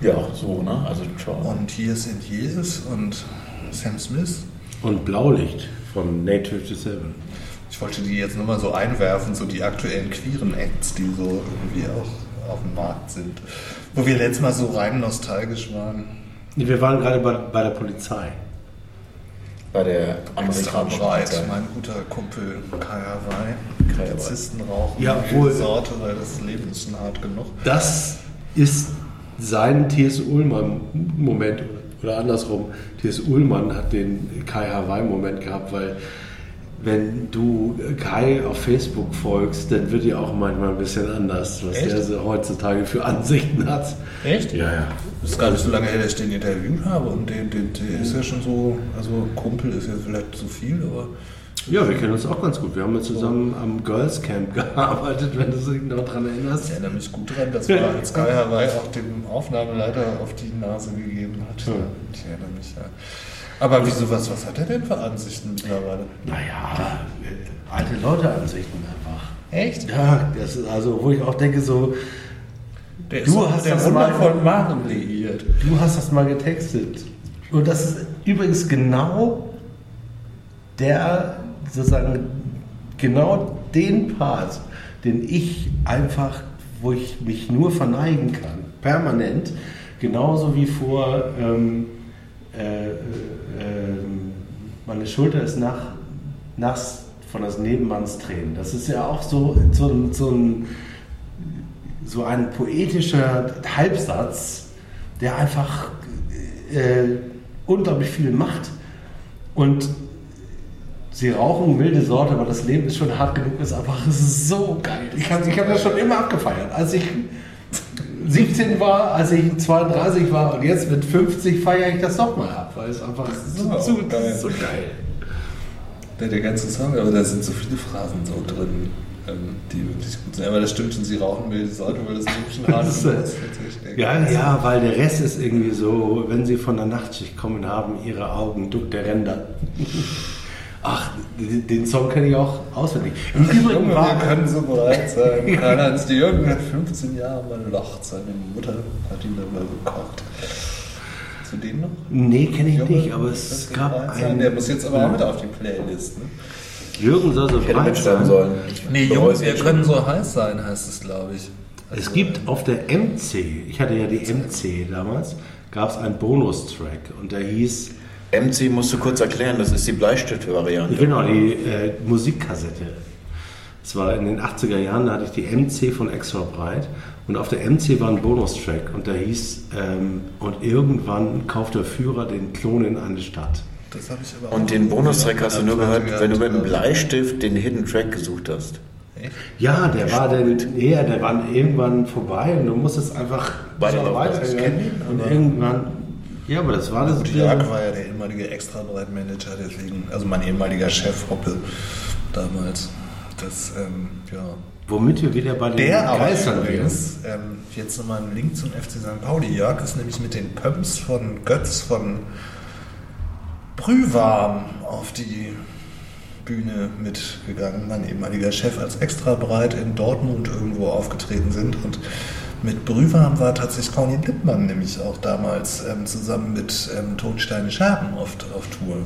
Ja, so, ne? Also schon. Und Years and Years und Sam Smith. und Blaulicht von Nate 57. Ich wollte die jetzt nochmal so einwerfen, so die aktuellen queeren Acts, die so irgendwie auch auf dem Markt sind. Wo wir letztes Mal so rein nostalgisch waren. Wir waren gerade bei, bei der Polizei. Bei der Extra amerikanischen breit, Polizei. mein guter Kumpel Kai Hawaii. Polizisten rauchen Ja, jede wohl. Sorte, weil das Leben ist schon hart genug. Das ist sein T.S. Ullmann-Moment oder andersrum. T.S. Ullmann hat den Kai Hawaii-Moment gehabt, weil wenn du Kai auf Facebook folgst, dann wird dir auch manchmal ein bisschen anders, was Echt? der so heutzutage für Ansichten hat. Echt? Ja, ja. Das ist gar nicht so lange her, dass ich den interviewt habe und der, der, der ist ja schon so, also Kumpel ist jetzt vielleicht zu viel, aber Ja, wir kennen uns auch ganz gut. Wir haben ja zusammen am Girls Camp gearbeitet, wenn du dich noch dran erinnerst. ich erinnere mich gut dran, das war, als Kai Hawaii auch dem Aufnahmeleiter auf die Nase gegeben hat. Ja. Ja. Ich erinnere mich, ja. Aber wieso, was, was hat er denn für Ansichten mittlerweile? Naja, alte Leute-Ansichten einfach. Echt? Ja, das ist also, wo ich auch denke, so, Der Du hast der das Wunder mal- von Maren liiert. Du hast das mal getextet. Und das ist übrigens genau der, sozusagen, genau den Part, den ich einfach, wo ich mich nur verneigen kann, permanent, genauso wie vor, ähm, äh, äh, ähm, meine Schulter ist nach, nass von das Nebenmanns Tränen. Das ist ja auch so, so, ein- so ein so ein poetischer Halbsatz, der einfach äh, unglaublich viel macht. Und Sie rauchen wilde Sorte, aber das Leben ist schon hart genug, ist einfach so geil. Ich habe ich hab das schon immer abgefeiert. Als ich 17 war, als ich 32 war und jetzt mit 50 feiere ich das doch mal ab, weil es einfach so, so, geil. so geil. Der, der ganze Song, aber da sind so viele Phrasen so drin, ähm, die wirklich gut sind. Aber das stimmt schon, sie rauchen wilde Sorte, weil das schon hart Das ist, ist. Natürlich. Ja, ja, weil der Rest ist irgendwie so, wenn sie von der Nachtschicht kommen, haben ihre Augen Duck der Ränder. Ach, den Song kenne ich auch auswendig. Im Übrigen Junge, wir war, können so bereit sein. Karl-Heinz de Jürgen hat 15 Jahre mal Loch. Seine Mutter hat ihn dann mal gekocht. Zu dem noch? nee, kenne ich Junge, nicht, aber es gab einen. Der muss jetzt aber auch mit auf die Playlist. Ne? Jürgen soll so breit sein. sollen. Nee, Junge, es wir können so heiß sein, heißt es, glaube ich. Es Also, gibt auf der MC, ich hatte ja die MC damals, gab es einen Bonustrack und der hieß, MC musst du kurz erklären, das ist die Bleistift-Variante. genau, die äh, Musikkassette. Es war in den 80er Jahren, da hatte ich die MC von Extra Breit und auf der MC war ein Bonustrack und der hieß, ähm, und irgendwann kauft der Führer den Klon in eine Stadt. Das habe ich aber auch Und den Bonustrack hast du nur gehört, wenn du mit gehabt. Bleistift den Hidden Track gesucht hast. Echt? Ja, der war dann, ja, der war irgendwann vorbei und du musstest einfach kenn ihn, und irgendwann, ja, aber das war das. Und Jörg war ja der ehemalige Extrabreitmanager, deswegen, also mein ehemaliger Chef Hoppe damals. Das, ähm, ja. Womit wir wieder bei den Der aber Geistern wären. übrigens, ähm, jetzt nochmal ein Link zum FC St. Pauli. Jörg ist nämlich mit den Pumps von Götz von Brühwarm auf die Bühne mitgegangen. Mein ehemaliger Chef als Extrabreit in Dortmund irgendwo aufgetreten sind und mit Brühwarm war tatsächlich Conny Lippmann nämlich auch damals ähm, zusammen mit ähm, Tonsteine Scherben auf, auf Tour.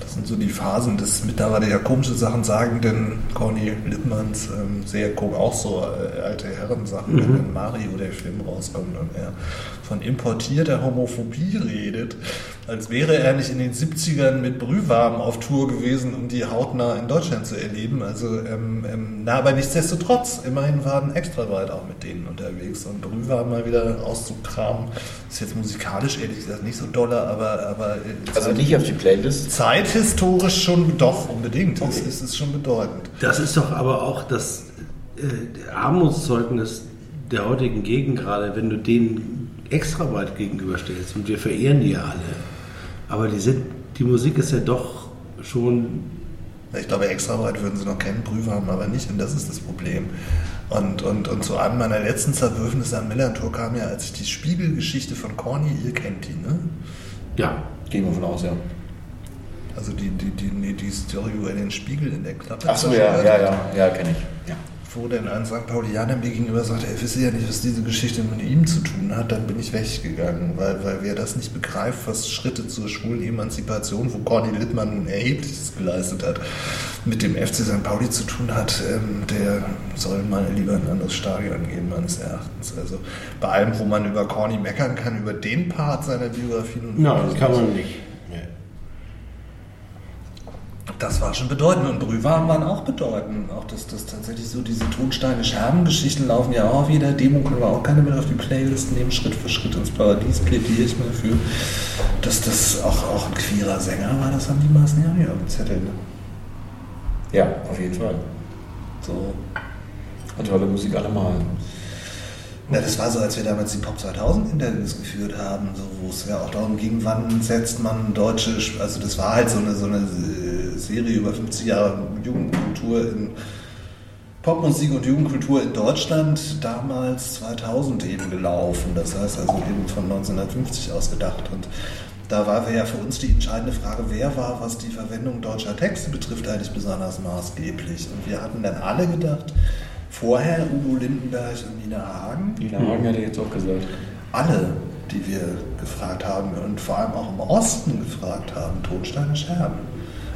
Das sind so die Phasen des mittlerweile ja komische Sachen sagenden Conny Lippmanns ähm, sehr ko- auch so äh, alte Herrensachen, wenn dann Mario der Film rauskommt und er von importierter Homophobie redet, als wäre er nicht in den 70ern mit Brühwarm auf Tour gewesen, um die hautnah in Deutschland zu erleben. Also, ähm, ähm, na, aber nichtsdestotrotz, immerhin waren extra weit auch mit denen unterwegs und Brühwarm mal wieder rauszukramen, ist jetzt musikalisch ehrlich gesagt nicht so doller, aber, aber äh, Also nicht auf die Playlist. zeithistorisch schon doch unbedingt. Es, es ist schon bedeutend. Das ist doch aber auch das äh, Armutszeugnis der heutigen Gegend gerade, wenn du denen extra weit gegenüberstellst. Und wir verehren die ja alle. Aber die, sind, die Musik ist ja doch schon. Ich glaube, Extrabreit würden sie noch kennen, Brühwarm aber nicht, und das ist das Problem. Und, und, und zu einem meiner letzten Zerwürfnisse am Millantor kam ja, als ich die Spiegelgeschichte von Corny, ihr kennt die, ne? Ja, Gehen wir von aus, ja. Also die, die, die, nee, die Story, wo er den Spiegel in der Klappe Ach so, ja, ja, ja, ja, kenne ich. Wo denn ein St. Paulianer mir gegenüber sagte, er wisse ja nicht, was diese Geschichte mit ihm zu tun hat, dann bin ich weggegangen, weil, weil wer das nicht begreift, was Schritte zur schwulen Emanzipation, wo Corny Littmann nun Erhebliches geleistet hat, mit dem FC St. Pauli zu tun hat, ähm, der soll mal lieber ein anderes Stadion gehen, meines Erachtens. Also bei allem, wo man über Corny meckern kann, über den Part seiner Biografie nein, kann man nicht. Das war schon bedeutend und Brühwarm waren auch bedeutend. Auch dass das tatsächlich so diese Tonsteine-Scherben-Geschichten laufen ja auch auf jeder Demo, können wir auch keine mit auf die Playlist nehmen, Schritt für Schritt ins Paradies plädiere ich mal für. Dass das auch, auch ein queerer Sänger war, das haben die meisten ja hier am Zettel. Ne? Ja, auf jeden Fall. So. Und tolle Musik allemal. Ja, das war so, als wir damals die Pop 2000 Interviews geführt haben, so, wo es ja auch darum ging, wann setzt man deutsche, also das war halt so eine, so eine äh, Serie über 50 Jahre Jugendkultur in Popmusik und Jugendkultur in Deutschland, damals 2000 eben gelaufen, das heißt also eben von 1950 aus gedacht und da war ja für uns die entscheidende Frage, wer war, was die Verwendung deutscher Texte betrifft, eigentlich besonders maßgeblich. Und wir hatten dann alle gedacht, vorher Udo Lindenberg und Nina Hagen, Nina Hagen hätte jetzt auch gesagt. alle, die wir gefragt haben und vor allem auch im Osten gefragt haben, Tonsteine Scherben.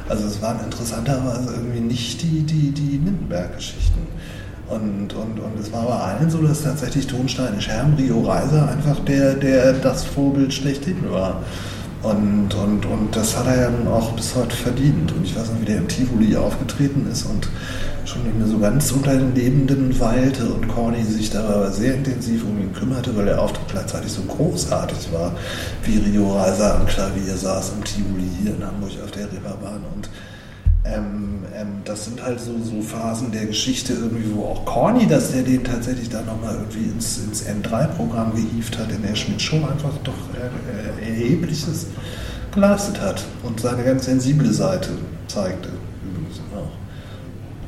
Also es waren interessanterweise irgendwie nicht die, die, die Lindenberg-Geschichten. Und, und, und es war bei allen so, dass tatsächlich Tonsteine Scherben, Rio Reiser einfach der, der das Vorbild schlechthin war. Und, und, und das hat er ja nun auch bis heute verdient. Und ich weiß noch, wie der im Tivoli aufgetreten ist und schon nicht mehr so ganz unter den Lebenden weilte und Corny sich da aber sehr intensiv um ihn kümmerte, weil der Auftritt gleichzeitig so großartig war, wie Rio Reiser am Klavier saß im Tivoli hier in Hamburg auf der Reeperbahn und Ähm, ähm, das sind halt so, so Phasen der Geschichte irgendwie, wo auch Corny, dass der den tatsächlich dann nochmal irgendwie ins, ins N3-Programm gehievt hat, in der Schmidt-Show einfach doch äh, äh, Erhebliches geleistet hat und seine ganz sensible Seite zeigte.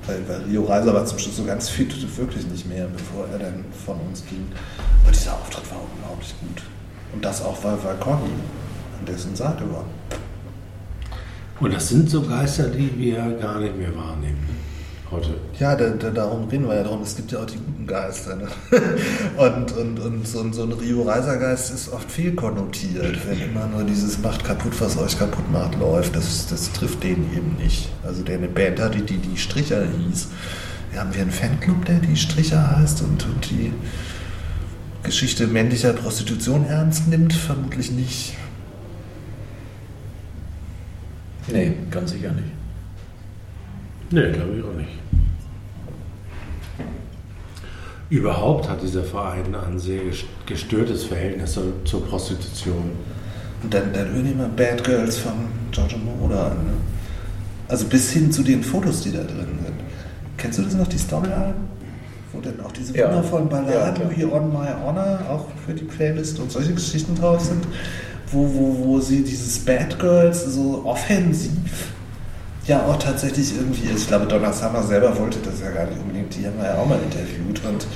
Weil, weil Rio Reiser war zum Schluss so ganz fit wirklich nicht mehr, bevor er dann von uns ging. Aber dieser Auftritt war unglaublich gut. Und das auch, weil, weil Corny an dessen Seite war. Und das sind so Geister, die wir gar nicht mehr wahrnehmen heute. Ja, da, da, darum reden wir ja darum. Es gibt ja auch die guten Geister. Ne? Und, und, und so, so ein Rio-Reiser-Geist ist oft viel konnotiert. Wenn immer nur dieses macht kaputt, was euch kaputt macht, läuft, das, das trifft den eben nicht. Also der eine Band hatte, die die Stricher hieß. Wir haben wir einen Fanclub, der die Stricher heißt und, und die Geschichte männlicher Prostitution ernst nimmt? Vermutlich nicht. Nee, ganz sicher nicht. Nee, glaube ich auch nicht. Überhaupt hat dieser Verein ein sehr gestörtes Verhältnis zur, Prostitution. Und dann, dann hören immer Bad Girls von Giorgio Moroder an. Ne? Also bis hin zu den Fotos, die da drin sind. Kennst du das noch, die Story-Alben? Wo dann auch diese Ja. wundervollen Balladen Ja, wie On My Honor auch für die Playlist und solche Geschichten drauf sind, wo, wo, wo sie dieses Bad Girls so offensiv ja auch tatsächlich irgendwie, ich glaube, Donna Summer selber wollte das ja gar nicht unbedingt, die haben wir ja auch mal interviewt und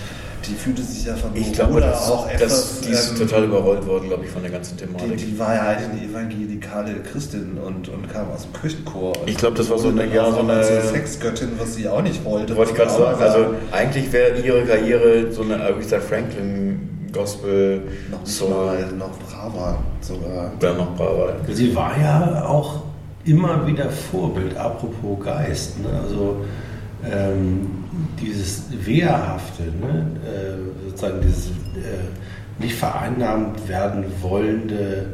die fühlte sich ja von Ich glaube, das, auch das, etwas... die ist ähm, total überrollt worden, glaube ich, von der ganzen die, Thematik. die war ja eigentlich eine evangelikale Christin und, und kam aus dem Kirchenchor. Ich glaube, das war so eine- ja, so eine- als Sexgöttin, was sie auch nicht wollte. Wollte ich gerade sagen, also eigentlich wäre ihre Karriere so eine Aretha Franklin Gospel noch nicht so mal, noch braver sogar. oder noch braver. Sie war ja auch immer wieder Vorbild, apropos Geist. Ne? Also ähm, dieses Wehrhafte, ne? äh, sozusagen dieses äh, nicht vereinnahmt werden wollende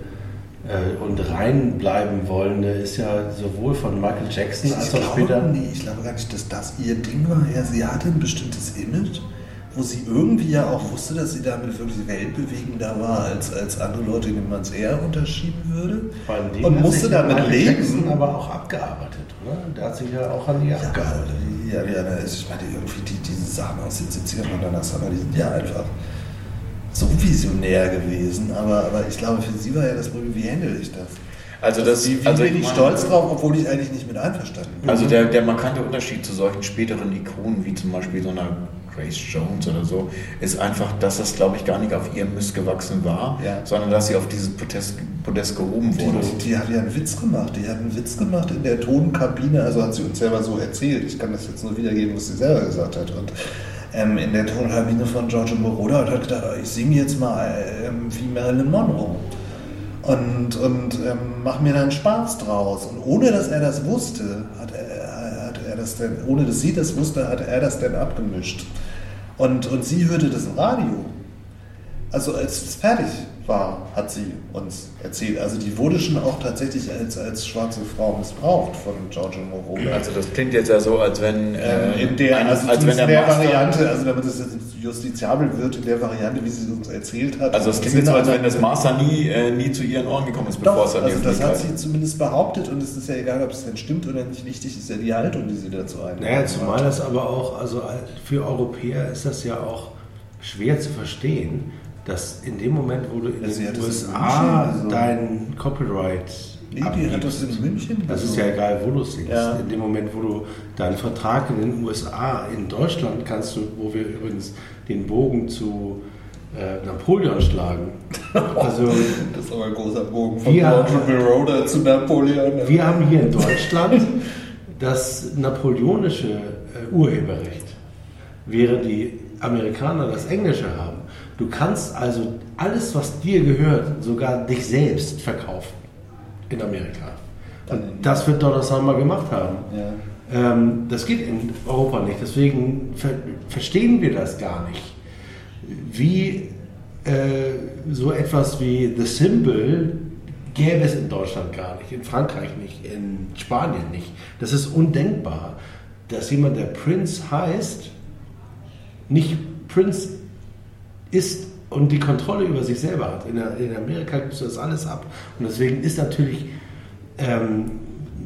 äh, und rein bleiben wollende, ist ja sowohl von Michael Jackson als Ich auch glaube, später. nee, ich glaube gar nicht, dass das ihr Ding war. Ja, sie hatte ein bestimmtes Image, wo sie irgendwie ja auch wusste, dass sie damit wirklich weltbewegender war als, als andere Leute, denen man es eher unterschieben würde. Und musste damit leben. Jackson aber auch abgearbeitet. Oder? Der hat sich ja auch an die abgearbeitet. Ja, ja, ist, ich meine, irgendwie die, diese Sachen aus den 70ern und danach Summer, die sind ja einfach so visionär gewesen. Aber, aber ich glaube, für sie war ja das Problem, wie handle ich das? Also das, wie also bin ich stolz drauf, obwohl ich eigentlich nicht mit einverstanden bin. Also der, der markante Unterschied zu solchen späteren Ikonen wie zum Beispiel so einer Grace Jones oder so, ist einfach, dass das, glaube ich, gar nicht auf ihrem Mist gewachsen war, Ja. sondern dass sie auf dieses Podest, Podest gehoben wurde. Die, die hat ja einen Witz gemacht. Die hat einen Witz gemacht in der Tonkabine, also hat sie uns selber so erzählt. Ich kann das jetzt nur wiedergeben, was sie selber gesagt hat. Und ähm, in der Tonkabine von Giorgio Moroder und hat gedacht, ich singe jetzt mal ähm, wie Marilyn Monroe. Und, und ähm, mach mir dann Spaß draus. Und ohne dass er das wusste, hat er, hat er das denn, ohne dass sie das wusste, hat er das dann abgemischt. Und, und sie hörte das im Radio. Also als es fertig war, hat sie uns erzählt. Also die wurde schon auch tatsächlich als, als schwarze Frau missbraucht von Giorgio Moroder. Also das klingt jetzt ja so, als wenn ähm, äh, in der, also als wenn der der Variante, also damit es jetzt justiziabel wird, in der Variante, wie sie es uns erzählt hat. Also es klingt jetzt so, als wenn das Master nie, äh, nie zu ihren Ohren gekommen ist, bevor Doch, es an die also das hat Öffentlichkeit... sie zumindest behauptet und es ist ja egal, ob es denn stimmt oder nicht. Wichtig ist ja die Haltung, die sie dazu einnimmt. Naja, zumal das aber auch, also für Europäer ist das ja auch schwer zu verstehen, dass in dem Moment, wo du in sie den USA München, also- dein Copyright Nee, die hat das in München. das ist also- ja egal, wo du singst. Ja. In dem Moment, wo du deinen Vertrag in den USA, in Deutschland kannst du, wo wir übrigens den Bogen zu äh, Napoleon schlagen. Also Das ist aber ein großer Bogen von Wir- Moroder zu Napoleon. wir haben hier in Deutschland das napoleonische äh, Urheberrecht, während die Amerikaner das englische haben. Du kannst also alles, was dir gehört, sogar dich selbst verkaufen in Amerika. Und das wird Donald Summer gemacht haben. Ja. Ähm, das geht in Europa nicht. Deswegen ver verstehen wir das gar nicht. Wie äh, so etwas wie The Symbol gäbe es in Deutschland gar nicht, in Frankreich nicht, in Spanien nicht. Das ist undenkbar, dass jemand, der Prince heißt, nicht Prince ist und die Kontrolle über sich selber hat. In, in Amerika gibst du das alles ab. Und deswegen ist natürlich ähm,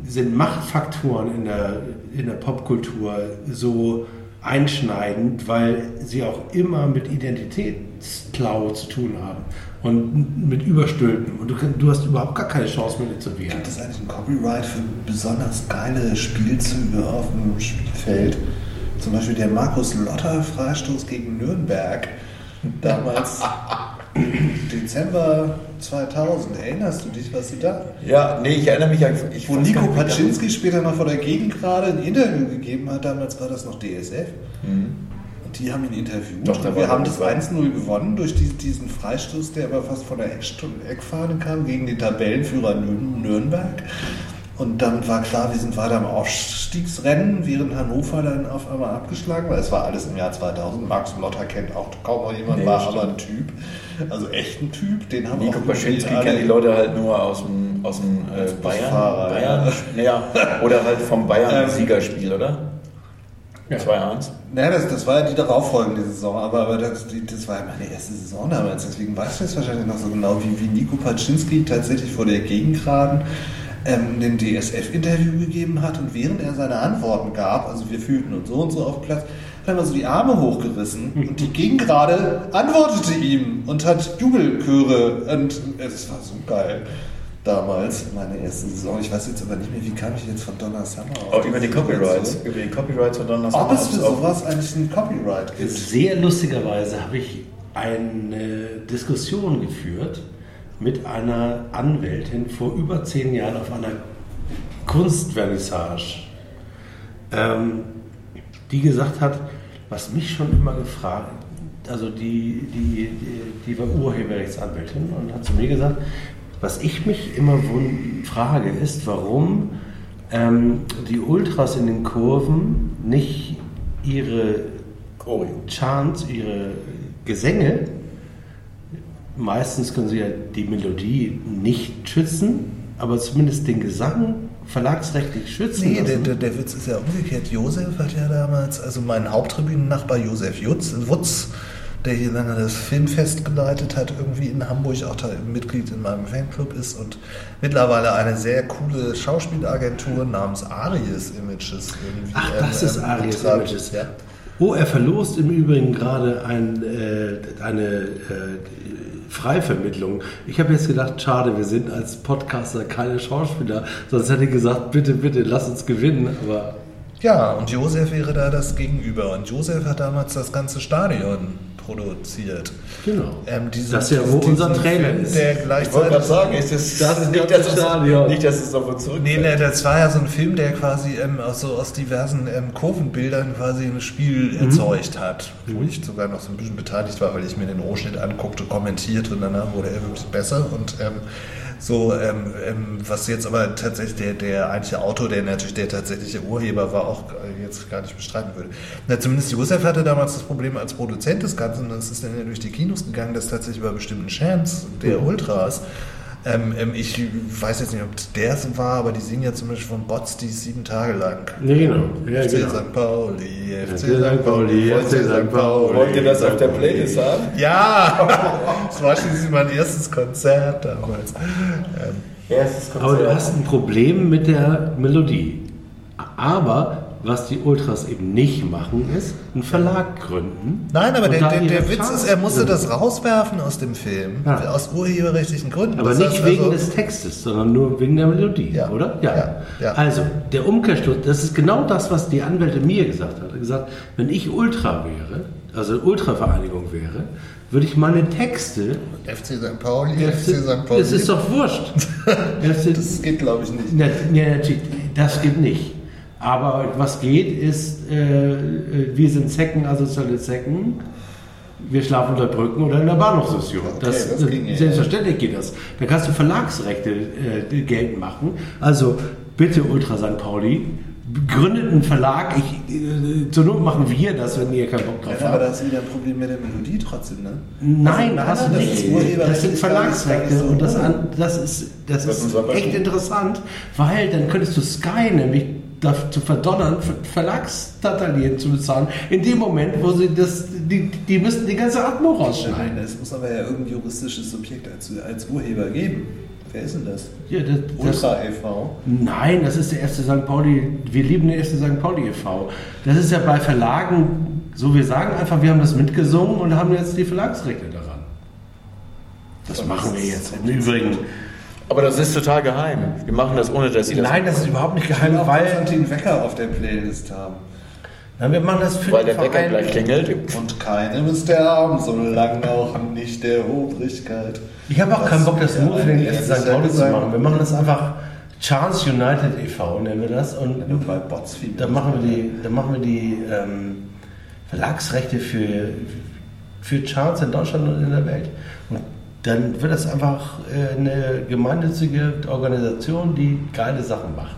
sind Machtfaktoren in der, in der Popkultur so einschneidend, weil sie auch immer mit Identitätsklau zu tun haben und mit Überstülpen. Und du, du hast überhaupt gar keine Chance mehr, zu wehren. Gibt es eigentlich ein Copyright für besonders geile Spielzüge auf dem Spielfeld? Zum Beispiel der Markus Lotter Freistoß gegen Nürnberg. Damals Dezember 2000. Erinnerst du dich, was du da? Ja, nee, ich erinnere mich an. Ich Wo Nico Paczynski später noch vor der Gegend gerade ein Interview gegeben hat, damals war das noch DSF. Und die haben ihn interviewt. Doch, da und wir haben das dabei. 1-0 gewonnen durch die, diesen Freistoß, der aber fast von der Eckfahne kam, gegen den Tabellenführer Nür- Nürnberg. Und damit war klar, wir sind weiter im Aufstiegsrennen, während Hannover dann auf einmal abgeschlagen war. Es war alles im Jahr 2000. Max Lotter kennt auch kaum noch jemand, Nee, war stimmt. aber ein Typ. Also echt ein Typ. Den haben Nico Paschinski kennen die Leute halt nur aus dem, aus dem äh, Bayern. Bayern naja, oder halt vom Ähm, Bayern-Siegerspiel, oder? 2-1. Naja, das, das war ja die darauffolgende Saison, aber, aber das, die, das war ja meine erste Saison damals, deswegen weiß ich das wahrscheinlich noch so genau, wie, wie Nico Paczynski tatsächlich vor der Gegengraden ähm, ein DSF-Interview gegeben hat und während er seine Antworten gab, also wir fühlten uns so und so auf dem Platz, hat er mal so die Arme hochgerissen und die Gegengrade antwortete ihm und hat Jubelchöre und es war so geil. Damals, meine erste Saison. Ich weiß jetzt aber nicht mehr, wie kam ich jetzt von Donna Summer auf Auch über die Copyrights. Situation? Über die Copyrights und dann das Ob es für sowas eigentlich ein Copyright gibt? Sehr lustigerweise habe ich eine Diskussion geführt mit einer Anwältin vor über zehn Jahren auf einer Kunstvernissage, ähm, die gesagt hat, was mich schon immer gefragt, also die, die, die, die war Urheberrechtsanwältin und hat zu mir gesagt, was ich mich immer frage, ist, warum ähm, die Ultras in den Kurven nicht ihre. Chants, ihre Gesänge, meistens können sie ja die Melodie nicht schützen, aber zumindest den Gesang verlagsrechtlich schützen Nee, der, der, der Witz ist ja umgekehrt. Josef hat ja damals, also mein Haupttribünennachbar Josef Jutz, Wutz, der hier lange das Filmfest geleitet hat, irgendwie in Hamburg, auch da Mitglied in meinem Fanclub ist und mittlerweile eine sehr coole Schauspielagentur namens Aries Images irgendwie. Ach, das ähm, ist ähm, Aries betreibt. Images. Ja. Oh, er verlost im Übrigen gerade ein, äh, eine äh, Freivermittlung. Ich habe jetzt gedacht, schade, wir sind als Podcaster keine Schauspieler, sonst hätte ich gesagt, bitte, bitte, lass uns gewinnen. Aber Ja, und Josef wäre da das Gegenüber. Und Josef hat damals das ganze Stadion produziert. genau. Ähm, diesen- das ist ja, wo unser Trailer Film, ist. Der Ich wollte gerade sagen, ist das, Das ist nicht, das dass es, Stadion. nicht, dass es auf uns zurück. Nee, nee, das war ja so ein Film, der quasi ähm, aus, so aus diversen ähm, Kurvenbildern quasi ein Spiel erzeugt hat. Wo ich sogar noch so ein bisschen beteiligt war, weil ich mir den Rohschnitt anguckte, kommentierte und danach wurde er wirklich besser. Und ähm, so, ähm, ähm, was jetzt aber tatsächlich der, der eigentliche Autor, der natürlich der tatsächliche Urheber war, auch äh, jetzt gar nicht bestreiten würde. Na, zumindest Josef hatte damals das Problem als Produzent des Ganzen, und es ist dann ja durch die Kinos gegangen, dass tatsächlich bei bestimmten Chants der Ultras ähm, ähm, ich weiß jetzt nicht, ob der es war, aber die singen ja zum Beispiel von Bots, die sieben Tage lang. Nee, genau. Ja, FC genau. St. Pauli, FC St. Pauli, FC St. Pauli. Wollt ihr das auf der Playlist haben? Ja, das war schließlich mein erstes Konzert damals. Ähm, Erstes Aber du hast ein Problem mit der Melodie. Aber was die Ultras eben nicht machen, ist einen Verlag gründen. nein, aber der, der, der Witz ist, er musste das rauswerfen aus dem Film. Ja. Aus urheberrechtlichen Gründen. Aber Das nicht wegen also- des Textes, sondern nur wegen der Melodie, Ja. oder? Ja. Ja. Also, der Umkehrschluss, das ist genau das, was die Anwältin mir gesagt hat. Er hat gesagt, wenn ich Ultra wäre, also Ultravereinigung wäre, würde ich meine Texte. FC St. Pauli, FC St. Pauli. Es ist doch wurscht. Das geht, glaube ich, nicht. Na, natürlich, das geht nicht. Aber was geht, ist, äh, äh, wir sind Zecken, asoziale Zecken. Wir schlafen unter Brücken oder in der Bahnhofsstation. Okay, das, das ja. selbstverständlich geht das. Da kannst du Verlagsrechte äh, geltend machen. Also bitte Ultra St. Pauli, gründet einen Verlag. Ich, äh, zur Not machen wir das, wenn ihr keinen Bock drauf Ja, aber habt. hast du wieder ein Problem mit der Melodie trotzdem, ne? Nein, Also, hast du das nicht. ist Das sind Verlagsrechte so und das, an, das ist, das ist aber echt interessant, weil dann könntest du Sky nämlich dazu verdonnern, Ver- Verlagsdatalien zu bezahlen, in dem Moment, wo sie das, die, die müssten die ganze Atmo Nein, rausschneiden. es muss aber ja irgendein juristisches Subjekt als, als Urheber geben. Wer ist denn das? Ja, das, das, Ultra e.V. nein, das ist der erste St. Pauli, wir lieben den erste St. Pauli e.V. Das ist ja bei Verlagen so, wir sagen einfach, wir haben das mitgesungen und haben jetzt die Verlagsrechte daran. Das machen wir jetzt im Übrigen. Aber das ist total geheim. Wir machen das ohne, dass sie das. Nein, das ist überhaupt nicht geheim, auch weil Konstantin Wecker auf der Playlist haben. Nein, wir machen das für weil den der Wecker gleich klingelt. Und keinem ist der Arm so lang auch nicht der Obrigkeit. Ich habe auch keinen Bock, das nur für den ersten St. Pauli zu machen. Wir machen das einfach Chance United e.V. nennen wir das. Und bei Bots viel Da machen wir die, da machen wir die ähm, Verlagsrechte für, für Charts in Deutschland und in der Welt. Dann wird das einfach äh, eine gemeinnützige Organisation, die geile Sachen macht.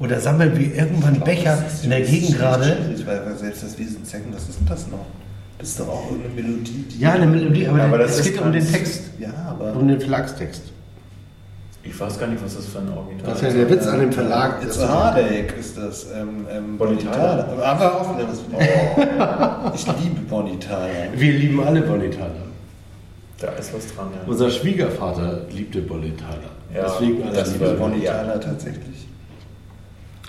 Oder sammeln wir irgendwann Becher in der Gegend gerade. Weil selbst das Wiesenzecken, was ist denn das noch? Das ist doch auch irgendeine Melodie. die- Ja, eine Melodie, aber, Aber das es ist geht um den Text, Ja, aber. um den Verlagstext. Ich weiß gar nicht, was das für ein Original Das ist ja der Witz an dem Verlag. It's a Heartache ist das. Ähm, ähm, Tyler. Aber auch wieder was. Oh, ich liebe Tyler. Wir lieben alle Bonnie Tyler. Da ist was dran, ja. Unser Schwiegervater liebte Bonnie Tyler. Ja, Deswegen das lieben war- Bonnie Ja. Tyler tatsächlich.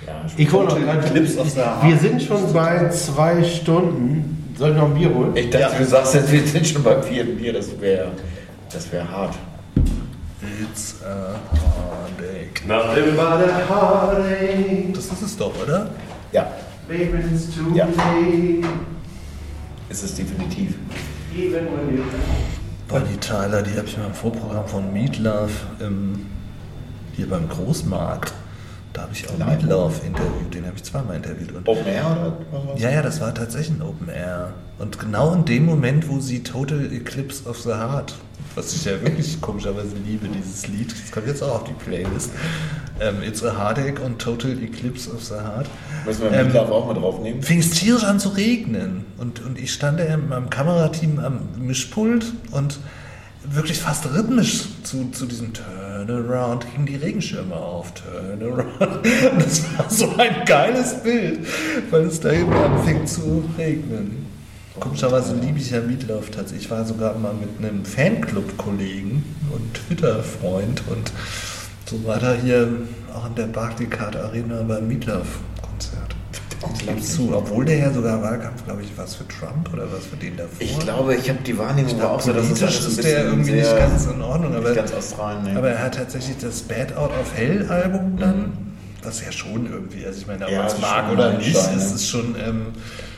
ja Ich hole noch gerade Eclipse of the Heart. Wir sind schon bei zwei Stunden. Soll ich noch ein Bier holen? Ich dachte, du sagst jetzt, wir sind schon beim vierten Bier, das wäre das wär hart. It's a Heartache. Nothing but a heartache. Das ist es doch, oder? Ja, Baby, it's too Ja. late. ist es definitiv. Even when you Bonnie Tyler, die habe ich mal im Vorprogramm von Meatloaf ähm, hier beim Großmarkt. Da habe ich auch Live? Meatloaf interviewt, den habe ich zweimal interviewt. Und Open Air oder was? ja, ja, das war tatsächlich ein Open Air. Und genau in dem Moment, wo sie Total Eclipse of the Heart, was ich ja wirklich komischerweise liebe, dieses Lied, das kommt jetzt auch auf die Playlist, ähm, It's a Heartache und Total Eclipse of the Heart, Müssen wir Ähm, Meatloaf auch mal draufnehmen? fing es tierisch an zu regnen. Und, und ich stand da in meinem Kamerateam am Mischpult und wirklich fast rhythmisch zu, zu diesem Turnaround gingen die Regenschirme auf. Turnaround. Und das war so ein geiles Bild, weil es da eben anfing zu regnen. Komischerweise liebe ich ja Meatloaf tatsächlich. Ich war sogar mal mit einem Fanclub-Kollegen und Twitter-Freund und so war da hier auch in der Barclaycard Arena beim Meatloaf-Konzert. Ich gebe zu, obwohl der ja sogar Wahlkampf, glaube ich, was für Trump oder was für den davor. Ich glaube, ich habe die Wahrnehmung Ich war glaube, auch so, dass es ein ist der irgendwie nicht ganz in Ordnung, aber, ganz Australien, ne? aber er hat tatsächlich das Bad Out of Hell Album dann, was ja schon irgendwie, also ich meine, ob Ja, man es mag oder nicht, es ne? ist schon, ähm,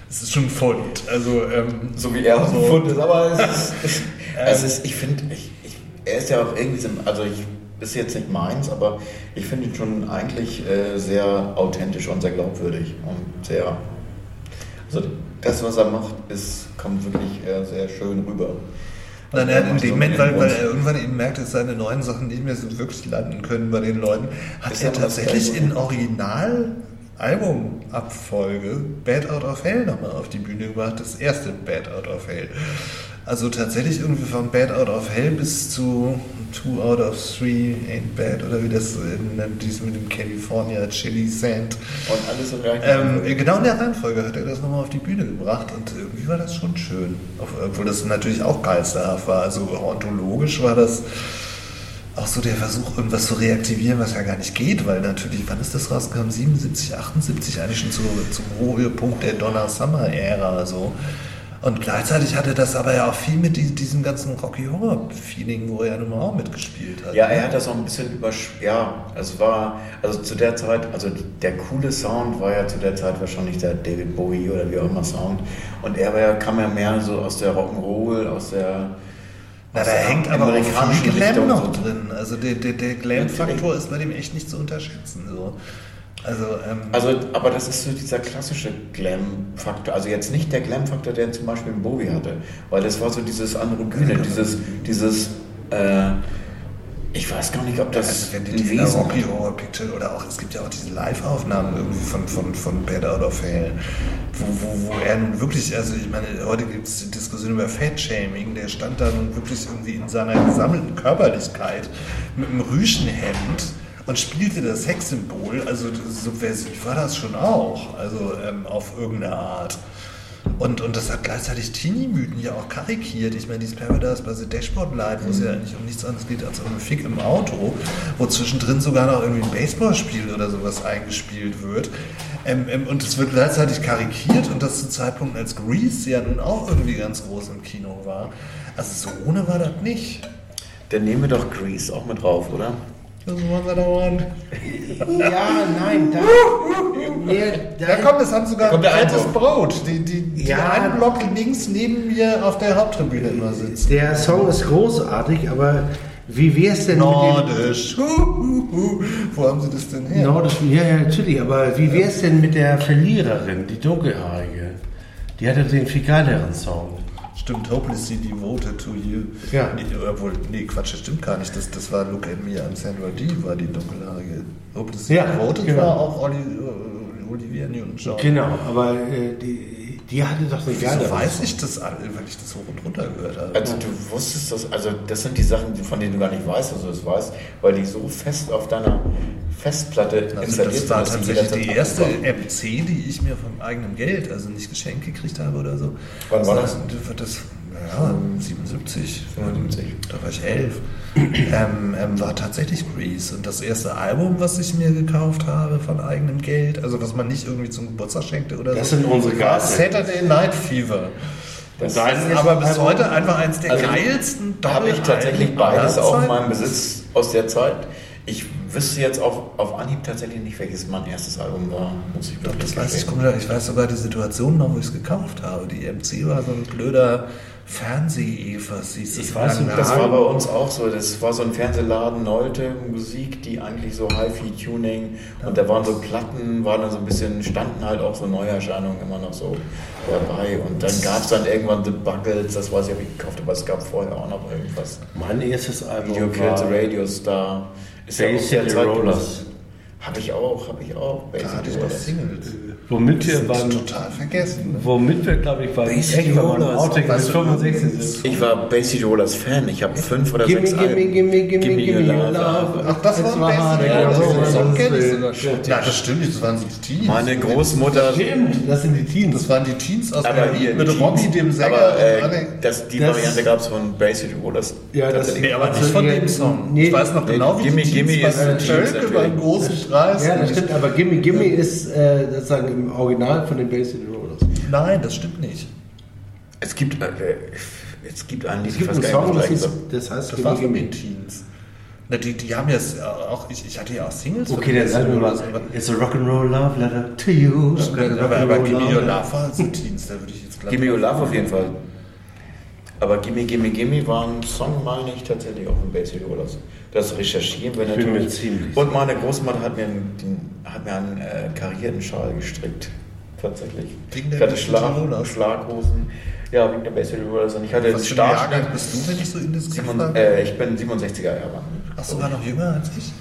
es ist schon ein Fund. Also, ähm, so wie er so- gefunden ist, aber es ist, es ist ich finde, ich, ich, er ist ja auch irgendwie so, also ich ist jetzt nicht meins, aber ich finde ihn schon eigentlich äh, sehr authentisch und sehr glaubwürdig und sehr, also das, was er macht, ist, kommt wirklich äh, sehr schön rüber. Nein, Also er hat in dem Moment, weil, weil er irgendwann eben merkt, dass seine neuen Sachen nicht mehr so wirklich landen können bei den Leuten, hat Ist er tatsächlich in Original Albumabfolge Bad Out of Hell nochmal auf die Bühne gebracht, das erste Bad Out of Hell. Also tatsächlich irgendwie von Bad Out of Hell bis zu Two Out of Three Ain't Bad oder wie das in diesem mit dem California Chili Sand. Und alles im gleichen Ähm, genau in der Reihenfolge hat er das nochmal auf die Bühne gebracht und irgendwie war das schon schön. Obwohl das natürlich auch geisterhaft war. Also ontologisch war das auch so der Versuch, irgendwas zu reaktivieren, was ja gar nicht geht, weil natürlich, wann ist das rausgekommen? 77, 78, eigentlich schon zu, zum Höhepunkt der Donna Summer-Ära. So. Und gleichzeitig hatte das aber ja auch viel mit die- diesem ganzen Rocky Horror-Feeling, wo er ja nun mal auch mitgespielt hat. Ja, er hat das auch ein bisschen übersch... Ja, es war... Also zu der Zeit... Also der coole Sound war ja zu der Zeit wahrscheinlich der David Bowie oder wie auch immer Sound. Und er war ja, kam ja mehr so aus der Rock'n'Roll, aus der... Na, da hängt aber auch viel Glam noch so. drin. Also der, der, der Glam-Faktor ist bei dem echt nicht zu unterschätzen. So. Also, ähm, Also, aber das ist so dieser klassische Glam-Faktor. Also jetzt nicht der Glam-Faktor, der zum Beispiel Bowie hatte, weil das war so dieses androgyne, dieses, dieses, äh, ich weiß gar nicht, ob das also wenn die Wesen Rocky Picture oder auch, es gibt ja auch diese Live-Aufnahmen irgendwie von, von, von Bad Out of Hell, wo, wo, wo er nun wirklich, also ich meine, heute gibt es Diskussionen über Fat-Shaming, der stand da nun wirklich irgendwie in seiner gesammelten Körperlichkeit mit einem Rüschenhemd und spielte das Sexsymbol, also subversiv war das schon auch, also ähm, auf irgendeine Art. Und, und das hat gleichzeitig Teenie-Mythen ja auch karikiert. Ich meine, dieses Paradise by the Dashboard Light, wo es ja eigentlich um nichts anderes geht als um einen Fick im Auto, wo zwischendrin sogar noch irgendwie ein Baseballspiel oder sowas eingespielt wird. Ähm, ähm, und es wird gleichzeitig karikiert und das zu Zeitpunkten, als Grease ja nun auch irgendwie ganz groß im Kino war. Also so ohne war das nicht. Dann nehmen wir doch Grease auch mit drauf, oder? Das da one. Ja, nein, da, nee, da, Ja komm, das haben sogar kommt der fettes. Brot, die, die, die Ja. einen Block links neben mir auf der Haupttribüne immer sitzen. der Song ist großartig, aber wie wär's denn mit dem... Nordisch. Hu, hu. Wo haben Sie das denn her? Nordisch, ja, ja, natürlich, aber wie wär's denn mit der Verliererin, die dunkelhaarige? Die hatte den viel geileren Song. Stimmt, hopelessly devoted to you. Ja. Nee, obwohl, nee, Quatsch, das stimmt gar nicht. Das, das war Look at Me an Sandra Dee, war die dunkelhaarige. Hopelessly Ja, devoted genau. war auch Oli, äh, Olivia Newton-John. Genau, aber äh, die, die hatte doch eine geile So weiß ich das alle, weil ich das hoch und runter gehört habe. Also du wusstest das, also das sind die Sachen, von denen du gar nicht weißt, dass du das weißt, weil die so fest auf deiner Festplatte Also installiert das sind, war dass die tatsächlich die erste MC, die ich mir vom eigenen Geld, also nicht geschenkt gekriegt habe oder so. Wann war das? Das, ja, 77. 75. Da war ich elf. ähm, ähm, war tatsächlich Grease. Und das erste Album, was ich mir gekauft habe von eigenem Geld, also was man nicht irgendwie zum Geburtstag schenkte oder Das so. sind unsere war Gase. Saturday Night Fever. Das Das ist aber bis Album- heute einfach eins der Also, geilsten Habe ich tatsächlich beides auch in meinem Besitz aus der Zeit. Ich wüsste jetzt auch auf Anhieb tatsächlich nicht, welches mein erstes Album war. Muss ich Doch, das weiß ich, ich weiß sogar die Situation noch, wo ich es gekauft habe. Die MC war so ein blöder Fernseh-Evers, hieß Ich weiß nicht, Das Ja. war bei uns auch so. Das war so ein Fernsehladen, Nolte Musik, die eigentlich so Hi-Fi-Tuning und da waren so Platten, waren dann so ein bisschen, standen halt auch so Neuerscheinungen immer noch so dabei. Und dann gab es dann irgendwann The Buggles, das weiß ich, ob ich gekauft habe, aber es gab vorher auch noch irgendwas. Mein erstes Album Video Killed the Radio Star. Ist der City Zeit Rollers. Habe ich auch, habe ich auch. Bay Da hatte ich noch. Singles. Womit wir waren, total vergessen. Ne? womit wir, glaube ich, waren Basic echt Rollers. Outtake mit Weißt du, 65 sind. Ich war City Rollers Fan. Ich habe fünf oder Gimme, sechs gimme, Alben. gimme, gimme, gimme, love. Ach, das It's war Basic ja, sogar das schon. Ja, das stimmt das waren die Teens. Meine Großmutter. Stimmt, das sind die Teens. Das waren die Teens aus Aber Berlin hier, mit Teens- dem Sänger. Aber äh, das, die Das- Variante gab es von City Rollers. Ja, das-. Nee, aber Also, nicht von ja, dem Song. nee, ich weiß noch genau, wie Gimme, die Gimme Teens ist bei die Teens Tölke natürlich. beim großen Preis. Ja, das stimmt, aber Gimme Gimme ist äh, sozusagen im Original von den Bay City Rollers. Nein, das stimmt nicht. Es gibt, äh, es gibt einen Lied, Es gibt einen Song, das, ist, gleich das heißt Das war den Teens. Na, die, die haben jetzt auch, ich, ich hatte ja auch Singles Okay, dann sagen wir mal, it's a rock'n'roll love letter to you. Aber, aber Gimme Your Love war so Teens, da würde ich jetzt glatt Gimme Your Love auf jeden Fall. Aber Gimme, Gimme, Gimme war ein Song, meine ich, tatsächlich auch von Bay City Rollers. Das recherchieren wir Ich natürlich. ziemlich Und meine Großmutter hat mir einen, hat mir einen äh, karierten Schal gestrickt. Tatsächlich. Wegen der ich hatte Schlag? Schlaghosen. Ja, wegen der City Rollers. Und ich hatte Was Starschnitt. Jahrgang bist du, wenn ich so indiskret Simon, äh, ich bin 67er Jahrgang. Ach, sogar noch jünger als ich?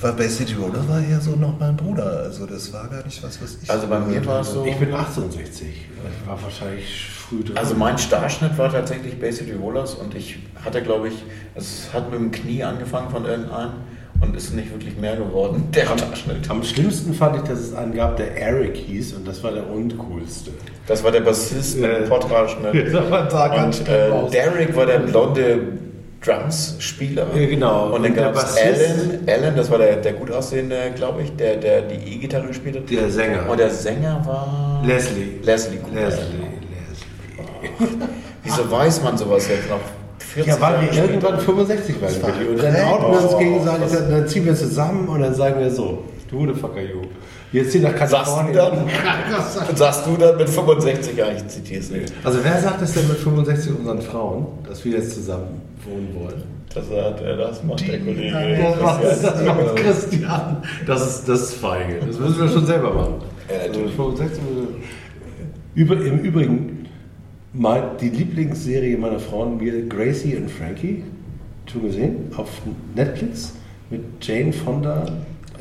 Weil Bay City Rollers war eher so noch mein Bruder. Also das war gar nicht was, was ich... Also bei mir war es so. Ich bin 68. Ich war wahrscheinlich früh dran. Also mein Starschnitt war tatsächlich Bay City Rollers und ich hatte, glaube ich, es hat mit dem Knie angefangen von irgendeinem und ist nicht wirklich mehr geworden, der Starschnitt. Am schlimmsten fand ich, dass es einen gab, der Eric hieß und das war der uncoolste. Das war der Bassist mit dem Äh, ganz Und schlimm äh. Derek war der blonde Drums-Spieler. Ja, genau. Und dann Und gab es Alan, Alan, das war der, der gut aussehende, glaube ich, der, der die E-Gitarre gespielt hat. Der Sänger. Und der Sänger war... Leslie. Leslie Cooper. Leslie. Leslie. Wieso weiß man sowas jetzt noch? 40 Ja, weil wir später? irgendwann 65 werden. war Willi. Und dann crack. outen wir uns Oh, gegenseitig, dann, ziehen wir zusammen und dann sagen wir so, du Motherfucker, you. Jetzt hier nach du Kalifornien. dann? Sagst du dann mit 65 Jahren, ich zitiere es nicht. Also wer sagt das denn mit 65 unseren Frauen, dass wir jetzt zusammen wohnen wollen? Das, hat, äh, das macht der Kollege. Das macht, Das- das macht Christian. Das ist, das ist feige. Das müssen wir schon selber machen. Ja, natürlich. Also 65 Über, Im Übrigen, mein, die Lieblingsserie meiner Frauen, mir Gracie und Frankie, schon gesehen, auf Netflix mit Jane Fonda.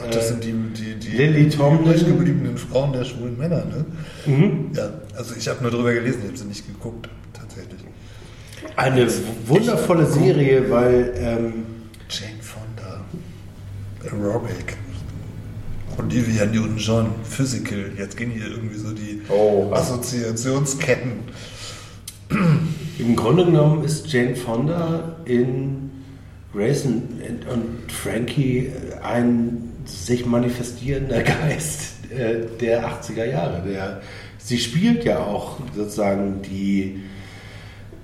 Ach, das sind die, die, die Lily Tomlin. übrig gebliebenen Frauen der schwulen Männer, ne? Mhm. Ja, also ich habe nur drüber gelesen, ich habe sie nicht geguckt, tatsächlich. Eine wundervolle Serie, weil ähm, Jane Fonda. Aerobic. Olivia Newton-John, Physical. Jetzt gehen hier irgendwie so die Oh. Assoziationsketten. Im Grunde genommen ist Jane Fonda in Grace und, und Frankie ein sich manifestierender Geist äh, der 80er Jahre. Der, sie spielt ja auch sozusagen die,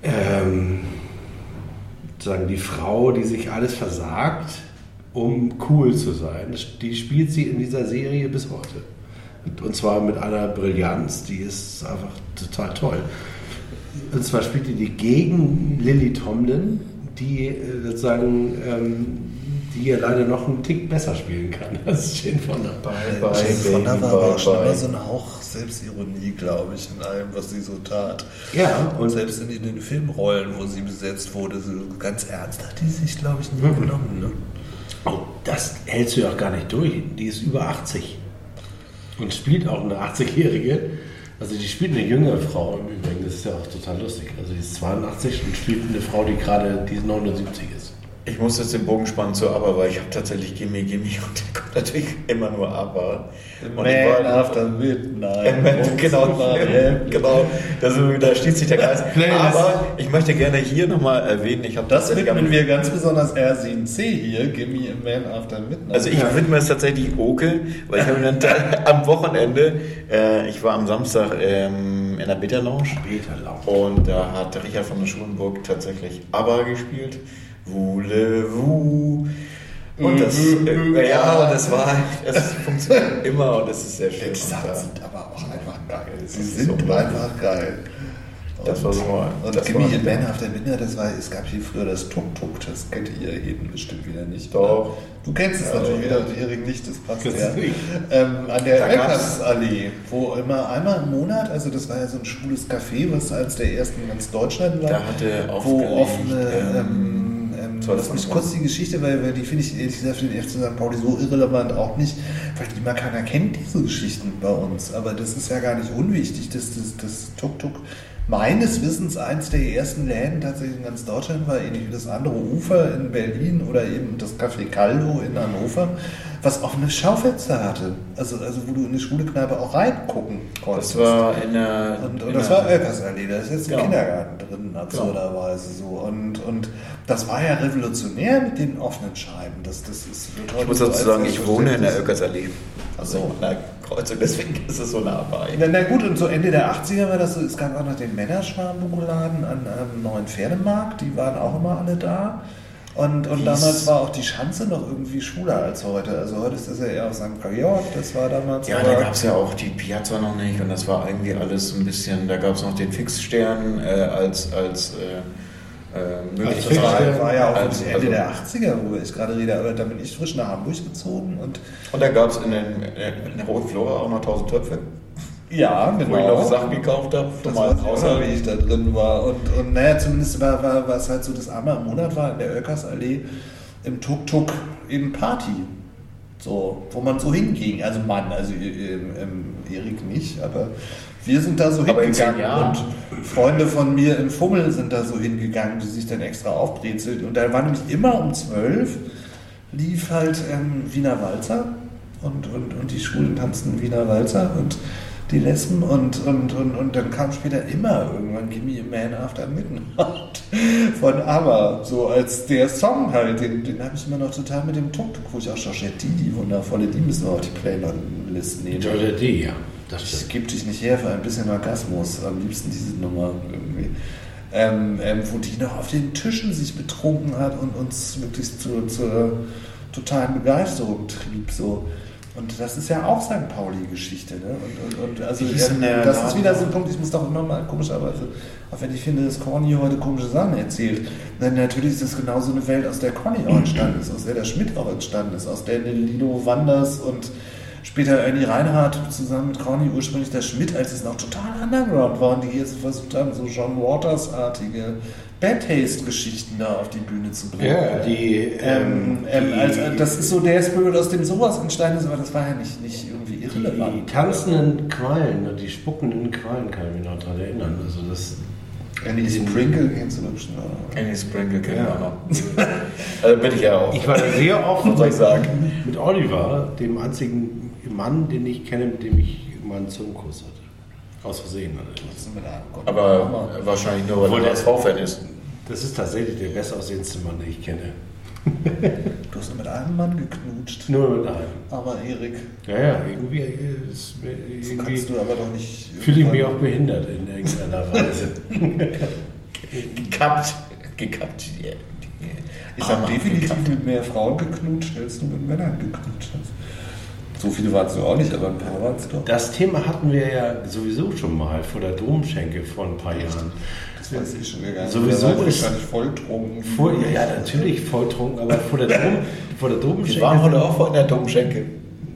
ähm, sozusagen die Frau, die sich alles versagt, um cool zu sein. Die spielt sie in dieser Serie bis heute. Und- Und zwar mit einer Brillanz, die ist einfach total toll. Und zwar spielt die die gegen Lily Tomlin, die äh, sozusagen, ähm, die ja leider noch einen Tick besser spielen kann als Jane Fonda. Bye, Jane Fonda war aber auch schon immer so ein Hauch Selbstironie, glaube ich, in allem, was sie so tat. Ja, Und und selbst in den Filmrollen, wo sie besetzt wurde, so ganz ernst hat die sich, glaube ich, nie Mhm. genommen. Ne? oh, das hältst du ja auch gar nicht durch. Die ist über 80 und spielt auch eine 80-Jährige. Also die spielt eine jüngere Frau im Übrigen, das ist ja auch total lustig. Also die ist 82 und spielt eine Frau, die gerade die 79 ist. Ich muss jetzt den Bogen spannen zu ABBA, weil ich habe tatsächlich Gimme Gimme und der kommt natürlich immer nur ABBA. Und ich war- after midnight. Äh, genau, genau. Das, da schließt sich der Kreis. Playlist. Aber ich möchte gerne hier nochmal erwähnen, ich habe Das widmen wir ganz besonders R7C hier. Give me a man after midnight. Also ich widme es tatsächlich Oke, weil ich habe dann da- am Wochenende, äh, ich war am Samstag ähm, in der Beta Lounge Später laut. und da hat Richard von der Schulenburg tatsächlich ABBA gespielt. Voulez-vous. Und das, äh, ja, und das war, es funktioniert immer und es ist sehr schön. die Und, Sachen sind aber auch einfach geil. Sie sind so einfach geil. Das war so- Und das Give me war- a man after midnight, das war, es gab hier früher das Tuk-Tuk, das kennt ihr eben bestimmt wieder nicht. Doch. Du kennst es Ja, natürlich ja. wieder, die Hering nicht, das passt Das ja. Ähm, an der Elkersallee, wo immer einmal im Monat, also das war ja so ein schwules Café, was eines der ersten in ganz Deutschland war, Da hatte wo offene, ähm, ähm, mich mal kurz die Geschichte, weil, weil die finde ich ehrlich gesagt für den FC St. Pauli so irrelevant auch nicht, weil immer keiner kennt diese Geschichten bei uns, aber das ist ja gar nicht unwichtig, dass das, das Tuk-Tuk meines Wissens eins der ersten Läden tatsächlich in ganz Deutschland war, ähnlich wie das andere Ufer in Berlin oder eben das Café Caldo in Hannover, was offene Schaufenster hatte. Also, also wo du in eine schwule Kneipe auch reingucken konntest. Das war in der. Und, in und das der- war Oelkersallee, da ist jetzt ein Genau. Kindergarten drin, absurderweise so. Und, und das war ja revolutionär mit den offenen Scheiben. Das, das ist, Ich muss dazu sagen, ich wohne in der Öckersallee. Also in der Kreuzung, deswegen ist es so nah bei. Na, na gut, und so Ende der 80er war das so, es gab auch noch den Männerschwarmbukuladen an am neuen Pferdemarkt, die waren auch immer alle da. Und, und damals war auch die Schanze noch irgendwie schwuler als heute. Also heute ist das ja eher aus St. Georg, das war damals. Ja, da gab es ja auch die Piazza noch nicht und das war irgendwie alles ein bisschen, da gab es noch den Fixstern äh, als, als äh, äh, Das Möglichkeit. war, war ja auch Also- Ende also- der 80er, worüber ich gerade rede, aber da bin ich frisch nach Hamburg gezogen und Und da gab es in, den- in der Roten Flora auch noch tausend Töpfe, ja, wo ich noch Sachen gekauft habe war außer, wie ich da drin war. Und, und naja, zumindest war, war, war es halt so, dass einmal im Monat war in der Oelkersallee im Tuk-Tuk eben Party. So, wo man so hinging. Also Mann, also ähm, Erik nicht, aber wir sind da so Aber in hingegangen. Und Freunde von mir im Fummel sind da so hingegangen, die sich dann extra aufbrezeln. Und da war nämlich immer um zwölf lief halt ähm, Wiener Walzer und, und, und die Schwulen tanzten Wiener Walzer und die Lesben und, und, und, und dann kam später immer irgendwann Give Me a Man After Midnight von ABBA, so als der Song halt, den, den habe ich immer noch total mit dem Tuk-Tuk, wo ich auch Georgette die wundervolle, die müssen wir auf die Playlist nehmen. Georgia D, ja. Das Ich gebe dich nicht her für ein bisschen Orgasmus. Am liebsten diese Nummer irgendwie. Ähm, ähm, wo die noch auf den Tischen sich betrunken hat und uns wirklich zu, zur totalen Begeisterung trieb. So. Und das ist ja auch St. Pauli-Geschichte. Ne? Und, und, und also, denn der das ist wieder so ein Punkt, ich muss doch immer mal komischerweise, auch wenn ich finde, dass Corny heute komische Sachen erzählt, dann natürlich ist das genauso eine Welt, aus der Conny auch entstanden ist, aus der der Schmidt auch entstanden ist, aus der Lino Wanders und später Ernie Reinhardt zusammen mit Corny ursprünglich der Schmidt, als es noch total underground war und die jetzt versucht haben, so John Waters-artige Bad Taste-Geschichten da auf die Bühne zu bringen. Ja, die, Ähm, ähm, die, als, das ist so der Spirit, aus dem sowas entstanden ist, aber das war ja nicht, nicht irgendwie irrelevant. die tanzenden Quallen, die spuckenden Quallen kann ich mich noch daran erinnern. Also das, Annie Sprinkle kennst du bestimmt auch. Annie Sprinkle kennen Ja. wir auch noch. Also bin ich ja auch. ich war da sehr offen soll ich sagen? mit Oliver, dem einzigen Mann, den ich kenne, mit dem ich mal einen Zungenkuss hatte. Aus Versehen. Gott? Aber wahrscheinlich nur, weil Obwohl er HSV-Fan ist. Das ist tatsächlich der bestaussehendste Mann, den ich kenne. Du hast nur mit einem Mann geknutscht. Nur mit einem. Aber Erik, Ja, ja, irgendwie, äh, so irgendwie kannst du aber doch nicht. fühle ich mich auch behindert in irgendeiner Weise. Gekappt. Gekappt. Ja. Ich habe definitiv gekappt. mit mehr Frauen geknutscht, als du mit Männern geknutscht hast. So viele waren es auch nicht, aber ein paar waren es doch. Das Thema hatten wir ja sowieso schon mal vor der Domschenke vor ein paar Jahren. Das weiß ich schon gegangen. Sowieso Der ist- wahrscheinlich volltrunken. Vor, ja, ja, natürlich volltrunken, aber vor der, Dom, vor der Domschenke. Wir waren heute auch vor der Domschenke.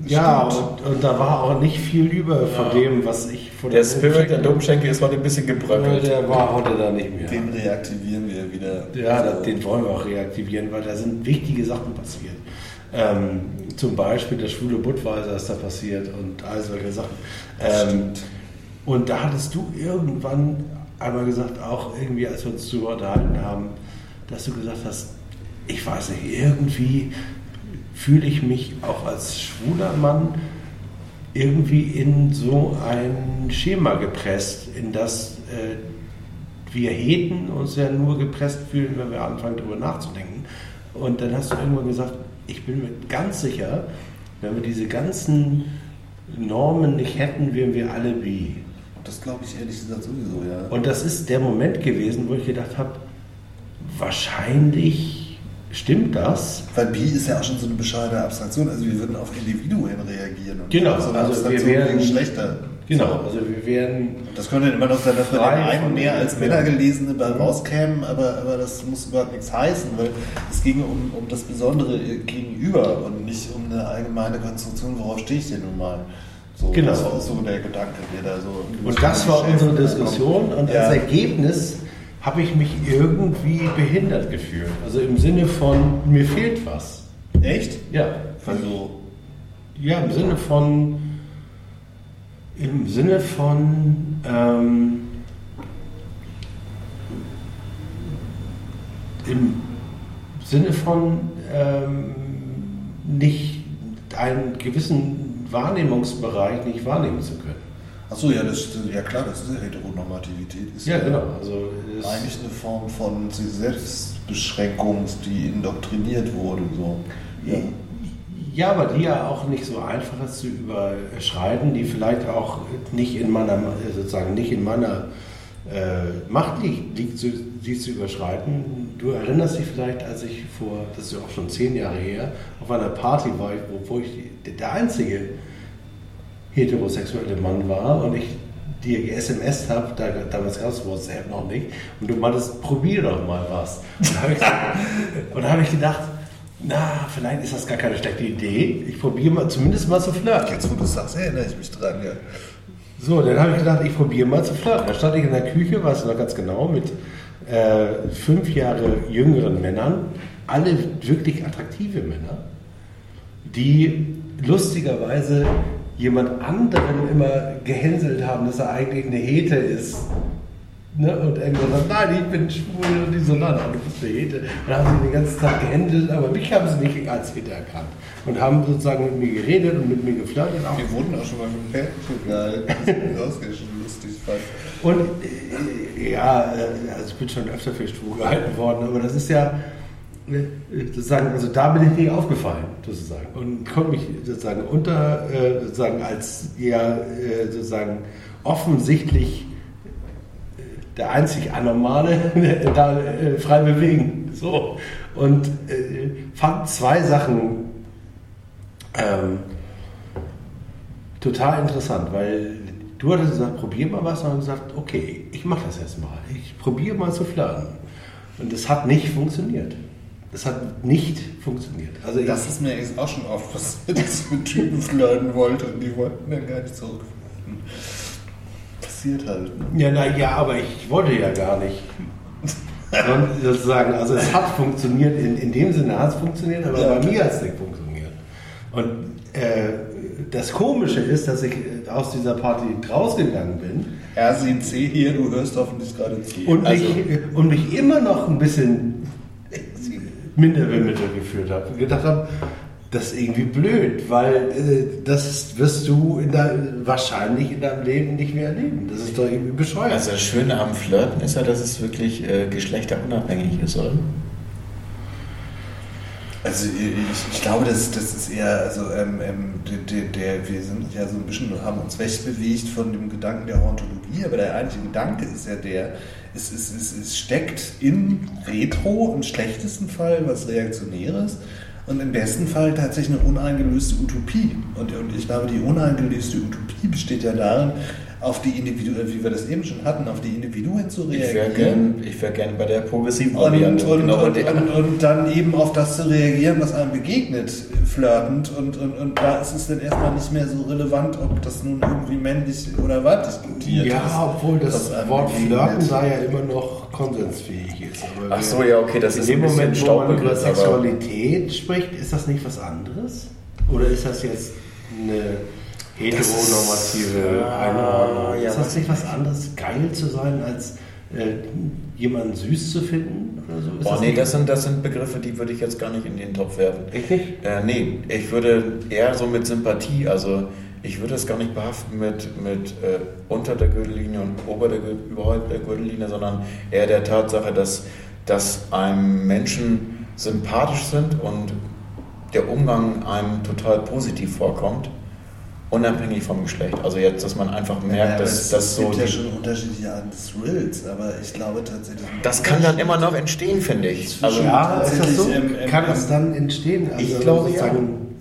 Ja, und, und da war auch nicht viel über von dem, was ich vor Der Spirit der Domschenke ist heute ein bisschen Ja, gebröckelt. Der war heute da nicht mehr. Den reaktivieren wir wieder. Ja, das, den wollen wir auch reaktivieren, weil da sind wichtige Sachen passiert. Ähm, zum Beispiel der schwule Budweiser ist da passiert und all solche Sachen. Ähm, und da hattest du irgendwann einmal gesagt, auch irgendwie, als wir uns darüber unterhalten haben, dass du gesagt hast, ich weiß nicht, irgendwie fühle ich mich auch als schwuler Mann irgendwie in so ein Schema gepresst, in das äh, wir Heten uns ja nur gepresst fühlen, wenn wir anfangen darüber nachzudenken. Und dann hast du irgendwann gesagt, ich bin mir ganz sicher, wenn wir diese ganzen Normen nicht hätten, wären wir alle bi. Das glaube ich ehrlich gesagt sowieso, ja. Und das ist der Moment gewesen, wo ich gedacht habe, wahrscheinlich stimmt das. Weil Bi ist ja auch schon so eine bescheidene Abstraktion. Also wir würden auf Individuen reagieren. Und Genau, so eine also wir Abstraktion wären- wie Geschlechter. Genau, So. also wir wären Das könnte immer noch sein, dass wir den einen mehr als. Männer gelesene bei rauskämen, aber, aber das muss überhaupt nichts heißen, weil es ging um, um das Besondere gegenüber und nicht um eine allgemeine Konstruktion, worauf stehe ich denn nun mal. So, Genau. Das war so der Gedanke, der da so. Und das war unsere Diskussion und Ja. als Ergebnis habe ich mich irgendwie behindert gefühlt. Also im Sinne von, mir fehlt was. Echt? Ja. Also, Ja, im Sinne von, im Sinne von, ähm, im Sinne von ähm, nicht einen gewissen Wahrnehmungsbereich nicht wahrnehmen zu können. achso, ja, das, ja klar, das ist ja Heteronormativität. Ist Ja, genau. Also Eigentlich eine Form von Selbstbeschränkung, die indoktriniert wurde. So. Ja. Ja, aber die ja auch nicht so einfach ist zu überschreiten, die vielleicht auch nicht in meiner, sozusagen nicht in meiner äh, Macht liegt, liegt zu, sie zu überschreiten. Du erinnerst dich vielleicht, als ich vor, das ist ja auch schon zehn Jahre her, auf einer Party war, wo, wo ich der einzige heterosexuelle Mann war und ich dir ge-SMS habe, da, damals gab es WhatsApp noch nicht, und du meintest, probier doch mal was. Und da habe ich, habe ich gedacht, na, vielleicht ist das gar keine schlechte Idee. Ich probiere mal, zumindest mal zu flirten. Jetzt, wo du sagst, erinnere ich mich dran. Ja. So, dann habe ich gedacht, ich probiere mal zu flirten. Da stand ich in der Küche, weißt du noch ganz genau, mit äh, fünf Jahre jüngeren Männern, alle wirklich attraktive Männer, die lustigerweise jemand anderen immer gehänselt haben, dass er eigentlich eine Hete ist. Ne? Und irgendwann sagt, nein, ich bin schwul und die so, nein, du bist eine Hete. Dann haben sie die ganze Zeit gehänselt, aber mich haben sie nicht als Hete erkannt. Und haben sozusagen mit mir geredet und mit mir geflirtet. Auch Wir wurden auch schon mal mit dem Pärchen gehalten. Das ist lustig. Und äh, ja, äh, also ich bin schon öfter für schwul gehalten worden, aber das ist ja sozusagen, also da bin ich nicht aufgefallen, sozusagen. Und konnte mich sozusagen unter, äh, sozusagen als eher äh, sozusagen offensichtlich äh, der einzig Anormale da äh, frei bewegen. So. Und äh, fand zwei Sachen ähm, total interessant, weil du hattest gesagt, probier mal was und gesagt, okay, ich mache das jetzt mal. Ich probiere mal zu flirten. Und es hat nicht funktioniert. Es hat nicht funktioniert. Also Das ist mir eigentlich auch schon oft passiert, dass ich mit Typen flirten wollte und die wollten dann gar nicht zurückflirten. Passiert halt. ne? ja, na ja, aber ich wollte ja gar nicht. Und sozusagen, also es hat funktioniert, in, in dem Sinne hat es funktioniert, aber Ja. bei mir hat es nicht funktioniert. Und äh, das Komische ist, dass ich äh, aus dieser Party rausgegangen bin RCC hier, du hörst hoffentlich gerade zu. und, Also, mich, und mich immer noch ein bisschen minder bemittel gefühlt habe. Und gedacht habe, das ist irgendwie blöd, weil äh, das wirst du in der, wahrscheinlich in deinem Leben nicht mehr erleben. Das ist doch irgendwie bescheuert. Also das Schöne am Flirten ist ja, dass es wirklich äh, geschlechterunabhängig ist, oder? Also ich, ich glaube, das, das ist eher, also ähm, ähm, der, der, wir sind ja so ein bisschen, haben uns wegbewegt von dem Gedanken der Ontologie, aber der eigentliche Gedanke ist ja der, es, es, es, es steckt in Retro im schlechtesten Fall was Reaktionäres und im besten Fall tatsächlich eine uneingelöste Utopie. Und, und ich glaube, die uneingelöste Utopie besteht ja darin, auf die Individuen, wie wir das eben schon hatten, auf die Individuen zu Ich wäre reagieren. gern, ich wär gern bei der progressiven Und, Variante. und, genau und, und, und dann eben auf das zu reagieren, was einem begegnet, flirtend. Und, und, und da ist es dann erstmal nicht mehr so relevant, ob das nun irgendwie männlich oder weiblich gutiert ist. ja, obwohl das was Wort. Flirten da ja immer noch konsensfähig ist. Aber Ach so, ja, okay, das in ist dem ein bisschen Moment, wo man über Sexualität spricht, ist das nicht was anderes? Oder ist das jetzt eine heteronormative Ah, Einordnung? ja, ist das nicht was anderes, geil zu sein, als äh, jemanden süß zu finden? Oder so? Ist Boah, nee, nicht- das sind, das sind Begriffe, die würde ich jetzt gar nicht in den Topf werfen. Echt nicht? Äh, nee, ich würde eher so mit Sympathie, also ich würde es gar nicht behaften mit, mit äh, unter der Gürtellinie und ober der, überhalb der Gürtellinie, sondern eher der Tatsache, dass, dass einem Menschen sympathisch sind und der Umgang einem total positiv vorkommt, unabhängig vom Geschlecht. Also jetzt, dass man einfach merkt, Ja, dass, es, dass es so gibt ja die, schon unterschiedliche Arten des Thrills, aber ich glaube tatsächlich. das kann dann immer noch entstehen, finde ich. Also, Ja, ist das so? Kann das dann entstehen? Also Ich glaube, ja.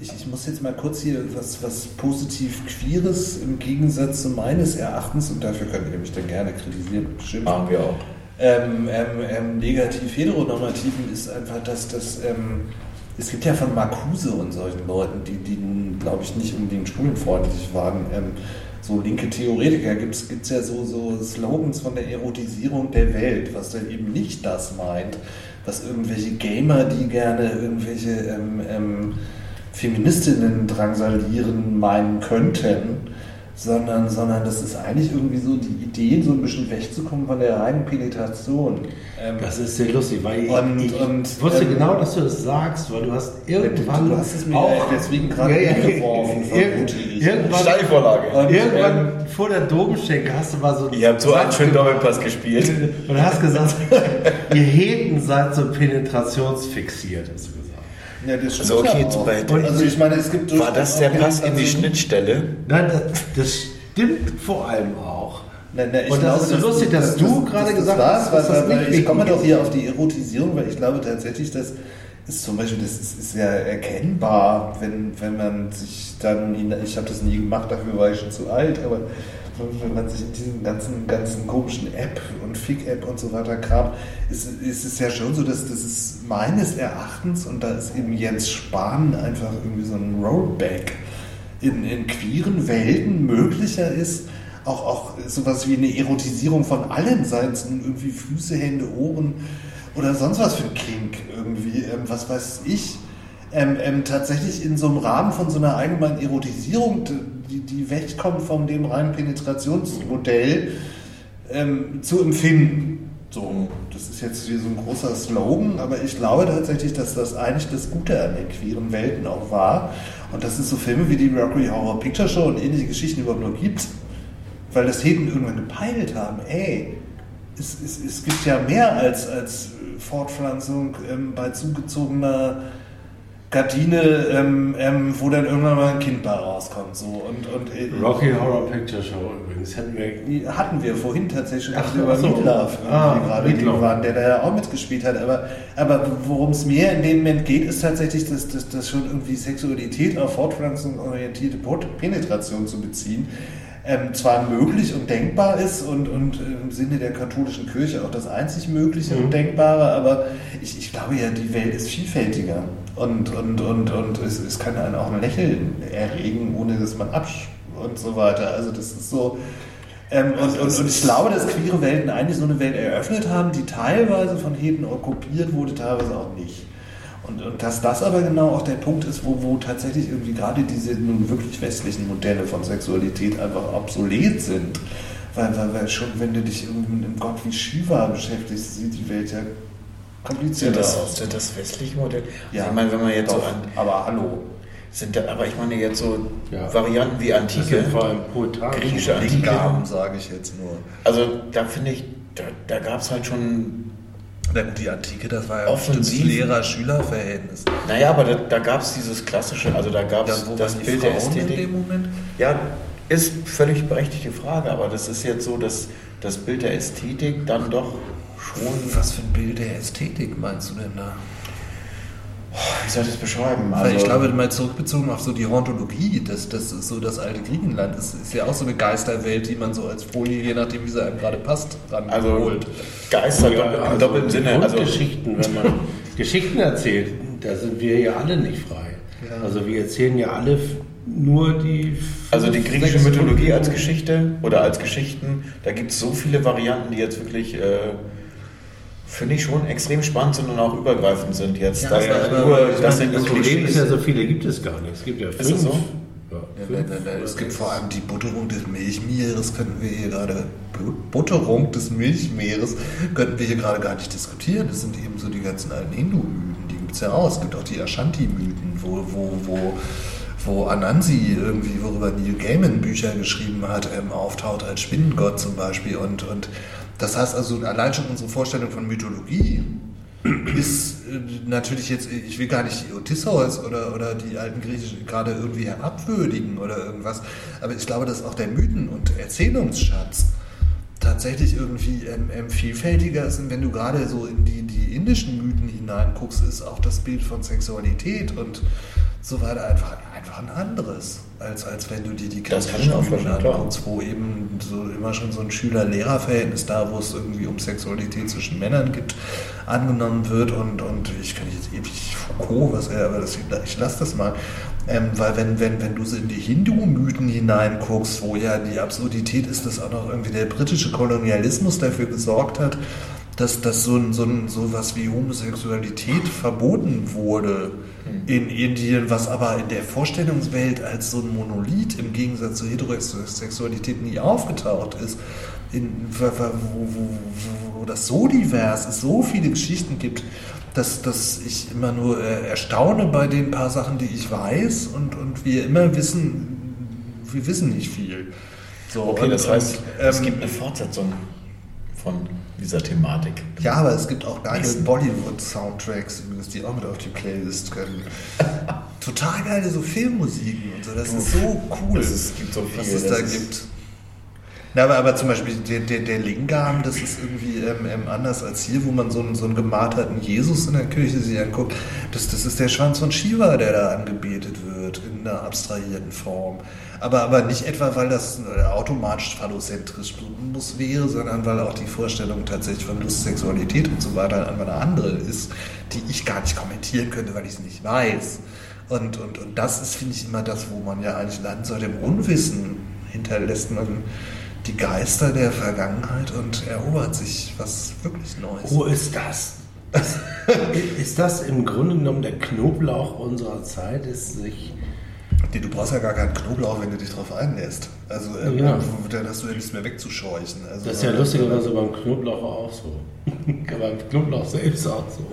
Ich, ich muss jetzt mal kurz hier was, was positiv Queeres im Gegensatz zu meines Erachtens, und dafür könnt ihr mich dann gerne kritisieren und beschimpfen, machen wir auch. ähm, ähm, ähm, negativ heteronormativen ist einfach, dass das, ähm, es gibt ja von Marcuse und solchen Leuten, die, die glaube ich, nicht unbedingt schwulenfreundlich waren, ähm, so linke Theoretiker, gibt es ja so, so Slogans von der Erotisierung der Welt, was dann eben nicht das meint, was irgendwelche Gamer, die gerne irgendwelche ähm, ähm, Feministinnen drangsalieren meinen könnten, sondern, sondern das ist eigentlich irgendwie so die Idee, so ein bisschen wegzukommen von der reinen Penetration. Ähm, Das ist sehr lustig, weil ich, Und- ich und, wusste ähm, genau, dass du das sagst, weil du hast irgendwann du hast es mir auch deswegen gerade hingeworfen, vermute ich. Irgendwann, Steilvorlage. Und, irgendwann vor der Domschenke hast du mal so Ihr habt so einen schönen Doppelpass gespielt. und hast gesagt, ihr Heten seid so penetrationsfixiert, hast du gesagt. Ja, das Also okay. Beispiel- Also ich meine, es gibt War das der Pass in die Penetration- Schnittstelle? Nein, das, das stimmt vor allem auch. Nein, nein, ich Und das glaube, ist so lustig, dass du gerade gesagt war's, hast, dass weil, das weil, ich komme doch ist. hier auf die Erotisierung, weil ich glaube tatsächlich, das ist zum Beispiel, das ist, ist ja erkennbar, wenn, wenn man sich dann, ich habe das nie gemacht, dafür war ich schon zu alt, aber wenn man sich in diesen ganzen, ganzen komischen App und Fick-App und so weiter Kram, ist, ist es ja schon so, dass das ist meines Erachtens, und da ist eben Jens Spahn einfach irgendwie so ein Rollback, in, in queeren Welten möglicher ist, auch, auch sowas wie eine Erotisierung von allen, nun irgendwie Füße, Hände, Ohren oder sonst was für ein Kink irgendwie, ähm, was weiß ich, ähm, ähm, tatsächlich in so einem Rahmen von so einer allgemeinen Erotisierung, die, die wegkommt von dem reinen Penetrationsmodell, ähm, zu empfinden. So, das ist jetzt hier so ein großer Slogan, aber ich glaube tatsächlich, dass das eigentlich das Gute an den queeren Welten auch war. Und dass es so Filme wie die Rocky Horror Picture Show und ähnliche Geschichten überhaupt nur gibt, weil das Heten irgendwann gepeilt haben, ey, es, es, es gibt ja mehr als, als Fortpflanzung ähm, bei zugezogener Gardine, ähm, ähm, wo dann irgendwann mal ein Kind bei rauskommt. So. Und, und, äh, Rocky Horror Picture Show übrigens. Hätten wir die hatten wir vorhin tatsächlich Ach, schon über ach so. Meatloaf Ah, irgendwie gerade Meatloaf. waren, der da ja auch mitgespielt hat. Aber, aber worum es mir in dem Moment geht, ist tatsächlich, dass, dass, dass schon irgendwie Sexualität auf Fortpflanzung orientierte Penetration zu beziehen. Ähm, zwar möglich und denkbar ist und, und im Sinne der katholischen Kirche auch das einzig Mögliche Mhm. und Denkbare, aber ich, ich glaube ja, die Welt ist vielfältiger und, und, und, und es, es kann einen auch ein Lächeln erregen, ohne dass man absch und so weiter. Also das ist so, ähm, und, und, und ich glaube, dass queere Welten eigentlich so eine Welt eröffnet haben, die teilweise von Heten okkupiert wurde, teilweise auch nicht. Und, und dass das aber genau auch der Punkt ist, wo, wo tatsächlich irgendwie gerade diese nun wirklich westlichen Modelle von Sexualität einfach obsolet sind. Weil, weil, weil schon, wenn du dich irgendwie mit einem Gott wie Shiva beschäftigst, sieht die Welt Ja, komplizierter das, aus. das, das westliche Modell. Ja, ich meine, wenn man jetzt doch, so an. aber hallo. Sind da, aber ich meine jetzt so Ja. Varianten wie Antike. Griechische Antike. Sage ich jetzt nur. Also da finde ich, da, da gab es halt schon, Na gut, die Antike, das war ja Offensiv. Lehrer-Schüler-Verhältnis. naja, aber da, da gab es dieses klassische, also da gab es das Bild der Frauen in Ästhetik. dem Moment? Ja, ist völlig berechtigte Frage, aber das ist jetzt so, dass das Bild der Ästhetik dann doch schon, Was für ein Bild der Ästhetik meinst du denn da? wie soll ich das beschreiben? Weil ich glaube, mal zurückbezogen auf so die Hauntologie, das, das ist so das alte Griechenland, das ist ja auch so eine Geisterwelt, die man so als Folie, je nachdem wie sie einem gerade passt, also ranholt. Geister Ja, im also doppelten Sinne. Also, Grundgeschichten, wenn man Geschichten erzählt, da sind wir ja alle nicht frei. Ja. Also wir erzählen ja alle nur die. also die griechische Mythologie als. Geschichte oder als Geschichten, da gibt es so viele Varianten, die jetzt wirklich, äh, finde ich, schon extrem spannend sind und auch übergreifend sind jetzt. Ja, das, aber- nur, das sind Das Problem ist ja, so viele gibt es gar nicht. Es gibt ja fünf. es so? Ja, Ja, nein, nein, nein. Es gibt vor allem die Butterung des Milchmeeres, könnten wir hier gerade, Butterung des Milchmeeres, könnten wir hier gerade gar nicht diskutieren. Das sind eben so die ganzen alten Hindu-Mythen, die gibt es ja auch. Es gibt auch die Ashanti-Mythen, wo, wo, wo, wo Anansi irgendwie, worüber Neil Gaiman Bücher geschrieben hat, ähm, auftaucht als Spinnengott zum Beispiel. Und, und das heißt also, allein schon unsere Vorstellung von Mythologie ist äh, natürlich jetzt, ich will gar nicht Odysseus oder, oder die alten Griechischen gerade irgendwie herabwürdigen oder irgendwas, aber ich glaube, dass auch der Mythen- und Erzählungsschatz tatsächlich irgendwie ähm, ähm, vielfältiger ist. Und wenn du gerade so in die, die indischen Mythen hineinguckst, ist auch das Bild von Sexualität und so weiter einfach, einfach ein anderes, als, als wenn du dir die klassischen anguckst, wo eben so immer schon so ein Schüler-Lehrer-Verhältnis da, wo es irgendwie um Sexualität zwischen Männern gibt, angenommen wird und, und ich kann jetzt ewig Foucault, was er, aber das, ich lasse das mal, ähm, weil wenn, wenn, wenn du so in die Hindu-Mythen hineinguckst, wo ja die Absurdität ist, dass auch noch irgendwie der britische Kolonialismus dafür gesorgt hat, dass, dass so, ein, so, ein, so was wie Homosexualität verboten wurde in Indien, was aber in der Vorstellungswelt als so ein Monolith im Gegensatz zur Heterosexualität nie aufgetaucht ist, in, wo, wo, wo, das so divers ist, so viele Geschichten gibt, dass, dass ich immer nur äh, erstaune bei den paar Sachen, die ich weiß und, und wir immer wissen, wir wissen nicht viel. So, Okay, und- das heißt, und, es ähm, gibt eine Fortsetzung von dieser Thematik. ja, aber es gibt auch geile Bollywood-Soundtracks, übrigens, die auch mit auf die Playlist können. Total geile so Filmmusiken und so. Das ist so cool, es gibt so was viel, es das da gibt. Na, aber, aber zum Beispiel der, der, der Lingam, das ist irgendwie ähm, ähm, anders als hier, wo man so einen, so einen gemarterten Jesus in der Kirche sich anguckt. Das, das ist der Schwanz von Shiva, der da angebetet wird, in einer abstrahierten Form. Aber, aber nicht etwa, weil das automatisch phallozentrisch muss wäre, sondern weil auch die Vorstellung tatsächlich von Lust, Sexualität und so weiter einfach eine andere ist, die ich gar nicht kommentieren könnte, weil ich es nicht weiß. Und, und, und das ist, finde ich, immer das, wo man ja eigentlich landen sollte. Im Unwissen hinterlässt man die Geister der Vergangenheit und erobert sich was wirklich Neues. Wo ist das? Ist das im Grunde genommen der Knoblauch unserer Zeit? Ist sich Du brauchst ja gar keinen Knoblauch, wenn du dich drauf einlässt. Also ähm, Ja. dann hast du ja nichts mehr wegzuscheuchen. Also, Das ist ja lustigerweise beim Knoblauch auch so. beim Knoblauch selbst auch so.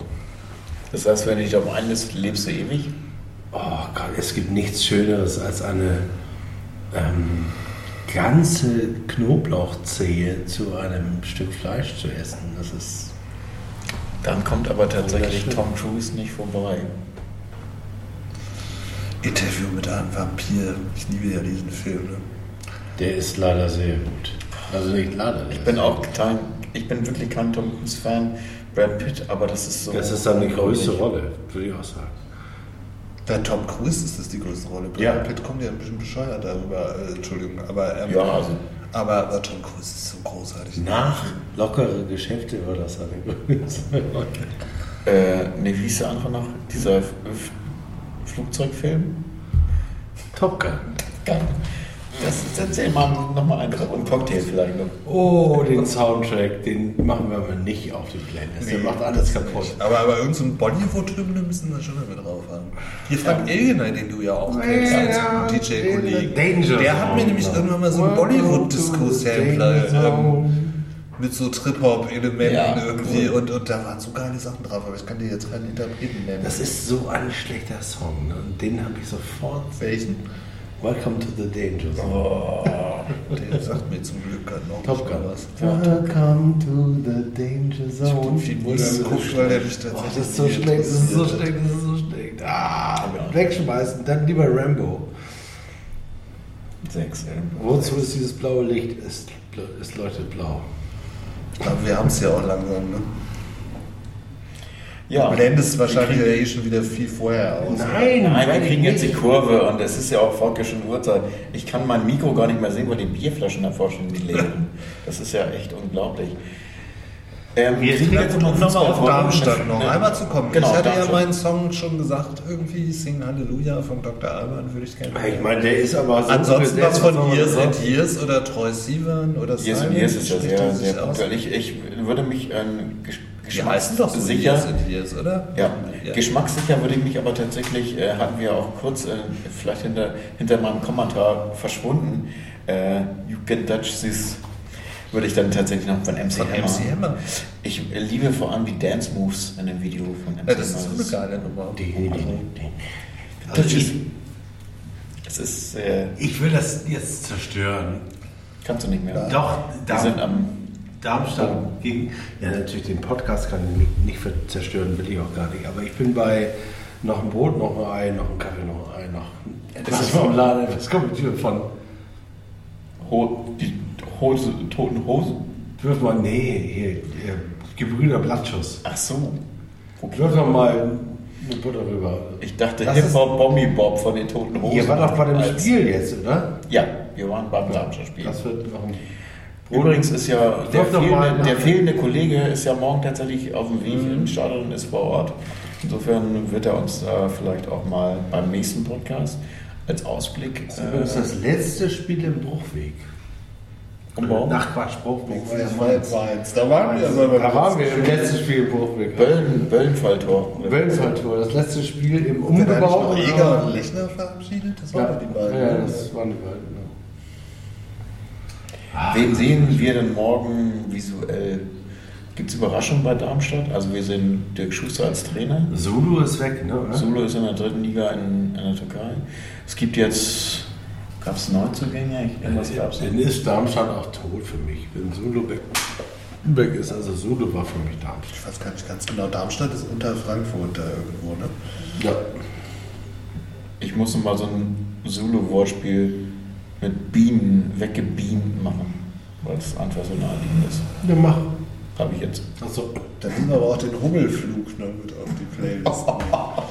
Das heißt, wenn du dich darauf einlässt, lebst du ewig? Oh Gott, es gibt nichts Schöneres als eine ähm, ganze Knoblauchzehe zu einem Stück Fleisch zu essen. Das ist. Dann kommt aber tatsächlich. Tom Cruise nicht vorbei. Interview mit einem Vampir. Ich liebe ja diesen Film. Ne? Der ist leider sehr gut. Also nicht leider. Ich bin auch kein, ich bin wirklich kein Tom Cruise-Fan. Brad Pitt, aber das ist so. Das ist dann die größte Rolle, würde ich auch sagen. Bei Tom Cruise ist das die größte Rolle. Brad Ja. Pitt kommt ja ein bisschen bescheuert darüber. Äh, Entschuldigung, aber, ähm, Ja, also- aber, aber Tom Cruise ist so großartig. Nach lockere Geschäfte war das Rolle. Äh, ne, wie hieß der andere noch? Dieser Flugzeugfilm? Top Gun. Das ist, erzähl mal nochmal einen und Cocktail vielleicht noch. Oh, den Soundtrack, den machen wir aber nicht auf die Playlist. Der macht alles kaputt. Aber, aber irgendein so Bollywood-Hymne müssen wir schon mit drauf haben. Hier Frank Elgener, den du ja auch kennst als DJ-Kollegen. Danger Der hat mir nämlich irgendwann mal so einen Bollywood-Disco-Sampler mit so Trip-Hop-Elementen Ja, irgendwie cool. und, und da waren so geile Sachen drauf, aber ich kann dir jetzt keinen Interpreten nennen. Das ist so ein schlechter Song. Ne? Und den habe ich sofort. welchen? Welcome to the Danger Zone. Der sagt mir zum Glück gerade noch Top Gun. was. Welcome to the Danger Zone. viel nie geguckt, weil der mich Oh, tatsächlich das ist so schlecht, das ist so schlecht, das ist so schlecht. Ah, Ja. wegschmeißen, dann lieber Rambo. Sechs. Wozu ist dieses blaue Licht? Es, es leuchtet blau. Ich glaube, wir haben es ja auch langsam. Ne? Ja. Du blendest wahrscheinlich kriegen- eh schon wieder viel vorher aus. Nein, Nein, wir kriegen jetzt die nicht. Kurve und es ist ja auch fortgeschrittene Uhrzeit. Ich kann mein Mikro gar nicht mehr sehen, weil die Bierflaschen davor stehen, die leeren. Das ist ja echt unglaublich. Ähm, Wir sind jetzt Um noch nochmal auf? Darmstadt noch einmal zu kommen. Genau, ich hatte Darmstadt. ja meinen Song schon gesagt, irgendwie Sing Halleluja von Dr. Alban würde ich gerne. Ich meine, der ist aber so Ansonsten was von Years and Years oder Troy Sivan oder Years and Years ist ja sehr, sehr punktuell. Ich, ich würde mich doch so geschmackssicher, Years, oder? ja, Ja. geschmackssicher würde ich mich aber tatsächlich, äh, hatten wir auch kurz äh, vielleicht hinter, hinter meinem Kommentar verschwunden, äh, You Can Touch This, würde ich dann tatsächlich noch von MC Von Hammer. MC Hammer. Ich liebe vor allem die Dance Moves in dem Video von MC Ja, das ist Hammer. so eine geile Nummer. Die, die, die. Also Also ich, Es ist, äh, ich will das jetzt zerstören. kannst du nicht mehr. Doch, Wir sind am, Darmstadt gegen. Ja, natürlich, den Podcast kann ich nicht, zerstören, will ich auch gar nicht. Aber ich bin bei noch ein Brot, noch ein Ei, noch ein Kaffee, noch ein Ei, noch. das ist vom Laden. Was kommt hier von? Ho die Hose, toten Hosen. Wirf mal, nee, hier, hier Gebrüder Blattschuss. Ach so. Wirf doch mal eine Butter rüber. Ich dachte Hip-Hop Bombi Bob von den toten Hosen. Ihr wart doch bei dem Als- Spiel jetzt, oder? Ja, wir waren beim Darmstadt Spiel. Das wird noch ein Übrigens ist ja der fehlende, der fehlende Kollege ist ja morgen tatsächlich auf dem Weg Mhm. ins Stadion und ist vor Ort. Insofern wird er uns äh, vielleicht auch mal beim nächsten Podcast als Ausblick Das ist äh, das letzte Spiel im Bruchweg. Umbauen. Nach Quatsch, Bruchweg. war ja Das Mainz. war jetzt Mainz. Da waren wir. aber Da waren wir im letzten Spiel Bruchweg. Böllen, Böllenfalltor. Wellenfalltor, das letzte Spiel im Umbau. Umbau. noch Eger und Lechner verabschiedet? Das waren Ja, die beiden. ja, das waren die beiden. Wen sehen wir denn morgen visuell? Gibt es Überraschungen bei Darmstadt? Also wir sehen Dirk Schuster als Trainer. Ja. Sulu ist weg, ne? Solo ist in der dritten Liga in, in der Türkei. Es gibt jetzt, gab es Neuzugänge? Irgendwas gab es Dann ist Darmstadt auch tot für mich. Wenn Sulu weg, weg ist, also Sulu war für mich Darmstadt. Ich weiß gar nicht ganz genau. Darmstadt ist unter Frankfurt da irgendwo, ne? Ja. Ich musste mal so ein Zulu-Wortspiel mit Bienen weggebeamt machen, weil es einfach so naheliegend ist. Ja, mach. Habe ich jetzt. Achso. Dann nehmen wir aber auch den Hummelflug noch mit auf die Playlist.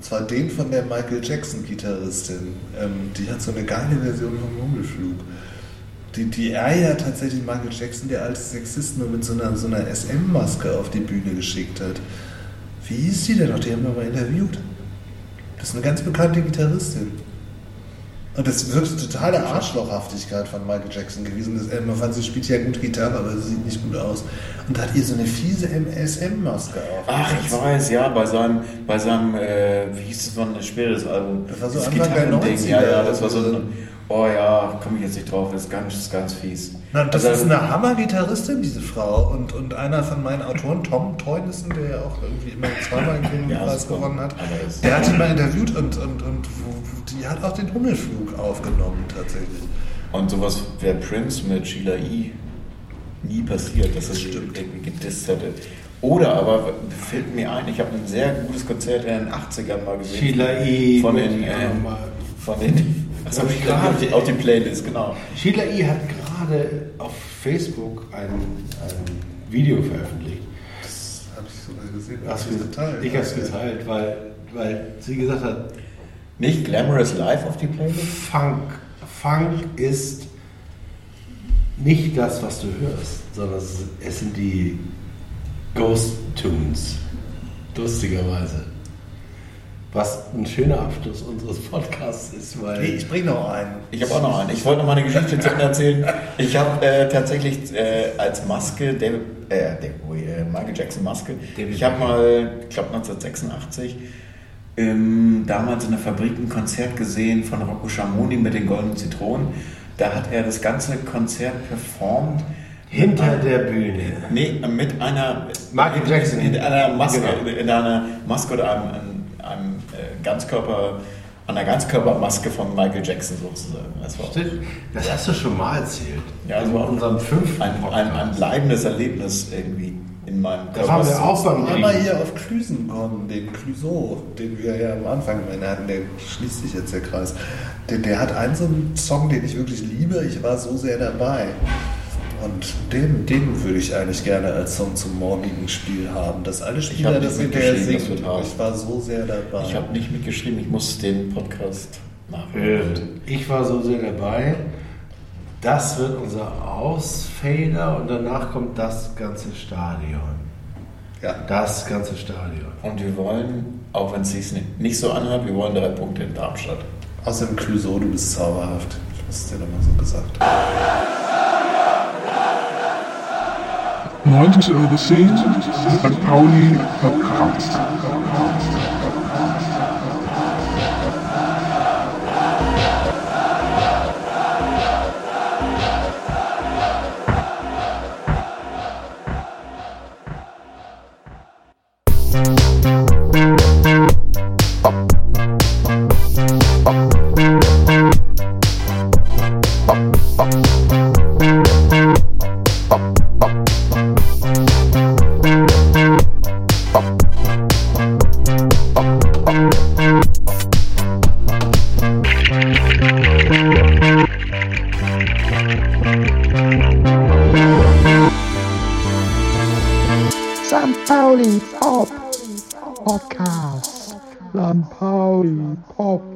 Und zwar den von der Michael Jackson-Gitarristin. Ähm, die hat so eine geile Version vom Hummelflug. Die, die er ja tatsächlich Michael Jackson, der alte Sexist, nur mit so einer, so einer SM-Maske auf die Bühne geschickt hat. Wie hieß die denn noch? Die haben wir mal interviewt. Das ist eine ganz bekannte Gitarristin. Und das wirklich totale Arschlochhaftigkeit von Michael Jackson gewesen. Das, äh, man fand, sie spielt ja gut Gitarre, aber sie sieht nicht gut aus. Und da hat ihr so eine fiese SM-Maske auf. Ach, ich weiß, ja, bei seinem, bei seinem äh, wie hieß es, war ein schweres Album. Das war so Das Anfang der Gitarrending, 90er. Ja, ja, das war so ein, oh ja, komme ich jetzt nicht drauf, das ist ganz, das ist ganz fies. Na, das Also, ist eine Hammer-Gitarristin, diese Frau. Und, und einer von meinen Autoren, Tom Teunissen, der ja auch irgendwie immer zweimal den Ja, gewonnen hat, das- der hat ihn mal interviewt und, und, und wo- die hat auch den Hummelflug aufgenommen, tatsächlich. Und sowas wäre Prince mit Sheila E. nie passiert, dass es Stimmt. irgendwie gedisst hätte. Oder aber fällt mir ein, ich habe ein sehr gutes Konzert in den 80ern mal gesehen. Sheila E. Von den, äh, von das habe ich gerade auf die, auf die Playlist, genau. Sheila E. hat gerade auf Facebook ein, ein Video veröffentlicht. Das habe ich sogar gesehen. Hast Das du geteilt. Ich habe es geteilt, weil, weil sie gesagt hat, Nicht Glamorous Live auf die Playlist? Funk. Funk ist nicht das, was du hörst, sondern es- sind die Ghost Tunes. Lustigerweise. Was ein schöner Abschluss unseres Podcasts ist, weil. Ich bringe noch einen. Ich habe auch noch einen. Ich wollte noch mal eine Geschichte zu Ende erzählen. Ich habe äh, tatsächlich äh, als Maske, David, äh, David Bowie, äh, Michael Jackson Maske, David ich habe mal, ich glaube 1986, ähm, damals in der Fabrik ein Konzert gesehen von Rocco Schamoni mit den Goldenen Zitronen. Da hat er das ganze Konzert performt Hinter der Bühne. Nee, mit einer. Michael Jackson. In einer Maske, Genau. in einer Maske oder einem, einem, äh, Ganzkörper, einer Ganzkörpermaske von Michael Jackson sozusagen. Das Stimmt. Das hast du schon mal erzählt. Ja, in also unserem fünften ein, ein, ein bleibendes Erlebnis irgendwie in meinem Da waren wir auch beim Einmal Kriegen. hier auf Klüsen kommen, den Clüso, den wir ja am Anfang hatten, der schließt sich jetzt der Kreis. Der, der hat einen so einen Song, den ich wirklich liebe, ich war so sehr dabei. Und den, den würde ich eigentlich gerne als Song zum morgigen Spiel haben. Dass alle Spieler das hinterher das singen. Ich war so sehr dabei. Ich habe nicht mitgeschrieben, ich muss den Podcast nachhören. Äh, Ich war so sehr dabei. Das wird unser Ausfader und danach kommt das ganze Stadion. ja. Das ganze Stadion. Und wir wollen, auch wenn es sich nicht- nicht so anhört, wir wollen drei Punkte in Darmstadt. Außerdem Clüso, du bist zauberhaft. Ich habe es dir doch mal so gesagt. 90 Euro 10, St. Pauli Podcast.